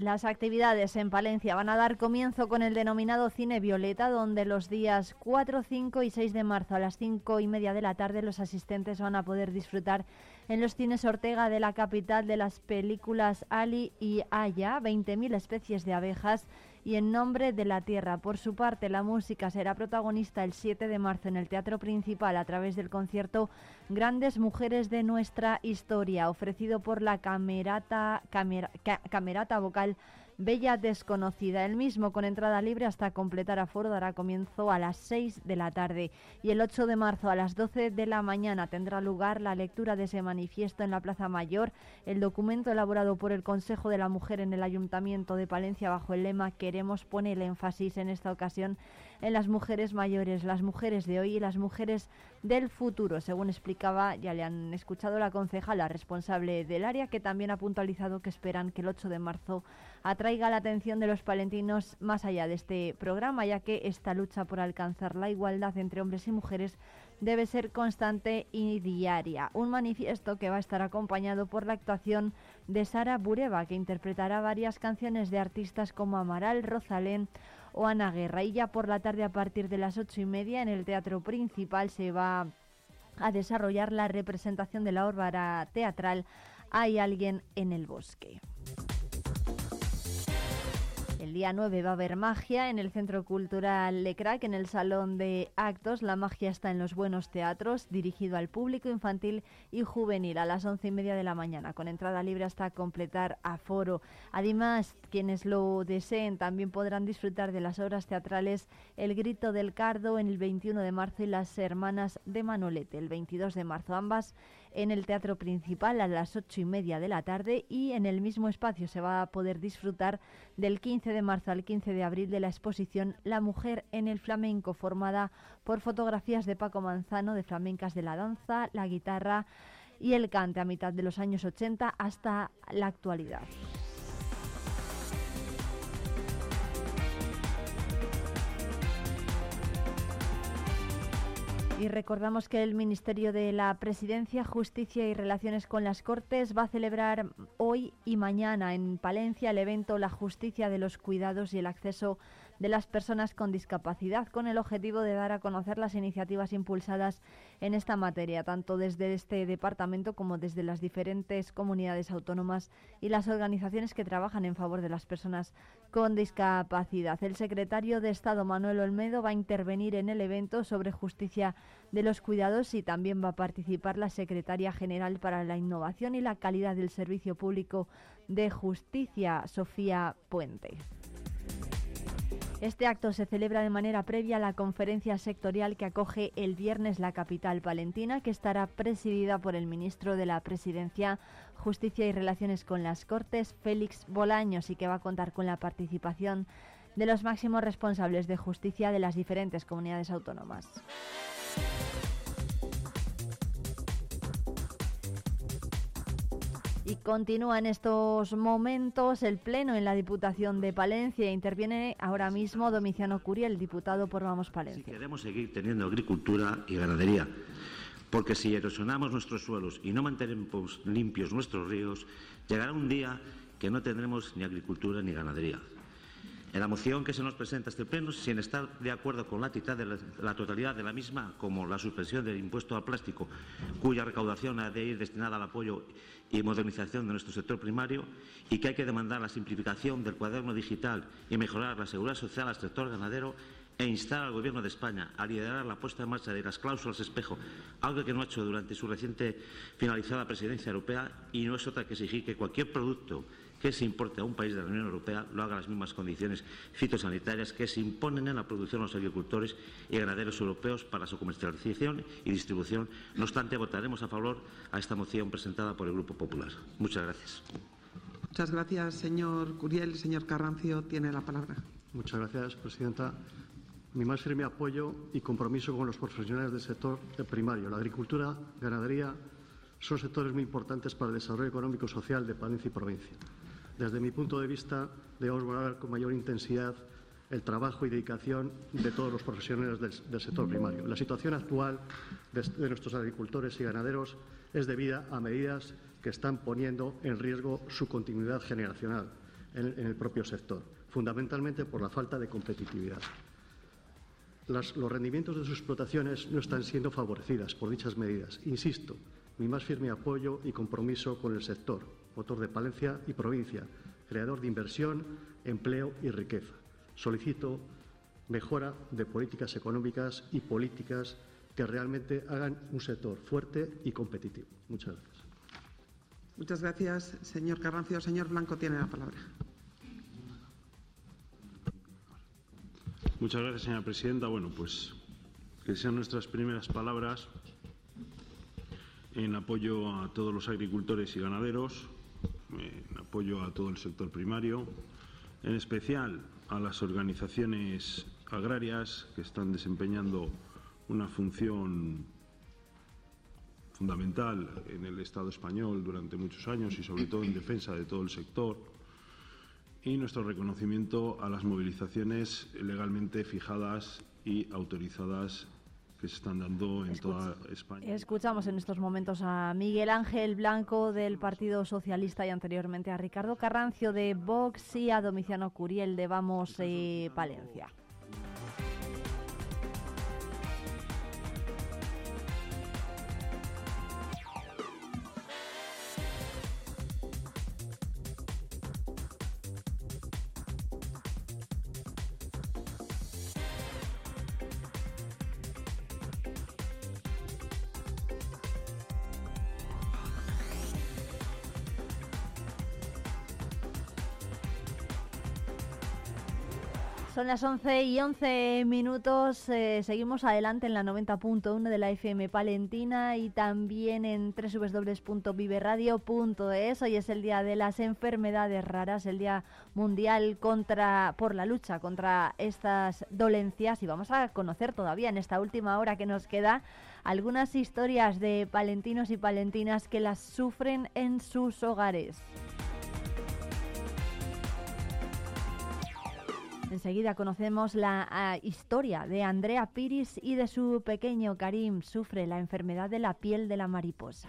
Las actividades en Palencia van a dar comienzo con el denominado Cine Violeta, donde los días 4, 5 y 6 de marzo a las 5 y media de la tarde los asistentes van a poder disfrutar en los cines Ortega de la capital de las películas Ali y Aya, 20.000 especies de abejas y En Nombre de la Tierra. Por su parte, la música será protagonista el 7 de marzo en el Teatro Principal a través del concierto Grandes Mujeres de Nuestra Historia, ofrecido por la Camerata, Vocal Bella Desconocida. El mismo con entrada libre hasta completar aforo dará comienzo a las 6 de la tarde y el 8 de marzo a las 12 de la mañana tendrá lugar la lectura de ese manifiesto en la Plaza Mayor. El documento elaborado por el Consejo de la Mujer en el Ayuntamiento de Palencia bajo el lema Queremos poner el énfasis en esta ocasión en las mujeres mayores, las mujeres de hoy y las mujeres del futuro, según explicaba, ya le han escuchado la concejala responsable del área, que también ha puntualizado que esperan que el 8 de marzo atraiga la atención de los palentinos más allá de este programa, ya que esta lucha por alcanzar la igualdad entre hombres y mujeres debe ser constante y diaria. Un manifiesto que va a estar acompañado por la actuación de Sara Bureva, que interpretará varias canciones de artistas como Amaral, Rosalén o Ana Guerra. Y ya por la tarde, a partir de las ocho y media, en el Teatro Principal se va a desarrollar la representación de la órbara teatral Hay alguien en el bosque. El día 9 va a haber magia en el Centro Cultural Lecrac, en el Salón de Actos. La magia está en los buenos teatros, dirigido al público infantil y juvenil a las once y media de la mañana, con entrada libre hasta completar aforo. Además, quienes lo deseen también podrán disfrutar de las obras teatrales El Grito del Cardo en el 21 de marzo y Las Hermanas de Manolete el 22 de marzo. Ambas en el Teatro Principal a las ocho y media de la tarde y en el mismo espacio se va a poder disfrutar del 15 de marzo al 15 de abril de la exposición La Mujer en el Flamenco, formada por fotografías de Paco Manzano de flamencas de la danza, la guitarra y el cante a mitad de los años 80 hasta la actualidad. Y recordamos que el Ministerio de la Presidencia, Justicia y Relaciones con las Cortes va a celebrar hoy y mañana en Palencia el evento La Justicia de los Cuidados y el Acceso de las personas con discapacidad, con el objetivo de dar a conocer las iniciativas impulsadas en esta materia, tanto desde este departamento como desde las diferentes comunidades autónomas y las organizaciones que trabajan en favor de las personas con discapacidad. El secretario de Estado, Manuel Olmedo, va a intervenir en el evento sobre justicia de los cuidados y también va a participar la secretaria general para la innovación y la calidad del servicio público de justicia, Sofía Puente. Este acto se celebra de manera previa a la conferencia sectorial que acoge el viernes la capital palentina, que estará presidida por el ministro de la Presidencia, Justicia y Relaciones con las Cortes, Félix Bolaños, y que va a contar con la participación de los máximos responsables de justicia de las diferentes comunidades autónomas. Y continúa en estos momentos el pleno en la Diputación de Palencia. Interviene ahora mismo Domiciano Curiel, diputado por Vamos Palencia. Si queremos seguir teniendo agricultura y ganadería, porque si erosionamos nuestros suelos y no mantenemos limpios nuestros ríos, llegará un día que no tendremos ni agricultura ni ganadería. En la moción que se nos presenta este pleno, sin estar de acuerdo con la, de la, totalidad de la misma, como la suspensión del impuesto al plástico, cuya recaudación ha de ir destinada al apoyo y modernización de nuestro sector primario, y que hay que demandar la simplificación del cuaderno digital y mejorar la seguridad social al sector ganadero, e instar al Gobierno de España a liderar la puesta en marcha de las cláusulas espejo, algo que no ha hecho durante su reciente finalizada presidencia europea, y no es otra que exigir que cualquier producto que se importe a un país de la Unión Europea lo haga en las mismas condiciones fitosanitarias que se imponen en la producción a los agricultores y ganaderos europeos para su comercialización y distribución. No obstante, votaremos a favor a esta moción presentada por el Grupo Popular. Muchas gracias. Muchas gracias, señor Curiel. Señor Carrancio, tiene la palabra. Muchas gracias, presidenta. Mi más firme apoyo y compromiso con los profesionales del sector primario, la agricultura, ganadería, son sectores muy importantes para el desarrollo económico y social de Palencia y provincia. Desde mi punto de vista, debemos valorar con mayor intensidad el trabajo y dedicación de todos los profesionales del, sector primario. La situación actual de, nuestros agricultores y ganaderos es debida a medidas que están poniendo en riesgo su continuidad generacional en, el propio sector, fundamentalmente por la falta de competitividad. los rendimientos de sus explotaciones no están siendo favorecidas por dichas medidas. Insisto, mi más firme apoyo y compromiso con el sector, motor de Palencia y provincia, creador de inversión, empleo y riqueza. Solicito mejora de políticas económicas y políticas que realmente hagan un sector fuerte y competitivo. Muchas gracias. Muchas gracias, señor Carrancio. Señor Blanco tiene la palabra. Muchas gracias, señora presidenta. Bueno, pues que sean nuestras primeras palabras en apoyo a todos los agricultores y ganaderos, en apoyo a todo el sector primario, en especial a las organizaciones agrarias que están desempeñando una función fundamental en el Estado español durante muchos años y sobre todo en defensa de todo el sector y nuestro reconocimiento a las movilizaciones legalmente fijadas y autorizadas que se están dando en toda España. Escuchamos en estos momentos a Miguel Ángel Blanco del Partido Socialista y anteriormente a Ricardo Carrancio de Vox y a Domiciano Curiel de Vamos eh, Palencia. Son las 11 y 11 minutos. eh, seguimos adelante en la 90.1 de la FM Palentina y también en www.viveradio.es. Hoy es el día de las enfermedades raras, el día mundial contra por la lucha contra estas dolencias y vamos a conocer todavía en esta última hora que nos queda algunas historias de palentinos y palentinas que las sufren en sus hogares. Enseguida conocemos la ah, historia de Andrea Piris y de su pequeño Karim. Sufre la enfermedad de la piel de la mariposa.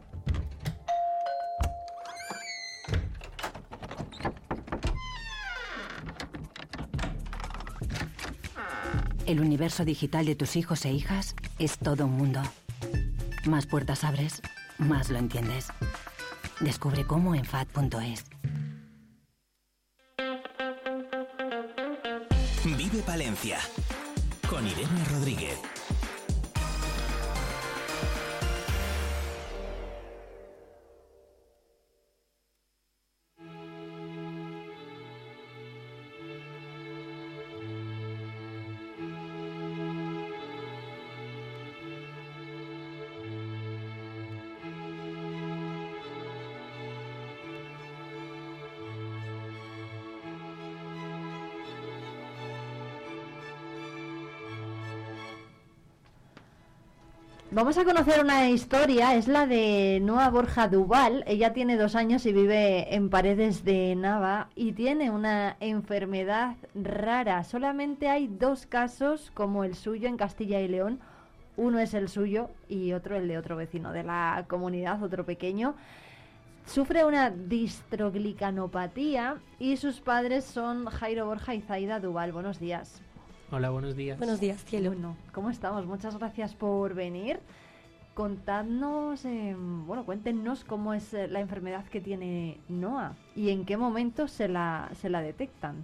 El universo digital de tus hijos e hijas es todo un mundo. Más puertas abres, más lo entiendes. Descubre cómo en FAD.es. Vive Palencia. Con Irene Rodríguez. Vamos a conocer una historia, es la de Noa Borja Duval. Ella tiene dos años y vive en Paredes de Nava y tiene una enfermedad rara. Solamente hay dos casos como el suyo en Castilla y León. Uno es el suyo y otro el de otro vecino de la comunidad, otro pequeño. Sufre una distroglicanopatía y sus padres son Jairo Borja y Zaida Duval. Buenos días. Hola, buenos días. Buenos días, cielo. Bueno, ¿cómo estamos? Muchas gracias por venir. Contadnos, eh, bueno, cuéntenos cómo es eh, la enfermedad que tiene Noah y en qué momento se la, se la detectan.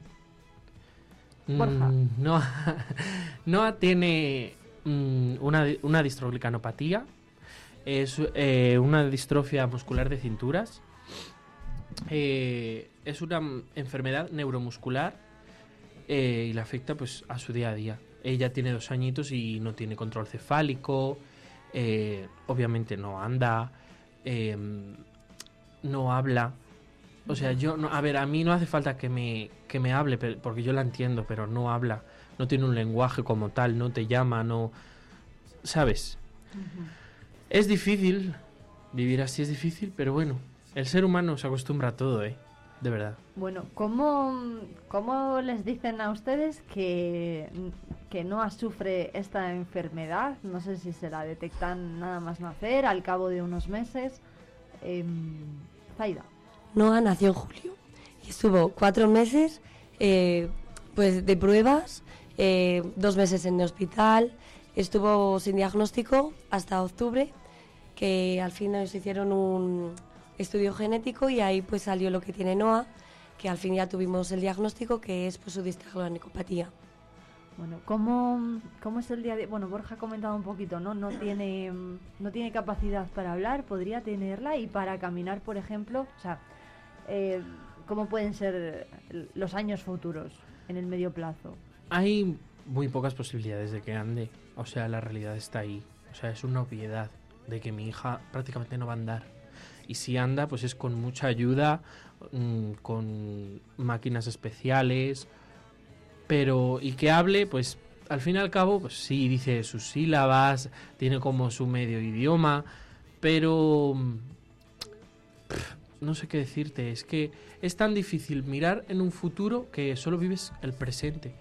Borja. Mm, Noah, Noah tiene mm, una, una distroglicanopatía, es eh, una distrofia muscular de cinturas, Eh, es una enfermedad neuromuscular eh, y le afecta pues a su día a día. Ella tiene dos añitos y no tiene control cefálico, eh, obviamente no anda, eh, no habla. O sea, yo, no, a ver, a mí no hace falta que me, que me hable, porque yo la entiendo, pero no habla, no tiene un lenguaje como tal, no te llama, no... ¿Sabes? Es difícil, vivir así es difícil, pero bueno, el ser humano se acostumbra a todo, ¿eh? De verdad. Bueno, ¿cómo, cómo les dicen a ustedes que, que Noah sufre esta enfermedad? No sé si se la detectan nada más nacer, al cabo de unos meses. Em, Zaida. Noah nació en julio y estuvo cuatro meses eh, pues de pruebas, eh, dos meses en el hospital, estuvo sin diagnóstico hasta octubre, que al fin nos hicieron un estudio genético y ahí pues salió lo que tiene Noah, que al fin ya tuvimos el diagnóstico que es pues, su distroglicanopatía. Bueno, ¿cómo, ¿cómo es el día de...? Bueno, Borja ha comentado un poquito, ¿no? No tiene, no tiene capacidad para hablar, podría tenerla y para caminar, por ejemplo, o sea, eh, ¿cómo pueden ser los años futuros en el medio plazo? Hay muy pocas posibilidades de que ande. O sea, la realidad está ahí. O sea, es una obviedad de que mi hija prácticamente no va a andar. Y si anda, pues es con mucha ayuda, mm, con máquinas especiales. Pero, y que hable, pues al fin y al cabo, pues sí, dice sus sílabas, tiene como su medio idioma, pero mm, pff, no sé qué decirte, es que es tan difícil mirar en un futuro que solo vives el presente.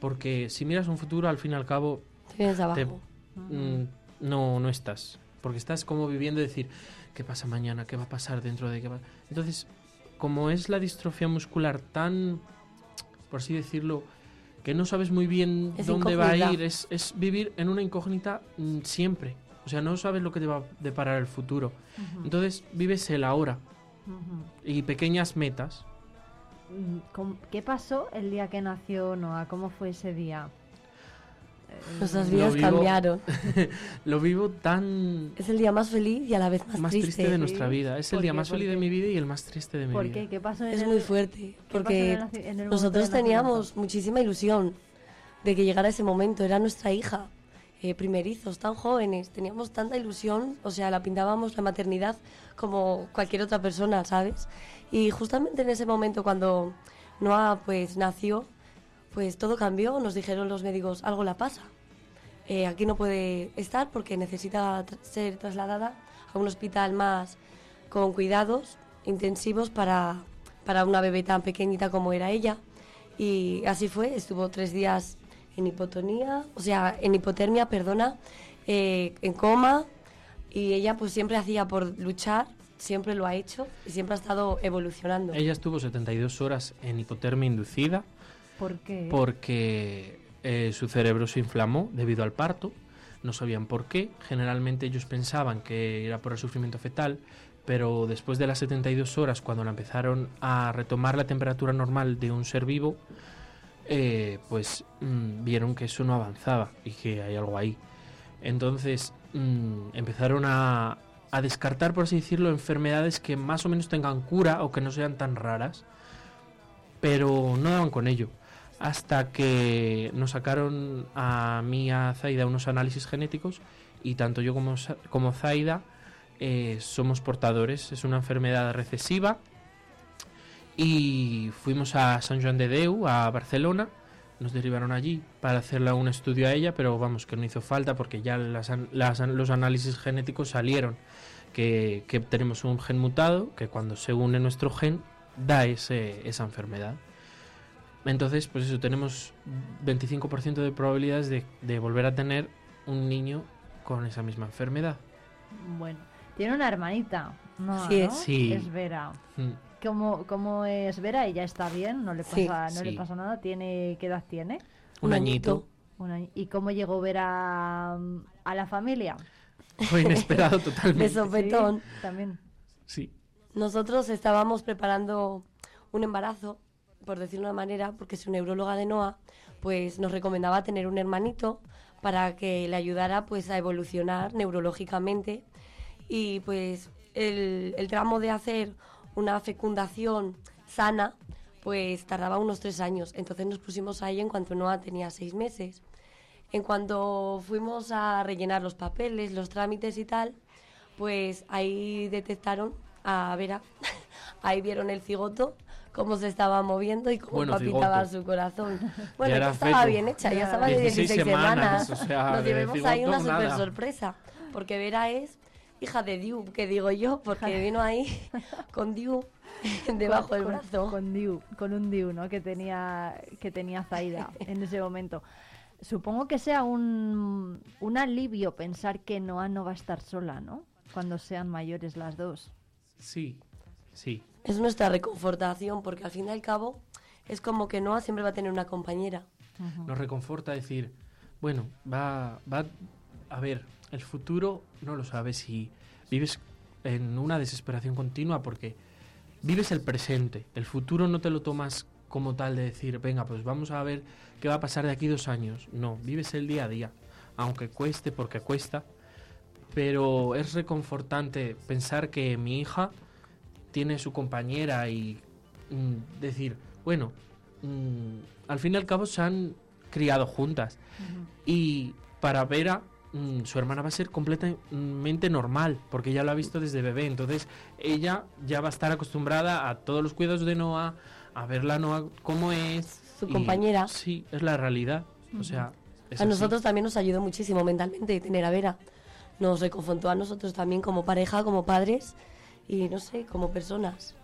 Porque si miras un futuro, al fin y al cabo, Te vienes abajo. mm, no, no estás. Porque estás como viviendo decir, ¿qué pasa mañana? ¿Qué va a pasar dentro de qué va? Entonces, como es la distrofia muscular tan, por así decirlo, que no sabes muy bien Es dónde va a ir, es, es vivir en una incógnita mm, siempre. O sea, no sabes lo que te va a deparar el futuro. Entonces, vives el ahora y pequeñas metas. Mm, ¿cómo- ¿Qué pasó el día que nació Noah? ¿Cómo fue ese día? Eh, Nuestras Lo vidas vivo- cambiaron. lo vivo tan Es el día más feliz y a la vez más, más triste, de nuestra vida. Es el ¿Por día qué? más ¿Por feliz de mi vida y el más triste de mi ¿Por vida. qué? ¿Qué pasó en Es el- muy fuerte, porque en el en el nosotros teníamos muchísima ilusión de que llegara ese momento, era nuestra hija, eh, primerizos, tan jóvenes, teníamos tanta ilusión, o sea, la pintábamos la maternidad como cualquier otra persona, ¿sabes? Y justamente en ese momento cuando Noah pues nació, pues todo cambió, nos dijeron los médicos, algo la pasa. Eh, aquí no puede estar porque necesita ser trasladada a un hospital más con cuidados intensivos para, para una bebé tan pequeñita como era ella. Y así fue, estuvo tres días en hipotonía, o sea, en hipotermia, perdona, eh, en coma, y ella pues siempre hacía por luchar, siempre lo ha hecho y siempre ha estado evolucionando. Ella estuvo 72 horas en hipotermia inducida ¿Por qué? porque eh, su cerebro se inflamó debido al parto. No sabían por qué. Generalmente ellos pensaban que era por el sufrimiento fetal, pero después de las 72 horas, cuando la empezaron a retomar la temperatura normal de un ser vivo, eh, pues mm, vieron que eso no avanzaba y que hay algo ahí. Entonces mm, empezaron a, a descartar, por así decirlo, enfermedades que más o menos tengan cura o que no sean tan raras, pero no daban con ello. Hasta que nos sacaron a mí a Zaida unos análisis genéticos y tanto yo como, como Zaida eh, somos portadores. Es una enfermedad recesiva y fuimos a San Joan de Deu, a Barcelona. Nos derivaron allí para hacerle un estudio a ella, pero vamos, que no hizo falta porque ya los análisis genéticos salieron que, que tenemos un gen mutado que cuando se une nuestro gen da ese, esa enfermedad. Entonces, pues eso, tenemos 25% de probabilidades de, de volver a tener un niño con esa misma enfermedad. Bueno, Tiene una hermanita, ¿no? Sí, ¿no? es. Sí. Es Vera. Mm. ¿Cómo, ¿Cómo es Vera? Ella está bien, no le Sí. pasa, no le pasa nada. ¿Tiene, ¿Qué edad tiene? Un añito. Un año. ¿Y cómo llegó Vera mm, a la familia? Fue inesperado totalmente. De sopetón. Sí, también. Sí. Nosotros estábamos preparando un embarazo, por decirlo de una manera, porque su neuróloga de NOA pues nos recomendaba tener un hermanito para que le ayudara pues a evolucionar neurológicamente y pues el, el tramo de hacer una fecundación sana pues tardaba unos tres años. Entonces nos pusimos a ello en cuanto Noah tenía seis meses. En cuanto fuimos a rellenar los papeles, los trámites y tal, pues ahí detectaron a Vera, ahí vieron el cigoto, cómo se estaba moviendo y cómo Bueno, palpitaba su corazón. Bueno, ya estaba feto. bien hecha, ya Ya. estaba de 16 16 semanas. semanas, o sea, Nos de llevamos ahí una super nada. sorpresa, porque Vera es hija de Diu, que digo yo, porque vino ahí con Diu debajo Con- del con- brazo. Con, Diu, con un Diu, ¿no? Que tenía, que tenía Zaida en ese momento. Supongo que sea un, un alivio pensar que Noah no va a estar sola, ¿no? Cuando sean mayores las dos. Sí, sí. Es nuestra reconfortación, porque al fin y al cabo es como que Noah siempre va a tener una compañera. Nos reconforta decir, bueno, va, va a ver, el futuro no lo sabes y vives en una desesperación continua porque vives el presente. El futuro no te lo tomas como tal de decir, venga, pues vamos a ver qué va a pasar de aquí dos años. No, vives el día a día, aunque cueste porque cuesta. Pero es reconfortante pensar que mi hija tiene su compañera y mm, decir, bueno, mm, al fin y al cabo se han criado juntas. Y para Vera, mm, su hermana va a ser completamente normal, porque ella lo ha visto desde bebé. Entonces, ella ya va a estar acostumbrada a todos los cuidados de Noah, a verla Noah cómo es. Su y compañera. Sí, es la realidad. O sea, es a así. nosotros también nos ayudó muchísimo mentalmente tener a Vera. Nos reconfortó a nosotros también como pareja, como padres y no sé, como personas.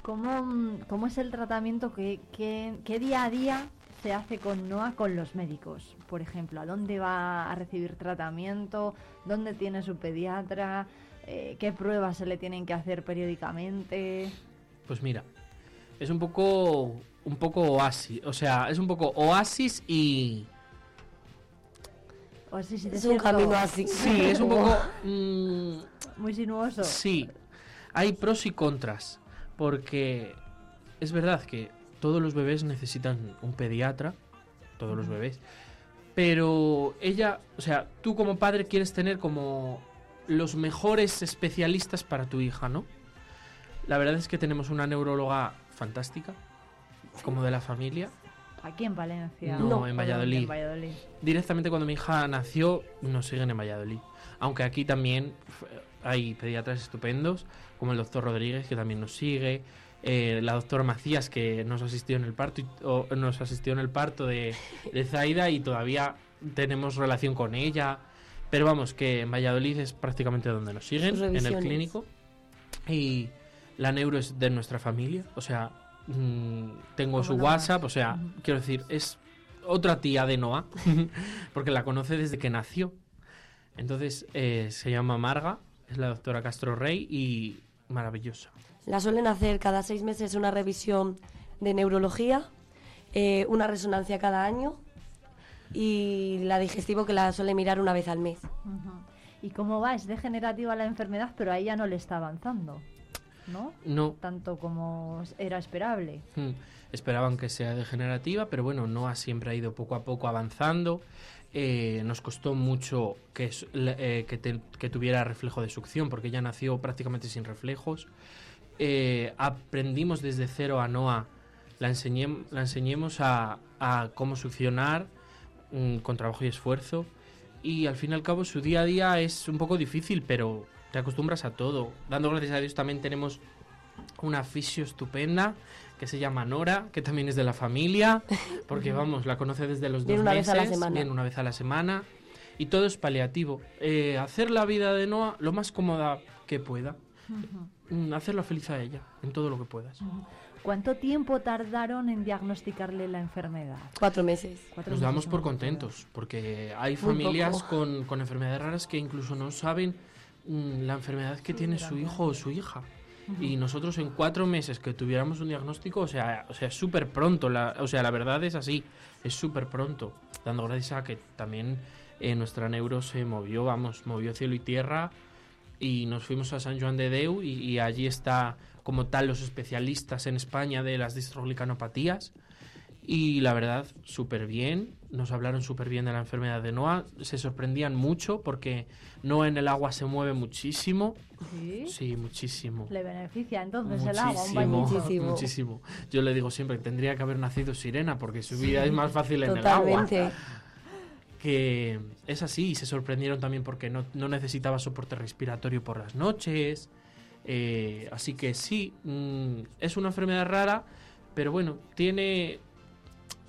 ¿Cómo, cómo es el tratamiento? ¿Qué, qué, qué día a día se hace con Noah con los médicos? Por ejemplo, ¿a dónde va a recibir tratamiento? ¿Dónde tiene su pediatra? Eh, ¿Qué pruebas se le tienen que hacer periódicamente? Pues mira, es un poco un poco oasis, o sea, es un poco oasis y Es un camino así. sí, es un poco mm, Muy sinuoso. sí. Hay pros y contras, porque es verdad que todos los bebés necesitan un pediatra, todos los bebés, pero ella, o sea, tú como padre quieres tener como los mejores especialistas para tu hija, ¿no? La verdad es que tenemos una neuróloga fantástica, como de la familia. Aquí en Valencia. No, en Valladolid. En Valladolid. Directamente cuando mi hija nació, nos siguen en Valladolid. Aunque aquí también hay pediatras estupendos, como el doctor Rodríguez, que también nos sigue, eh, la doctora Macías, que nos asistió en el parto, y- o, nos asistió en el parto de, de Zaida y todavía tenemos relación con ella. Pero vamos, que en Valladolid es prácticamente donde nos siguen, en el clínico. Y la neuro es de nuestra familia, o sea, mm, tengo su. WhatsApp, o sea, quiero decir, es otra tía de Noah, porque la conoce desde que nació. Entonces, eh, se llama Marga, es la doctora Castro Rey y maravillosa. La suelen hacer cada seis meses una revisión de neurología, eh, una resonancia cada año y la digestivo que la suele mirar una vez al mes. ¿Y cómo va? Es degenerativa la enfermedad, pero a ella no le está avanzando, ¿no? No. Tanto como era esperable. Mm, Esperaban que sea degenerativa, pero bueno, Noah siempre ha ido poco a poco avanzando. Eh, nos costó mucho que, eh, que, te- que tuviera reflejo de succión, porque ella nació prácticamente sin reflejos. Eh, aprendimos desde cero a Noah, la, enseñé, la enseñemos a, a cómo succionar mm, con trabajo y esfuerzo. Y al fin y al cabo su día a día es un poco difícil, pero te acostumbras a todo. Dando gracias a Dios también tenemos una fisio estupenda que se llama Nora, que también es de la familia, porque vamos, la conoce desde los Viene dos una vez meses, a la semana. viene una vez a la semana, y todo es paliativo. Eh, hacer la vida de Noah lo más cómoda que pueda, Mm, hacerla feliz a ella, en todo lo que puedas. ¿Cuánto tiempo tardaron en diagnosticarle la enfermedad? Cuatro meses. Cuatro Nos meses damos por contentos, porque hay familias con, con enfermedades raras que incluso no saben mm, la enfermedad que tiene su hijo o su hija. Y nosotros en cuatro meses que tuviéramos un diagnóstico, o sea, o sea, súper pronto, la, o sea, la verdad es así, es súper pronto, dando gracias a que también eh, nuestra neuro se movió, vamos, movió cielo y tierra y nos fuimos a San Juan de Deu y, y allí está como tal los especialistas en España de las distroglicanopatías y la verdad, súper bien. Nos hablaron súper bien de la enfermedad de Noah. Se sorprendían mucho porque Noah en el agua se mueve muchísimo. Sí. Sí, muchísimo. Le beneficia entonces el agua, un Muchísimo, muchísimo. Yo le digo siempre que tendría que haber nacido sirena porque su vida es más fácil en el agua. Que es así, y se sorprendieron también porque no, no necesitaba soporte respiratorio por las noches. Eh, así que sí, mm, es una enfermedad rara, pero bueno, tiene,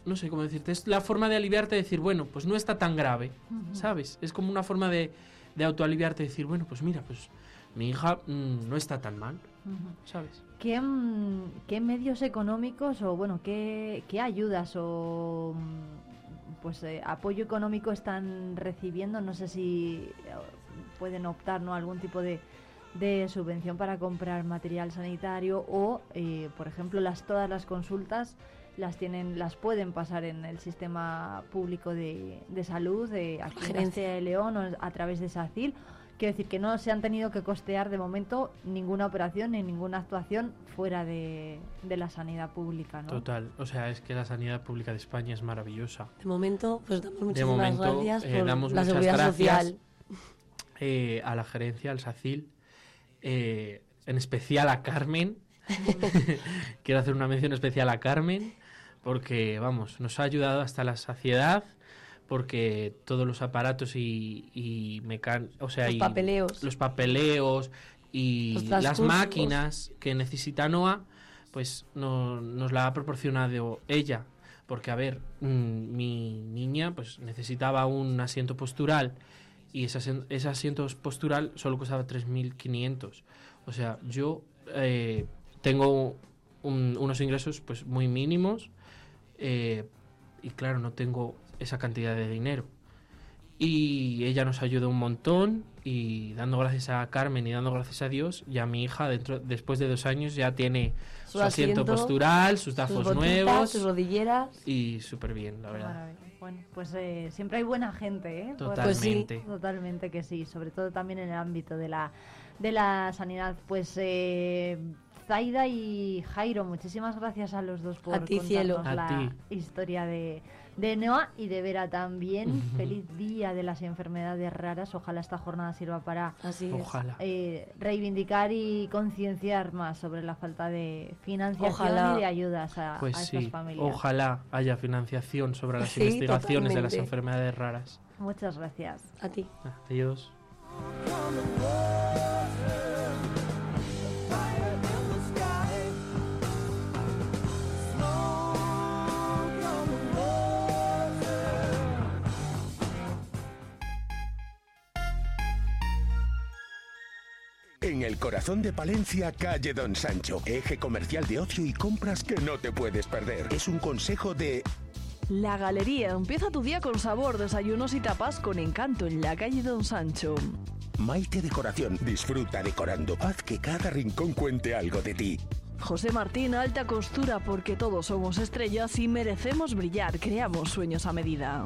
no sé cómo decirte, es la forma de aliviarte, de decir, bueno, pues no está tan grave. ¿sabes? Es como una forma de, de autoaliviarte, de decir, bueno, pues mira, pues mi hija mm, no está tan mal. ¿sabes? ¿Qué, mm, qué medios económicos o bueno, qué, qué ayudas o mm, pues eh, apoyo económico están recibiendo? No sé si eh, pueden optar ¿no? algún tipo de, de subvención para comprar material sanitario o, eh, por ejemplo, las todas las consultas las tienen, las pueden pasar en el sistema público de, de salud de aquí en Gerencia. Castilla y León o a través de SACIL. Quiero decir que no se han tenido que costear de momento ninguna operación ni ninguna actuación fuera de, de la sanidad pública, ¿no? Total, o sea, es que la sanidad pública de España es maravillosa. De momento, pues damos De muchísimas momento, gracias eh, damos la seguridad gracias social. eh, a la gerencia, al SACIL, eh, en especial a Carmen. Quiero hacer una mención especial a Carmen, porque, vamos, nos ha ayudado hasta la saciedad, porque todos los aparatos y, y mecan- o sea, Los y papeleos. los papeleos y Los las máquinas que necesita NOA, pues no- nos la ha proporcionado ella. Porque, a ver, mm, mi niña pues necesitaba un asiento postural y ese, asen- ese asiento postural solo costaba 3.500. O sea, yo eh, tengo un- unos ingresos pues muy mínimos eh, y claro, no tengo esa cantidad de dinero. Y ella nos ayudó un montón y dando gracias a Carmen y dando gracias a Dios, ya mi hija dentro después de dos años ya tiene su, Su asiento, asiento, postural, sus sus tazos botitas, nuevos sus rodilleras. y súper bien, la verdad. Bueno, pues eh, siempre hay buena gente, ¿eh? Por- Totalmente. Totalmente que sí, sobre todo también en el ámbito de la, de la sanidad. Pues eh, Zaida y Jairo, muchísimas gracias a los dos por A ti, contarnos cielo. A la ti. historia de, de Noa y de Vera también. Feliz día de las enfermedades raras. Ojalá esta jornada sirva para Así es. Ojalá. eh, reivindicar y concienciar más sobre la falta de financiación Ojalá. y de ayudas a, Pues a estas sí, familias. ojalá haya financiación sobre las Sí, investigaciones de las enfermedades raras. Muchas gracias. A ti. Adiós. Corazón de Palencia, calle Don Sancho. Eje comercial de ocio y compras que no te puedes perder. Es un consejo de La Galería. Empieza tu día con sabor, desayunos y tapas con encanto en la calle Don Sancho. Maite Decoración. Disfruta decorando. Haz que cada rincón cuente algo de ti. José Martín, alta costura, porque todos somos estrellas y merecemos brillar. Creamos sueños a medida.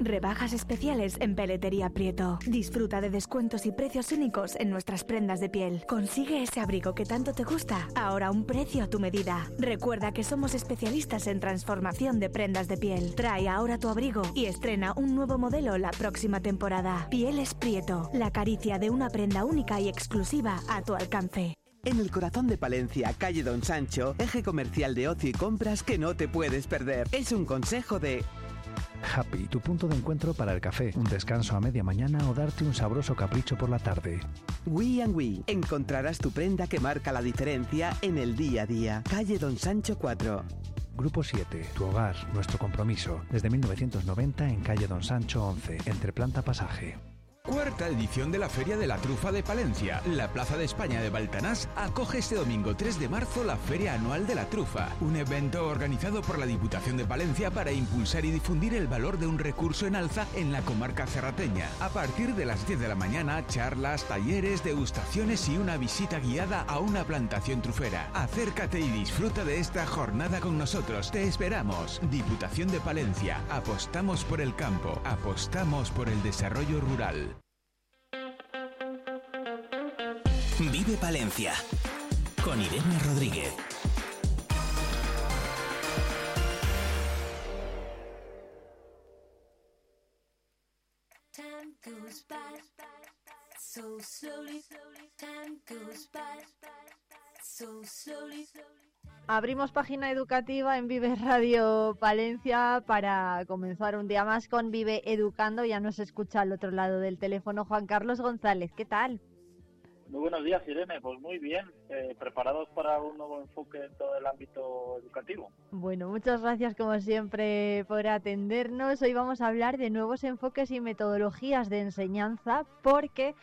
Rebajas especiales en Peletería Prieto. Disfruta de descuentos y precios únicos en nuestras prendas de piel. Consigue ese abrigo que tanto te gusta, ahora un precio a tu medida. Recuerda que somos especialistas en transformación de prendas de piel. Trae ahora tu abrigo y estrena un nuevo modelo la próxima temporada. Pieles Prieto, la caricia de una prenda única y exclusiva a tu alcance. En el corazón de Palencia, calle Don Sancho, eje comercial de ocio y compras que no te puedes perder. Es un consejo de Happy, tu punto de encuentro para el café, un descanso a media mañana o darte un sabroso capricho por la tarde. We and We. Encontrarás tu prenda que marca la diferencia en el día a día. Calle Don Sancho 4. Grupo 7, tu hogar, nuestro compromiso. Desde 1990 en calle Don Sancho 11, entre planta pasaje. Cuarta edición de la Feria de la Trufa de Palencia. La Plaza de España de Baltanás acoge este domingo 3 de marzo la Feria Anual de la Trufa, un evento organizado por la Diputación de Palencia para impulsar y difundir el valor de un recurso en alza en la comarca cerrateña. A partir de las 10 de la mañana, charlas, talleres, degustaciones y una visita guiada a una plantación trufera. Acércate y disfruta de esta jornada con nosotros. Te esperamos. Diputación de Palencia. Apostamos por el campo. Apostamos por el desarrollo rural. Vive Palencia con Irene Rodríguez. Time goes by so slowly. Time goes by so slowly. Abrimos página educativa en Vive Radio Palencia para comenzar un día más con Vive Educando. Ya nos escucha al otro lado del teléfono Juan Carlos González. ¿Qué tal? Muy buenos días, Irene. Pues muy bien, eh, preparados para un nuevo enfoque en todo el ámbito educativo. Bueno, muchas gracias como siempre por atendernos. Hoy vamos a hablar de nuevos enfoques y metodologías de enseñanza porque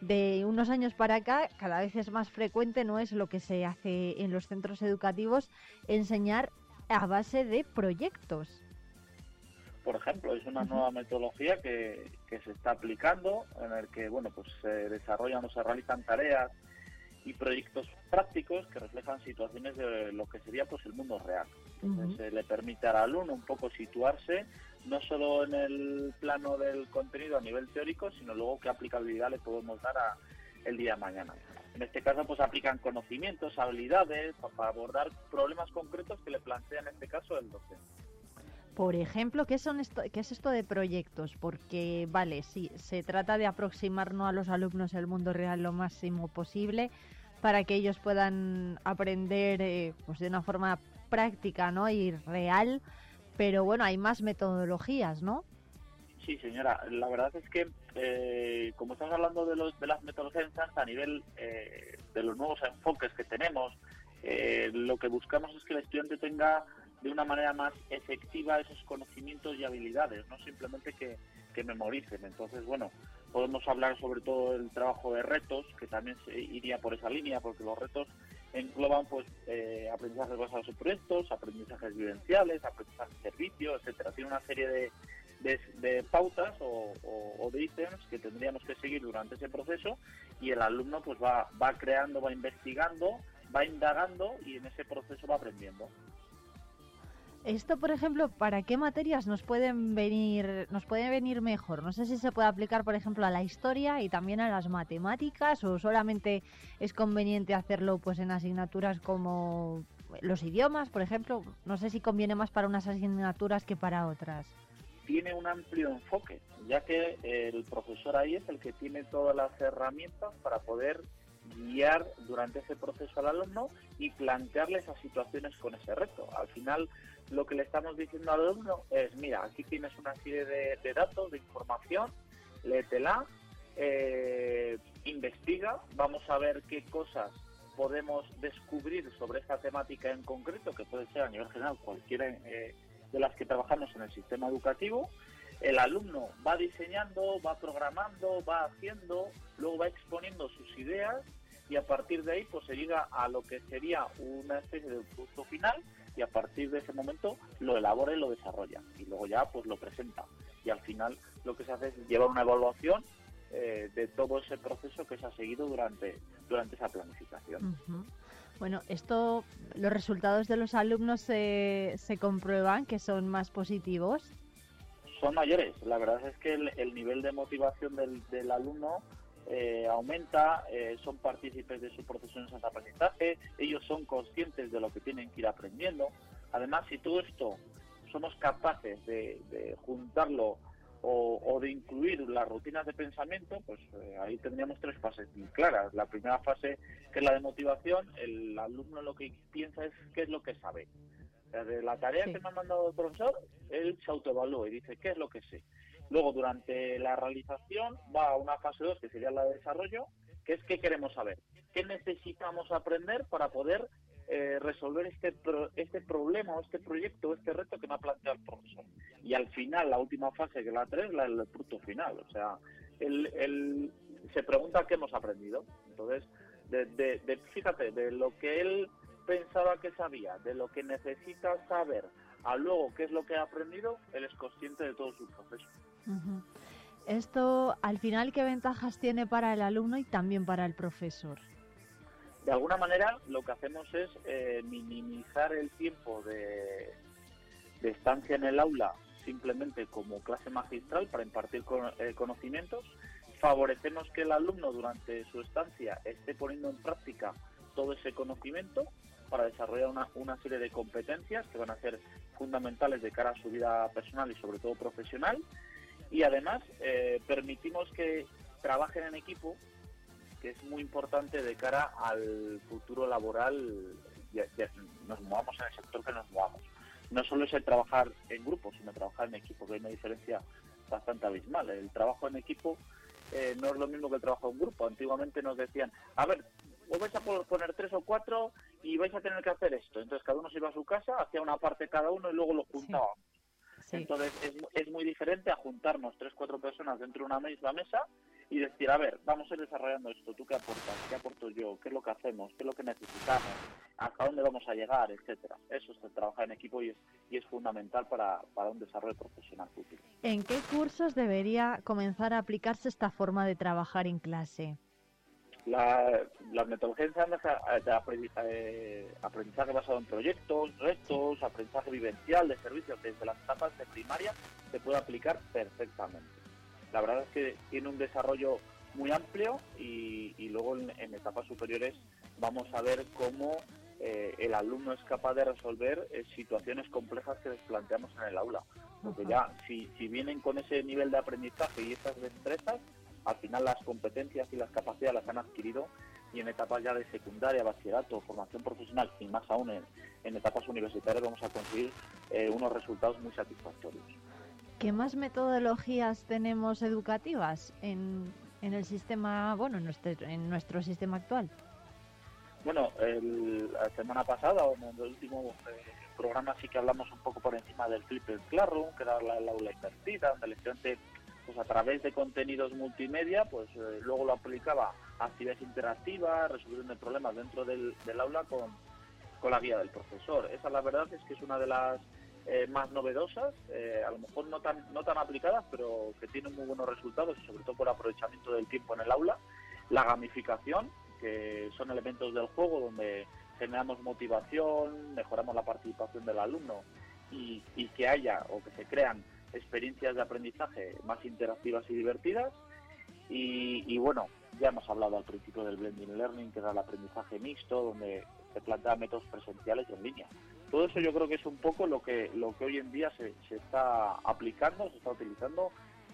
de unos años para acá cada vez es más frecuente, no es lo que se hace en los centros educativos, enseñar a base de proyectos. Por ejemplo, es una nueva metodología que, que se está aplicando, en el que bueno, pues se desarrollan o se realizan tareas y proyectos prácticos que reflejan situaciones de lo que sería pues el mundo real. Entonces, se le permite al alumno un poco situarse no solo en el plano del contenido a nivel teórico, sino luego qué aplicabilidad le podemos dar a el día de mañana. En este caso, pues aplican conocimientos, habilidades para abordar problemas concretos que le plantea en este caso el docente. Por ejemplo, ¿qué, son esto, ¿qué es esto de proyectos? Porque, vale, sí, se trata de aproximarnos a los alumnos el mundo real lo máximo posible para que ellos puedan aprender eh, pues de una forma práctica ¿no? y real, pero bueno, hay más metodologías, ¿no? Sí, señora. La verdad es que, eh, como estamos hablando de, los, de las metodologías a nivel eh, de los nuevos enfoques que tenemos, eh, lo que buscamos es que el estudiante tenga de una manera más efectiva esos conocimientos y habilidades, no simplemente que, memoricen. Entonces, bueno, podemos hablar sobre todo del trabajo de retos, que también se iría por esa línea, porque los retos engloban pues eh, aprendizajes basados en proyectos, aprendizajes vivenciales, aprendizajes de servicio, etcétera. Tiene una serie de, de, pautas o, de ítems que tendríamos que seguir durante ese proceso y el alumno pues va, va creando, va investigando, va indagando y en ese proceso va aprendiendo. Esto, por ejemplo, ¿para qué materias nos pueden venir, nos puede venir mejor? No sé si se puede aplicar, por ejemplo, a la historia y también a las matemáticas, o solamente es conveniente hacerlo, pues, en asignaturas como los idiomas, por ejemplo. No sé si conviene más para unas asignaturas que para otras. Tiene un amplio enfoque, ya que el profesor ahí es el que tiene todas las herramientas para poder guiar durante ese proceso al alumno y plantearle esas situaciones con ese reto. Al final, lo que le estamos diciendo al alumno es, mira, aquí tienes una serie de, datos, de información, léetela, eh, investiga, vamos a ver qué cosas podemos descubrir sobre esta temática en concreto, que puede ser a nivel general cualquiera eh, de las que trabajamos en el sistema educativo. El alumno va diseñando, va programando, va haciendo, luego va exponiendo sus ideas y a partir de ahí pues se llega a lo que sería una especie de producto final y a partir de ese momento lo elabora y lo desarrolla y luego ya pues lo presenta y al final lo que se hace es llevar una evaluación eh, de todo ese proceso que se ha seguido durante durante esa planificación. Uh -huh. Bueno, esto, los resultados de los alumnos se, se comprueban que son más positivos. Son mayores. La verdad es que el, el nivel de motivación del, del alumno eh, aumenta, eh, son partícipes de su proceso de aprendizaje, ellos son conscientes de lo que tienen que ir aprendiendo. Además, si todo esto somos capaces de, de juntarlo o, o, de incluir las rutinas de pensamiento, pues eh, ahí tendríamos tres fases muy claras. La primera fase, que es la de motivación, el alumno lo que piensa es qué es lo que sabe. de la tarea Sí. que me ha mandado el profesor, él se autoevalúa y dice qué es lo que sé. Luego, durante la realización, va a una fase 2, que sería la de desarrollo, que es qué queremos saber, qué necesitamos aprender para poder eh, resolver este, pro- este problema o este proyecto o este reto que me ha planteado el profesor. Y al final, la última fase, que es la 3, la del fruto final. O sea, él, él se pregunta qué hemos aprendido. Entonces, de, de- de- fíjate, de lo que él pensaba que sabía, de lo que necesita saber, a luego qué es lo que ha aprendido, él es consciente de todo su proceso. Esto, al final, ¿qué ventajas tiene para el alumno y también para el profesor? De alguna manera, lo que hacemos es eh, minimizar el tiempo de, estancia en el aula simplemente como clase magistral para impartir eh, conocimientos. Favorecemos que el alumno durante su estancia esté poniendo en práctica todo ese conocimiento para desarrollar una serie de competencias que van a ser fundamentales de cara a su vida personal y sobre todo profesional. Y además eh, permitimos que trabajen en equipo que es muy importante de cara al futuro laboral, ya- ya nos movamos en el sector que nos movamos. No solo es el trabajar en grupo, sino trabajar en equipo, que hay una diferencia bastante abismal. El trabajo en equipo eh, no es lo mismo que el trabajo en grupo. Antiguamente nos decían, a ver, os vais a po- poner tres o cuatro y vais a tener que hacer esto. Entonces cada uno se iba a su casa, hacía una parte cada uno y luego lo juntábamos. Entonces es, es muy diferente a juntarnos tres, cuatro personas dentro de una misma mesa y decir, a ver, vamos a ir desarrollando esto, ¿tú qué aportas? ¿Qué aporto yo? ¿Qué es lo que hacemos? ¿Qué es lo que necesitamos? ¿Hasta dónde vamos a llegar? Etcétera. Eso es trabajar en equipo y es, y es fundamental para, para un desarrollo profesional futuro. ¿En qué cursos debería comenzar a aplicarse esta forma de trabajar en clase? La, las metodologías de de aprendi- eh, aprendizaje basado en proyectos, retos, aprendizaje vivencial de servicios desde las etapas de primaria se puede aplicar perfectamente. La verdad es que tiene un desarrollo muy amplio y, y luego en, en etapas superiores vamos a ver cómo eh, el alumno es capaz de resolver eh, situaciones complejas que les planteamos en el aula. Porque ya, si, si vienen con ese nivel de aprendizaje y esas destrezas, al final las competencias y las capacidades las han adquirido y en etapas ya de secundaria, bachillerato, formación profesional y más aún en, en etapas universitarias vamos a conseguir eh, unos resultados muy satisfactorios. ¿Qué más metodologías tenemos educativas en, en el sistema, bueno, en nuestro, en nuestro sistema actual? Bueno, el- la semana pasada, o en el último eh, programa, sí que hablamos un poco por encima del Triple Classroom, que era la, el aula invertida, donde el estudiante, pues a través de contenidos multimedia, pues eh, luego lo aplicaba a actividades interactivas, resolución de problemas dentro del, aula con, con la guía del profesor. Esa, la verdad, es que es una de las eh, más novedosas, eh, a lo mejor no tan, no tan aplicadas, pero que tienen muy buenos resultados, sobre todo por aprovechamiento del tiempo en el aula. La gamificación, que son elementos del juego donde generamos motivación, mejoramos la participación del alumno y que haya o que se crean experiencias de aprendizaje más interactivas y divertidas. Y, y bueno, ya hemos hablado al principio del blending learning, que era el aprendizaje mixto, donde se plantean métodos presenciales en línea. Todo eso yo creo que es un poco lo que, lo que hoy en día se, se está aplicando, se está utilizando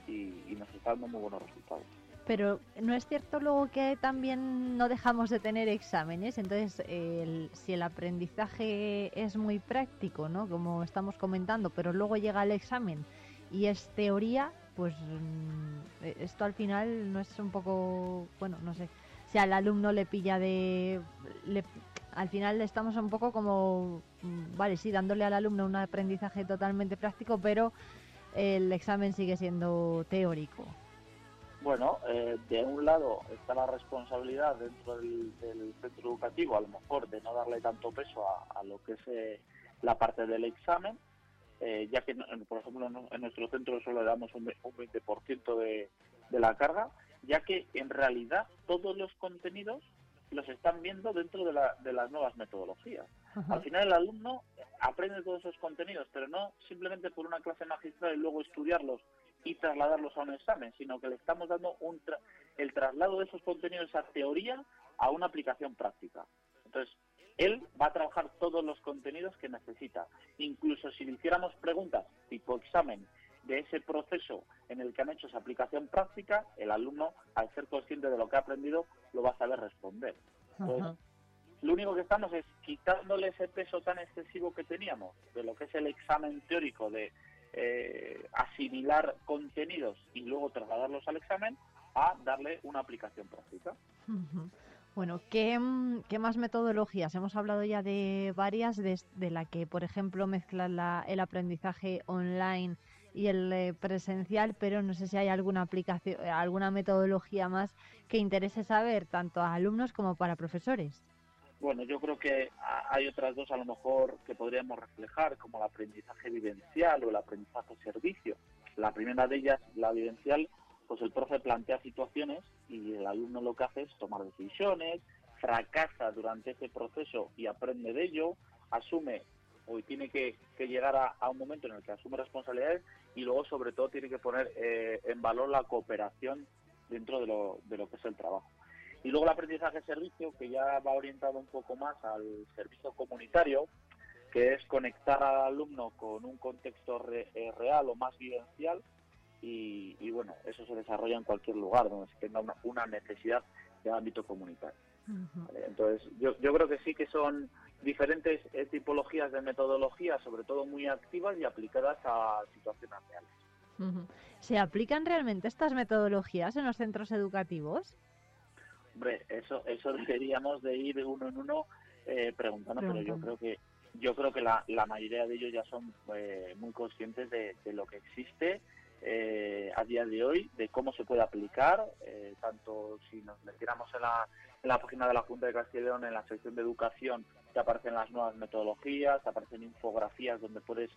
y, y nos está dando muy buenos resultados. Pero no es cierto luego que también no dejamos de tener exámenes, entonces el- si el aprendizaje es muy práctico, ¿no? Como estamos comentando, pero luego llega el examen y es teoría, pues mm, eh, esto al final no es un poco, bueno, no sé, si al alumno le pilla de... le- al final estamos un poco como, mm, vale, sí, dándole al alumno un aprendizaje totalmente práctico, pero el examen sigue siendo teórico. Bueno, eh, de un lado está la responsabilidad dentro del, centro educativo, a lo mejor, de no darle tanto peso a, a lo que es eh, la parte del examen, eh, ya que, por ejemplo, en, nuestro centro solo le damos un 20% de, de la carga, ya que en realidad todos los contenidos los están viendo dentro de, la- de las nuevas metodologías. Al final el alumno aprende todos esos contenidos, pero no simplemente por una clase magistral y luego estudiarlos y trasladarlos a un examen, sino que le estamos dando un tra- el traslado de esos contenidos a teoría a una aplicación práctica. Entonces, él va a trabajar todos los contenidos que necesita. Incluso si le hiciéramos preguntas tipo examen de ese proceso en el que han hecho esa aplicación práctica, el alumno, al ser consciente de lo que ha aprendido, lo va a saber responder. Entonces, lo único que estamos es quitándole ese peso tan excesivo que teníamos de lo que es el examen teórico de eh, asimilar contenidos y luego trasladarlos al examen a darle una aplicación práctica. Bueno, ¿qué, mm, qué más metodologías? Hemos hablado ya de varias, de, de la que, por ejemplo, mezclan la- el aprendizaje online y el eh, presencial, pero no sé si hay alguna aplicación, eh, alguna metodología más que interese saber, tanto a alumnos como para profesores. Bueno, yo creo que hay otras dos a lo mejor que podríamos reflejar, como el aprendizaje vivencial o el aprendizaje servicio. La primera de ellas, la vivencial, pues el profe plantea situaciones y el alumno lo que hace es tomar decisiones, fracasa durante ese proceso y aprende de ello, asume o tiene que, que llegar a, a un momento en el que asume responsabilidades y luego sobre todo tiene que poner eh, en valor la cooperación dentro de lo, de lo que es el trabajo. Y luego el aprendizaje servicio, que ya va orientado un poco más al servicio comunitario, que es conectar al alumno con un contexto re- eh, real o más vivencial. Y, y bueno, eso se desarrolla en cualquier lugar donde se tenga una, una necesidad de ámbito comunitario. ¿vale? Entonces, yo, yo creo que sí que son diferentes eh, tipologías de metodología, sobre todo muy activas y aplicadas a situaciones reales. ¿Se aplican realmente estas metodologías en los centros educativos? Hombre, eso, eso deberíamos de ir uno en uno eh, preguntando, pero yo creo que yo creo que la, la mayoría de ellos ya son eh, muy conscientes de, de lo que existe eh, a día de hoy, de cómo se puede aplicar, eh, tanto si nos metiéramos en la, página de la Junta de Castilla y León, en la sección de educación, te aparecen las nuevas metodologías, te aparecen infografías donde puedes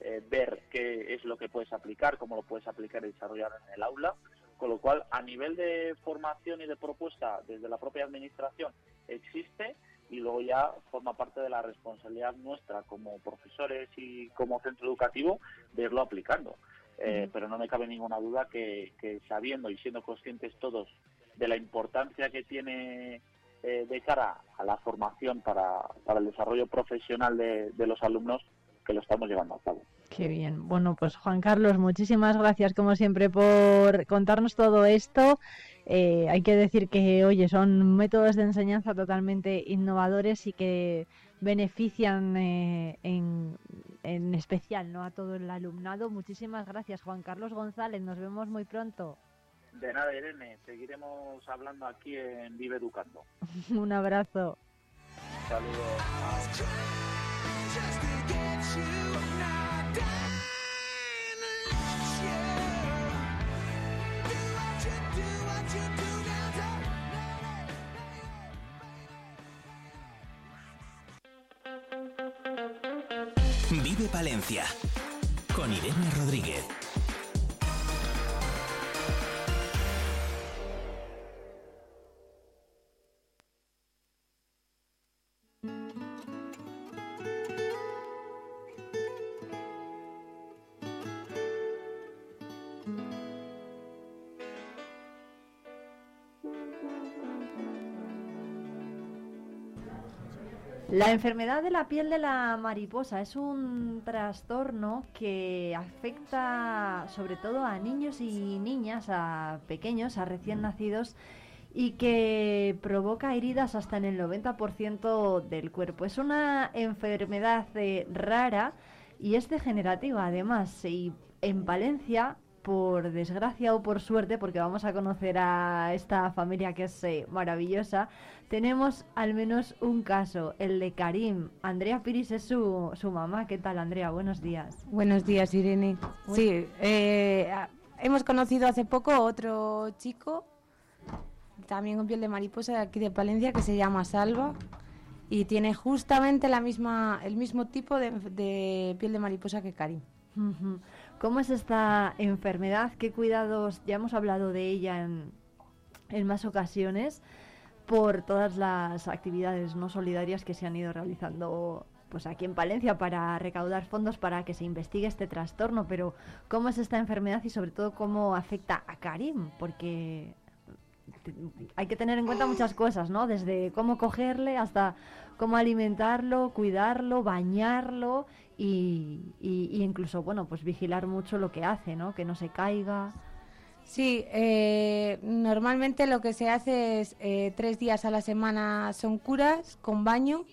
eh, ver qué es lo que puedes aplicar, cómo lo puedes aplicar y desarrollar en el aula. Con lo cual, a nivel de formación y de propuesta desde la propia administración existe y luego ya forma parte de la responsabilidad nuestra como profesores y como centro educativo de irlo aplicando. Eh. Pero no me cabe ninguna duda que, que sabiendo y siendo conscientes todos de la importancia que tiene eh, de cara a la formación para, para el desarrollo profesional de, de los alumnos, que lo estamos llevando a cabo. Qué bien. Bueno, pues Juan Carlos, muchísimas gracias como siempre por contarnos todo esto. Eh, hay que decir que, oye, son métodos de enseñanza totalmente innovadores y que benefician eh, en, en especial ¿no? a todo el alumnado. Muchísimas gracias, Juan Carlos González. Nos vemos muy pronto. De nada, Irene, seguiremos hablando aquí en Vive Educando. Un abrazo. Saludos. Vive Palencia con Irene Rodríguez. La enfermedad de la piel de la mariposa es un trastorno que afecta sobre todo a niños y niñas, a pequeños, a recién nacidos y que provoca heridas hasta en el 90% del cuerpo. Es una enfermedad eh, rara y es degenerativa además. Y en Palencia, por desgracia o por suerte, porque vamos a conocer a esta familia que es eh, maravillosa, tenemos al menos un caso, el de Karim. Andrea Piris es su, su mamá. ¿Qué tal, Andrea? Buenos días. Buenos días, Irene. Sí, eh, hemos conocido hace poco otro chico, también con piel de mariposa de aquí de Palencia, que se llama Salva y tiene justamente la misma, el mismo tipo de, de piel de mariposa que Karim. Ujú. ¿Cómo es esta enfermedad? ¿Qué cuidados? Ya hemos hablado de ella en, en más ocasiones por todas las actividades no solidarias que se han ido realizando pues aquí en Palencia para recaudar fondos para que se investigue este trastorno, pero ¿cómo es esta enfermedad y sobre todo cómo afecta a Karim? Porque hay que tener en cuenta muchas cosas, ¿no? Desde cómo cogerle hasta cómo alimentarlo, cuidarlo, bañarlo y, incluso, bueno, pues vigilar mucho lo que hace, ¿no? Que no se caiga. Sí, eh, normalmente lo que se hace es eh, tres días a la semana son curas con baño,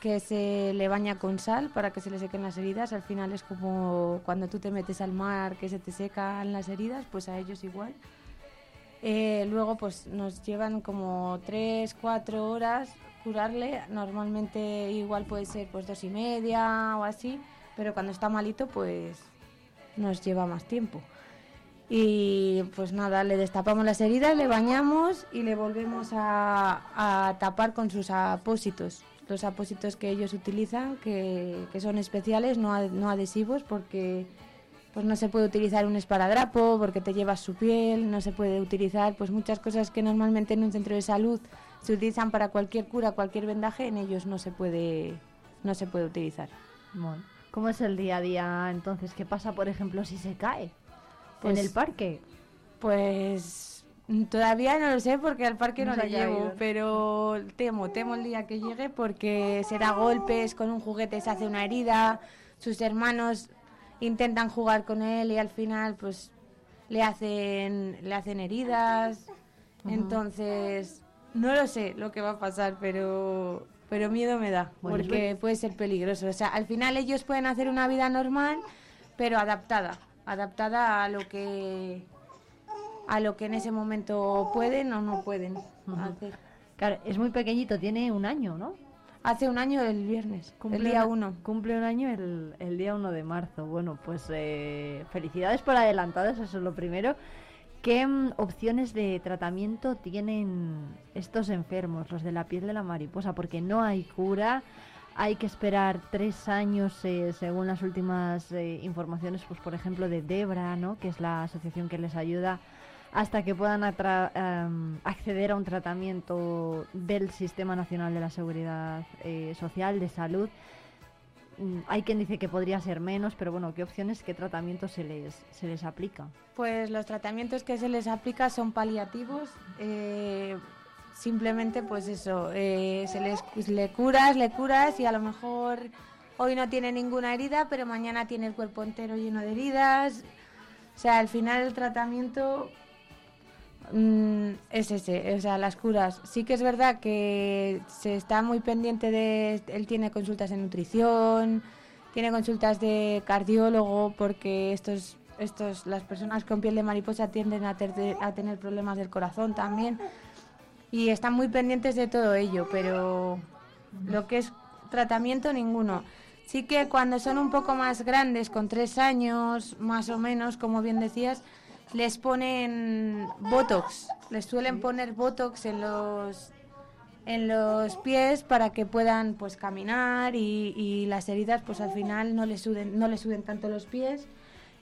que se le baña con sal para que se le sequen las heridas. Al final es como cuando tú te metes al mar que se te secan las heridas, pues a ellos igual. Eh, luego pues nos llevan como tres, cuatro horas curarle. Normalmente igual puede ser pues dos y media o así, pero cuando está malito pues nos lleva más tiempo. Y pues nada, le destapamos las heridas, le bañamos y le volvemos a, a tapar con sus apósitos. Los apósitos que ellos utilizan, que, que son especiales, no, no adhesivos, porque pues no se puede utilizar un esparadrapo, porque te llevas su piel, no se puede utilizar pues muchas cosas que normalmente en un centro de salud se utilizan para cualquier cura, cualquier vendaje, en ellos no se puede, no se puede utilizar. Bueno, ¿cómo es el día a día entonces? ¿Qué pasa, por ejemplo, si se cae Pues- en el parque? Pues mm, todavía no lo sé porque al parque No no, ha llevo, caído. pero temo, temo el día que llegue porque se da golpes, con un juguete se hace una herida, sus hermanos intentan jugar con él y al final pues le hacen, le hacen heridas. Ujú. Entonces, no lo sé lo que va a pasar, pero, pero miedo me da, Bueno, porque ver- puede ser peligroso. O sea, al final ellos pueden hacer una vida normal, pero adaptada, adaptada a lo que a lo que en ese momento pueden o no pueden hacer. Claro, es muy pequeñito, tiene un año, ¿no? Hace un año el viernes, el día una- 1. Cumple un año el, el día 1 de marzo. Bueno, pues eh, felicidades por adelantadas, eso es lo primero. ¿Qué mm, opciones de tratamiento tienen estos enfermos, los de la piel de la mariposa? Porque no hay cura, hay que esperar tres años eh, según las últimas eh, informaciones, pues por ejemplo de Debra, ¿no? que es la asociación que les ayuda hasta que puedan em, acceder a un tratamiento del Sistema Nacional de la Seguridad eh, Social, de salud. Mm, Hay quien dice que podría ser menos, pero bueno, ¿qué opciones, qué tratamiento se les, se les aplica? Pues los tratamientos que se les aplica son paliativos. eh, simplemente, pues eso, eh, se les le curas, le curas y a lo mejor hoy no tiene ninguna herida, pero mañana tiene el cuerpo entero lleno de heridas. O sea, al final el tratamiento mm, es ese, o sea, las curas. Sí que es verdad que se está muy pendiente de, él tiene consultas de nutrición, tiene consultas de cardiólogo, porque estos, estos, las personas con piel de mariposa tienden a, ter- a tener problemas del corazón también. Y están muy pendientes de todo ello, pero lo que es tratamiento ninguno. Sí que cuando son un poco más grandes, con tres años más o menos, como bien decías, les ponen botox, les suelen poner botox en los en los pies para que puedan pues caminar y, y las heridas pues al final no les suden no les suden tanto los pies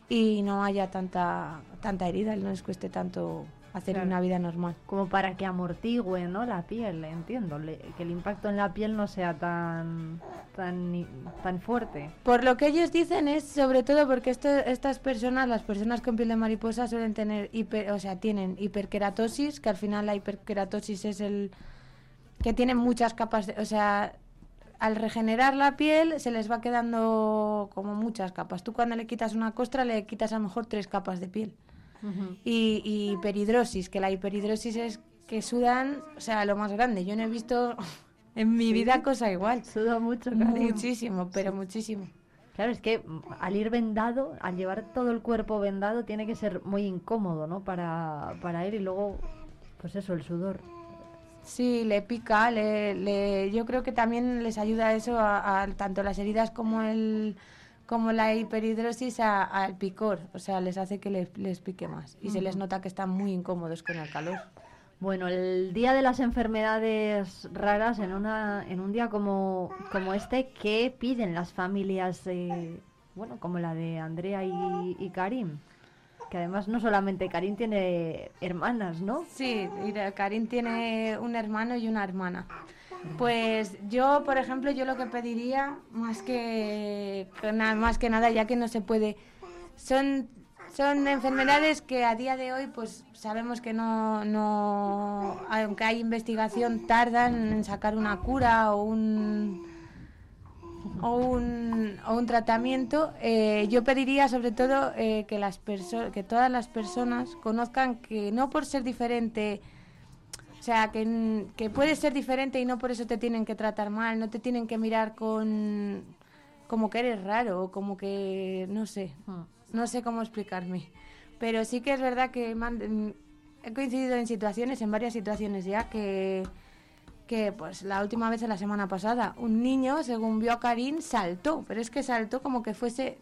y no haya tanta tanta herida y no les cueste tanto hacer Claro. una vida normal. Como para que amortigüe ¿no? la piel, entiendo, le- que el impacto en la piel no sea tan, tan, tan fuerte. Por lo que ellos dicen es sobre todo porque esto- estas personas, las personas con piel de mariposa suelen tener hiper, o sea, tienen hiperkeratosis, que al final la hiperkeratosis es el que tienen muchas capas, de- o sea, al regenerar la piel se les va quedando como muchas capas. Tú cuando le quitas una costra le quitas a lo mejor tres capas de piel. Y, y hiperhidrosis, que la hiperhidrosis es que sudan, o sea, lo más grande. Yo no he visto en mi Sí. vida cosa igual. Suda mucho, Karim. Muchísimo, pero muchísimo. Claro, es que al ir vendado, al llevar todo el cuerpo vendado, tiene que ser muy incómodo, ¿no? Para, para ir y luego, pues eso, el sudor. Sí, le pica, le, le- yo creo que también les ayuda eso a, a tanto las heridas como el como la hiperhidrosis a- al picor, o sea, les hace que les, les pique más y se les nota que están muy incómodos con el calor. Bueno, el día de las enfermedades raras, en, una, en un día como, como este, ¿qué piden las familias, eh, bueno, como la de Andrea y, y Karim? Que además no solamente Karim tiene hermanas, ¿no? Sí, Karim tiene un hermano y una hermana. Pues yo, por ejemplo, yo lo que pediría, más que, más que nada, ya que no se puede, son, son enfermedades que a día de hoy, pues sabemos que no, no, aunque hay investigación, tardan en sacar una cura o un, o un, o un tratamiento, eh, yo pediría sobre todo eh, que, las que todas las personas conozcan que no por ser diferente, o sea, que, que puedes ser diferente y no por eso te tienen que tratar mal, no te tienen que mirar con como que eres raro como que no sé, no sé cómo explicarme. Pero sí que es verdad que me han- he coincidido en situaciones, en varias situaciones ya, que, que pues la última vez, la semana pasada, un niño, según vio a Karim, saltó, pero es que saltó como que fuese,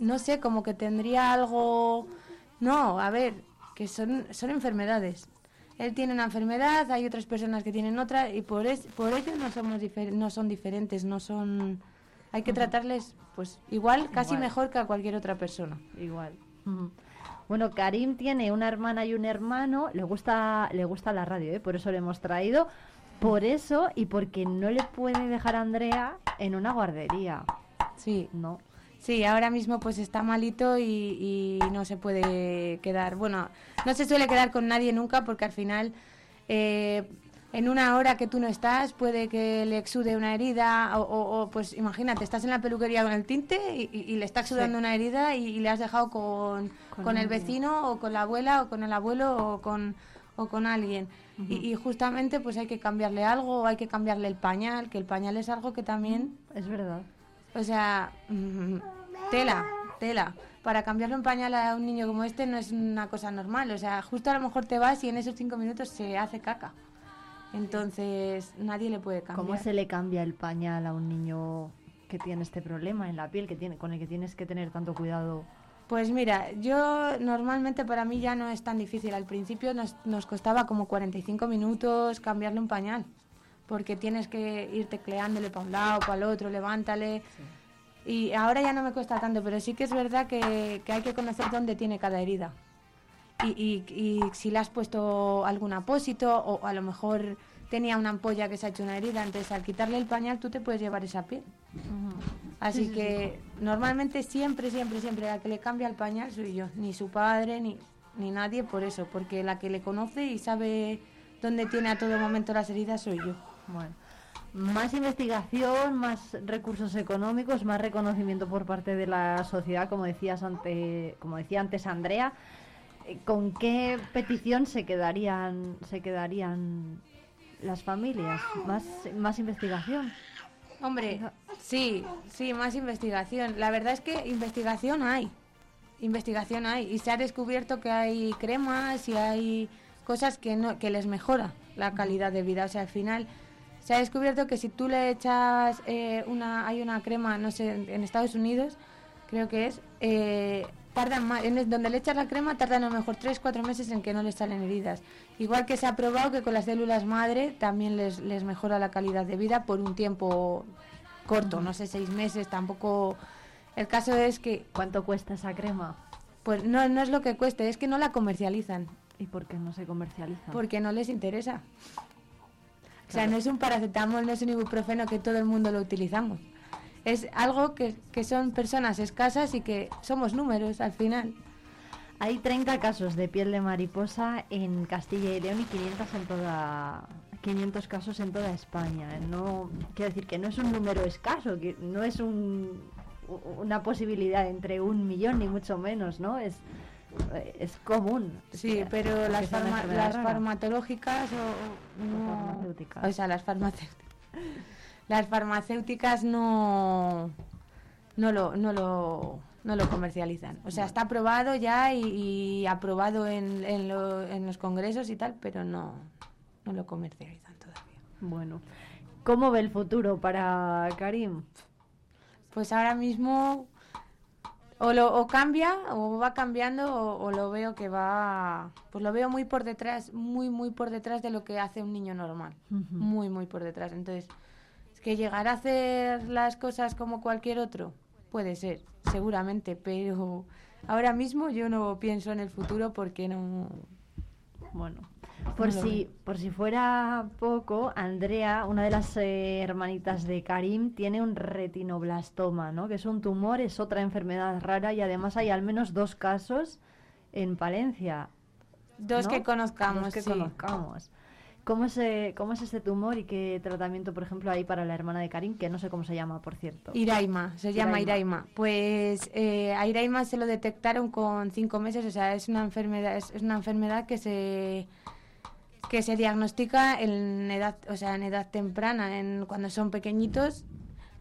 no sé, como que tendría algo... No, a ver, que son, son enfermedades. Él tiene una enfermedad, hay otras personas que tienen otra y por, es, por ello no, somos difer- no son diferentes, no son... Hay que tratarles pues igual, casi Igual. mejor que a cualquier otra persona. Igual. Bueno, Karim tiene una hermana y un hermano, le gusta, le gusta la radio, ¿eh? por eso le hemos traído, por eso y porque no le puede dejar a Andrea en una guardería. Sí. No. Sí, ahora mismo pues está malito y, y no se puede quedar. Bueno, no se suele quedar con nadie nunca porque al final eh, en una hora que tú no estás puede que le exude una herida o, o- o, pues imagínate, estás en la peluquería con el tinte y, y- y le está exudando Sí. una herida y, le has dejado con, Con con el vecino o con la abuela o con el abuelo o con, o con alguien. y, y justamente pues hay que cambiarle algo, hay que cambiarle el pañal, que el pañal es algo que también... Es verdad. O sea, tela, tela. Para cambiarle un pañal a un niño como este no es una cosa normal. O sea, justo a lo mejor te vas y en esos cinco minutos se hace caca. Entonces, nadie le puede cambiar. ¿Cómo se le cambia el pañal a un niño que tiene este problema en la piel, que tiene, con el que tienes que tener tanto cuidado? Pues mira, yo normalmente para mí ya no es tan difícil. Al principio nos, nos costaba como 45 minutos cambiarle un pañal, porque tienes que ir tecleándole para un lado, para el otro, levántale. Y ahora ya no me cuesta tanto, pero sí que es verdad que, que hay que conocer dónde tiene cada herida. Y, y- y si le has puesto algún apósito o a lo mejor tenía una ampolla que se ha hecho una herida, entonces al quitarle el pañal tú te puedes llevar esa piel. Así Sí, sí, que normalmente siempre, siempre, siempre la que le cambia el pañal soy yo, ni su padre ni, ni nadie por eso, porque la que le conoce y sabe dónde tiene a todo momento las heridas soy yo. Bueno, más investigación, más recursos económicos, más reconocimiento por parte de la sociedad, como decías ante, como decía antes Andrea. Eh, ¿Con qué petición se quedarían, se quedarían las familias? Más, más investigación. Hombre, sí, sí, más investigación. La verdad es que investigación hay. Investigación hay. Y se ha descubierto que hay cremas y hay cosas que, no, que les mejora la calidad de vida. O sea, al final se ha descubierto que si tú le echas eh, una, hay una crema, no sé, en, Estados Unidos, creo que es, eh, tardan más, en el- donde le echas la crema tardan a lo mejor 3-4 meses en que no les salen heridas. Igual que se ha probado que con las células madre también les, les mejora la calidad de vida por un tiempo corto, no sé, seis meses, tampoco... El caso es que... ¿Cuánto cuesta esa crema? Pues no, no es lo que cueste, es que no la comercializan. ¿Y por qué no se comercializa? Porque no les interesa. O sea, no es un paracetamol, no es un ibuprofeno que todo el mundo lo utilizamos. Es algo que, que son personas escasas y que somos números al final. Hay 30 casos de piel de mariposa en Castilla y León y 500 en toda 500 casos en toda España. No quiero decir que no es un número escaso, que no es un, una posibilidad entre un millón ni mucho menos, ¿no? Es es común. Sí, que- pero las, farma- las rara. farmacológicas o, no- farmacéuticas. o sea, las farmacéuticas. Las farmacéuticas no no lo no lo no lo comercializan. O sea, está aprobado ya y, y aprobado en, en, lo- en los congresos y tal, pero no no lo comercializan todavía. Bueno, ¿cómo ve el futuro para Karim? Pues ahora mismo o lo o cambia o va cambiando o, o lo veo que va pues lo veo muy por detrás muy muy por detrás de lo que hace un niño normal. Muy muy por detrás. Entonces es que llegar a hacer las cosas como cualquier otro puede ser seguramente pero ahora mismo yo no pienso en el futuro porque no Bueno, por si, por si fuera poco, Andrea, una de las eh, hermanitas de Karim, tiene un retinoblastoma, ¿no? Que es un tumor, es otra enfermedad rara y además hay al menos dos casos en Palencia. Dos ¿no? que conozcamos, Dos que sí. conozcamos. ¿Cómo es, eh, ¿Cómo es este tumor y qué tratamiento, por ejemplo, hay para la hermana de Karim, que no sé cómo se llama, por cierto? Iraima, se llama Iraima. Pues eh, a Iraima se lo detectaron con cinco meses, o sea, es una enfermedad, es, es una enfermedad que se que se diagnostica en edad, o sea, en edad temprana, en cuando son pequeñitos.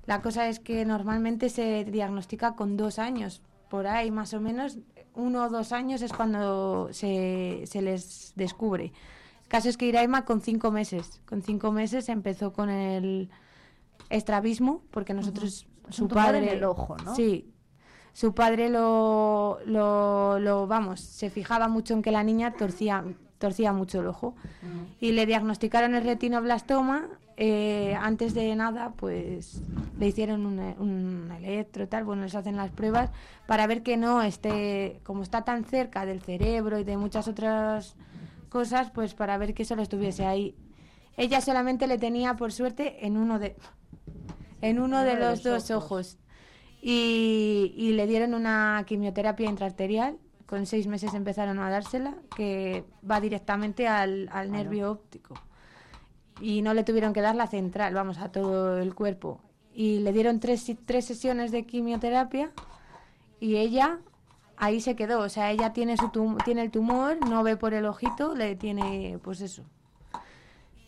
La cosa es que normalmente se diagnostica con dos años, por ahí más o menos, uno o dos años es cuando se, se les descubre. Caso es que Iraima con cinco meses, con cinco meses empezó con el estrabismo, porque nosotros, su en padre... el ojo, ¿no? Sí, su padre lo, lo, lo, vamos, se fijaba mucho en que la niña torcía, torcía mucho el ojo. Y le diagnosticaron el retinoblastoma. eh, antes de nada, pues le hicieron un, un electro, tal, bueno, les hacen las pruebas para ver que no esté, como está tan cerca del cerebro y de muchas otras cosas, pues para ver que solo estuviese ahí. Ella solamente le tenía, por suerte, en uno de, en uno de los dos ojos. Y, y le dieron una quimioterapia intraarterial. Con seis meses empezaron a dársela, que va directamente al, al nervio óptico. Y no le tuvieron que dar la central, vamos, a todo el cuerpo. Y le dieron tres, tres sesiones de quimioterapia y ella ahí se quedó. O sea, ella tiene, su tum- tiene el tumor, no ve por el ojito, le tiene, pues eso.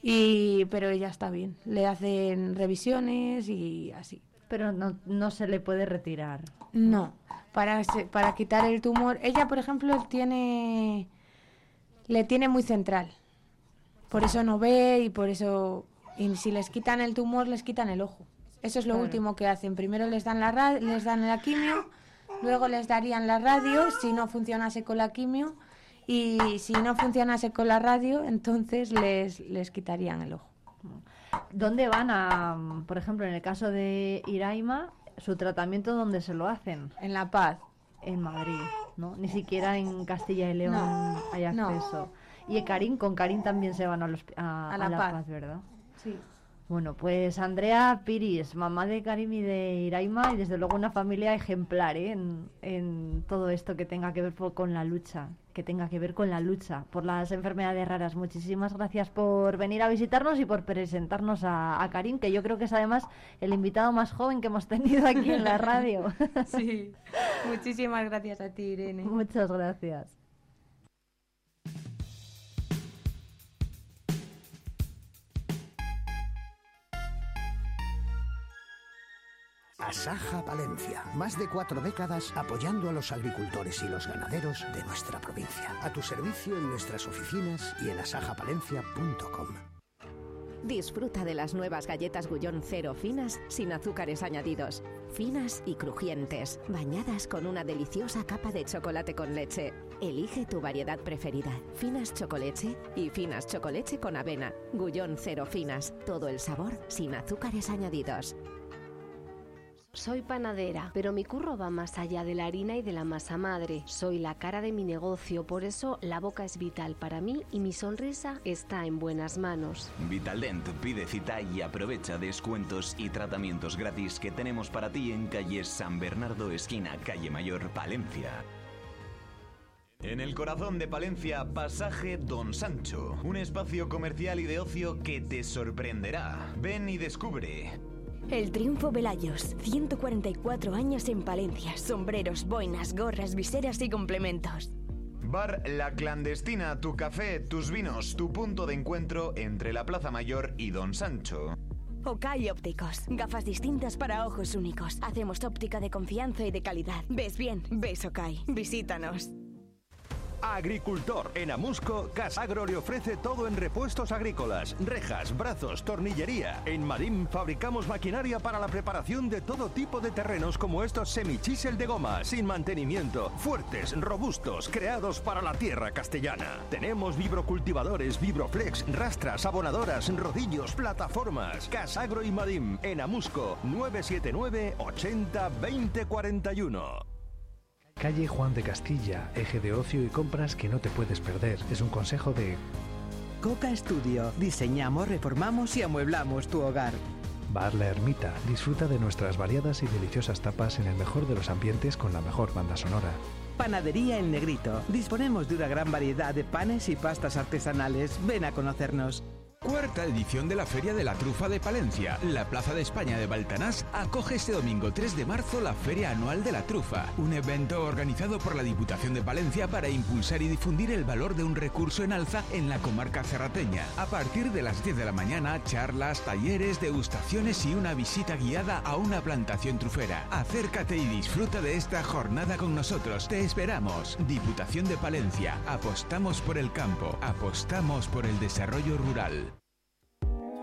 Y, pero ella está bien. Le hacen revisiones y así. Pero no, no se le puede retirar. No, para, para quitar el tumor. Ella, por ejemplo, tiene le tiene muy central. Por eso no ve y por eso y si les quitan el tumor les quitan el ojo. Eso es lo Claro. último que hacen. Primero les dan la ra- les dan la quimio, luego les darían la radio si no funcionase con la quimio y si no funcionase con la radio, entonces les les quitarían el ojo. ¿Dónde van a, por ejemplo, en el caso de Iraima, su tratamiento dónde se lo hacen? En La Paz. En Madrid, ¿no? Ni siquiera en Castilla y León No, hay no. acceso. Y en Karim, con Karim también se van a, los, a, A La a Paz. ¿verdad? Sí. Bueno, pues Andrea Piris, mamá de Karim y de Iraima, y desde luego una familia ejemplar ¿eh? en, en todo esto que tenga que ver con la lucha, que tenga que ver con la lucha por las enfermedades raras. Muchísimas gracias por venir a visitarnos y por presentarnos a, a Karim, que yo creo que es además el invitado más joven que hemos tenido aquí en la radio. Sí. Muchísimas gracias a ti, Irene. Muchas gracias. Asaja Palencia. Más de cuatro décadas apoyando a los agricultores y los ganaderos de nuestra provincia. A tu servicio en nuestras oficinas y en asajapalencia.com. Disfruta de las nuevas galletas Gullón Cero finas sin azúcares añadidos. Finas y crujientes, bañadas con una deliciosa capa de chocolate con leche. Elige tu variedad preferida. Finas chocolate y finas chocolate con avena. Gullón Cero finas. Todo el sabor sin azúcares añadidos. Soy panadera, pero mi curro va más allá de la harina y de la masa madre. Soy la cara de mi negocio, por eso la boca es vital para mí y mi sonrisa está en buenas manos. Vitaldent pide cita y aprovecha descuentos y tratamientos gratis que tenemos para ti en calle San Bernardo, esquina Calle Mayor, Palencia. En el corazón de Palencia, Pasaje Don Sancho, un espacio comercial y de ocio que te sorprenderá. Ven y descubre. El Triunfo Velayos, 144 años en Palencia, sombreros, boinas, gorras, viseras y complementos. Bar La Clandestina, tu café, tus vinos, tu punto de encuentro entre la Plaza Mayor y Don Sancho. Okai Ópticos, gafas distintas para ojos únicos. Hacemos óptica de confianza y de calidad. ¿Ves bien? ¿Ves Okai? Visítanos. Agricultor. En Amusco, Casagro le ofrece todo en repuestos agrícolas, rejas, brazos, tornillería. En Marín fabricamos maquinaria para la preparación de todo tipo de terrenos como estos semichisel de goma, sin mantenimiento, fuertes, robustos, creados para la tierra castellana. Tenemos vibrocultivadores, vibroflex, rastras, abonadoras, rodillos, plataformas. Casagro y Marín. En Amusco, 979 80 20 41. Calle Juan de Castilla, eje de ocio y compras que no te puedes perder. Es un consejo de Coca Studio. Diseñamos, reformamos y amueblamos tu hogar. Bar La Ermita. Disfruta de nuestras variadas y deliciosas tapas en el mejor de los ambientes con la mejor banda sonora. Panadería El Negrito. Disponemos de una gran variedad de panes y pastas artesanales. Ven a conocernos. Cuarta edición de la Feria de la Trufa de Palencia. La Plaza de España de Baltanás acoge este domingo 3 de marzo la Feria Anual de la Trufa, un evento organizado por la Diputación de Palencia para impulsar y difundir el valor de un recurso en alza en la comarca cerrateña. A partir de las 10 de la mañana, charlas, talleres, degustaciones y una visita guiada a una plantación trufera. Acércate y disfruta de esta jornada con nosotros. Te esperamos. Diputación de Palencia. Apostamos por el campo. Apostamos por el desarrollo rural.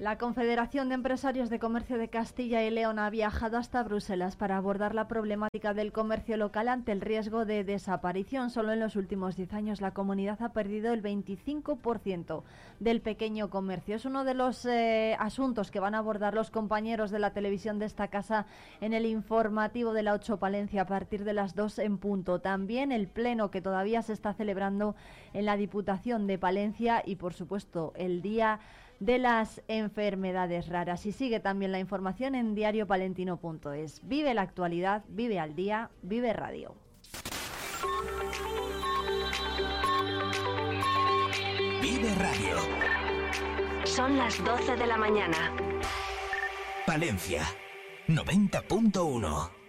La Confederación de Empresarios de Comercio de Castilla y León ha viajado hasta Bruselas para abordar la problemática del comercio local ante el riesgo de desaparición. Solo en los últimos 10 años la comunidad ha perdido el 25% del pequeño comercio. Es uno de los eh, asuntos que van a abordar los compañeros de la televisión de esta casa en el informativo de la 8 Palencia a partir de las 2 en punto. También el pleno que todavía se está celebrando en la Diputación de Palencia y por supuesto el día de las enfermedades raras. Y sigue también la información en diariopalentino.es. Vive la actualidad, vive al día, vive radio. Vive Radio. Son las 12 de la mañana. Palencia 90.1.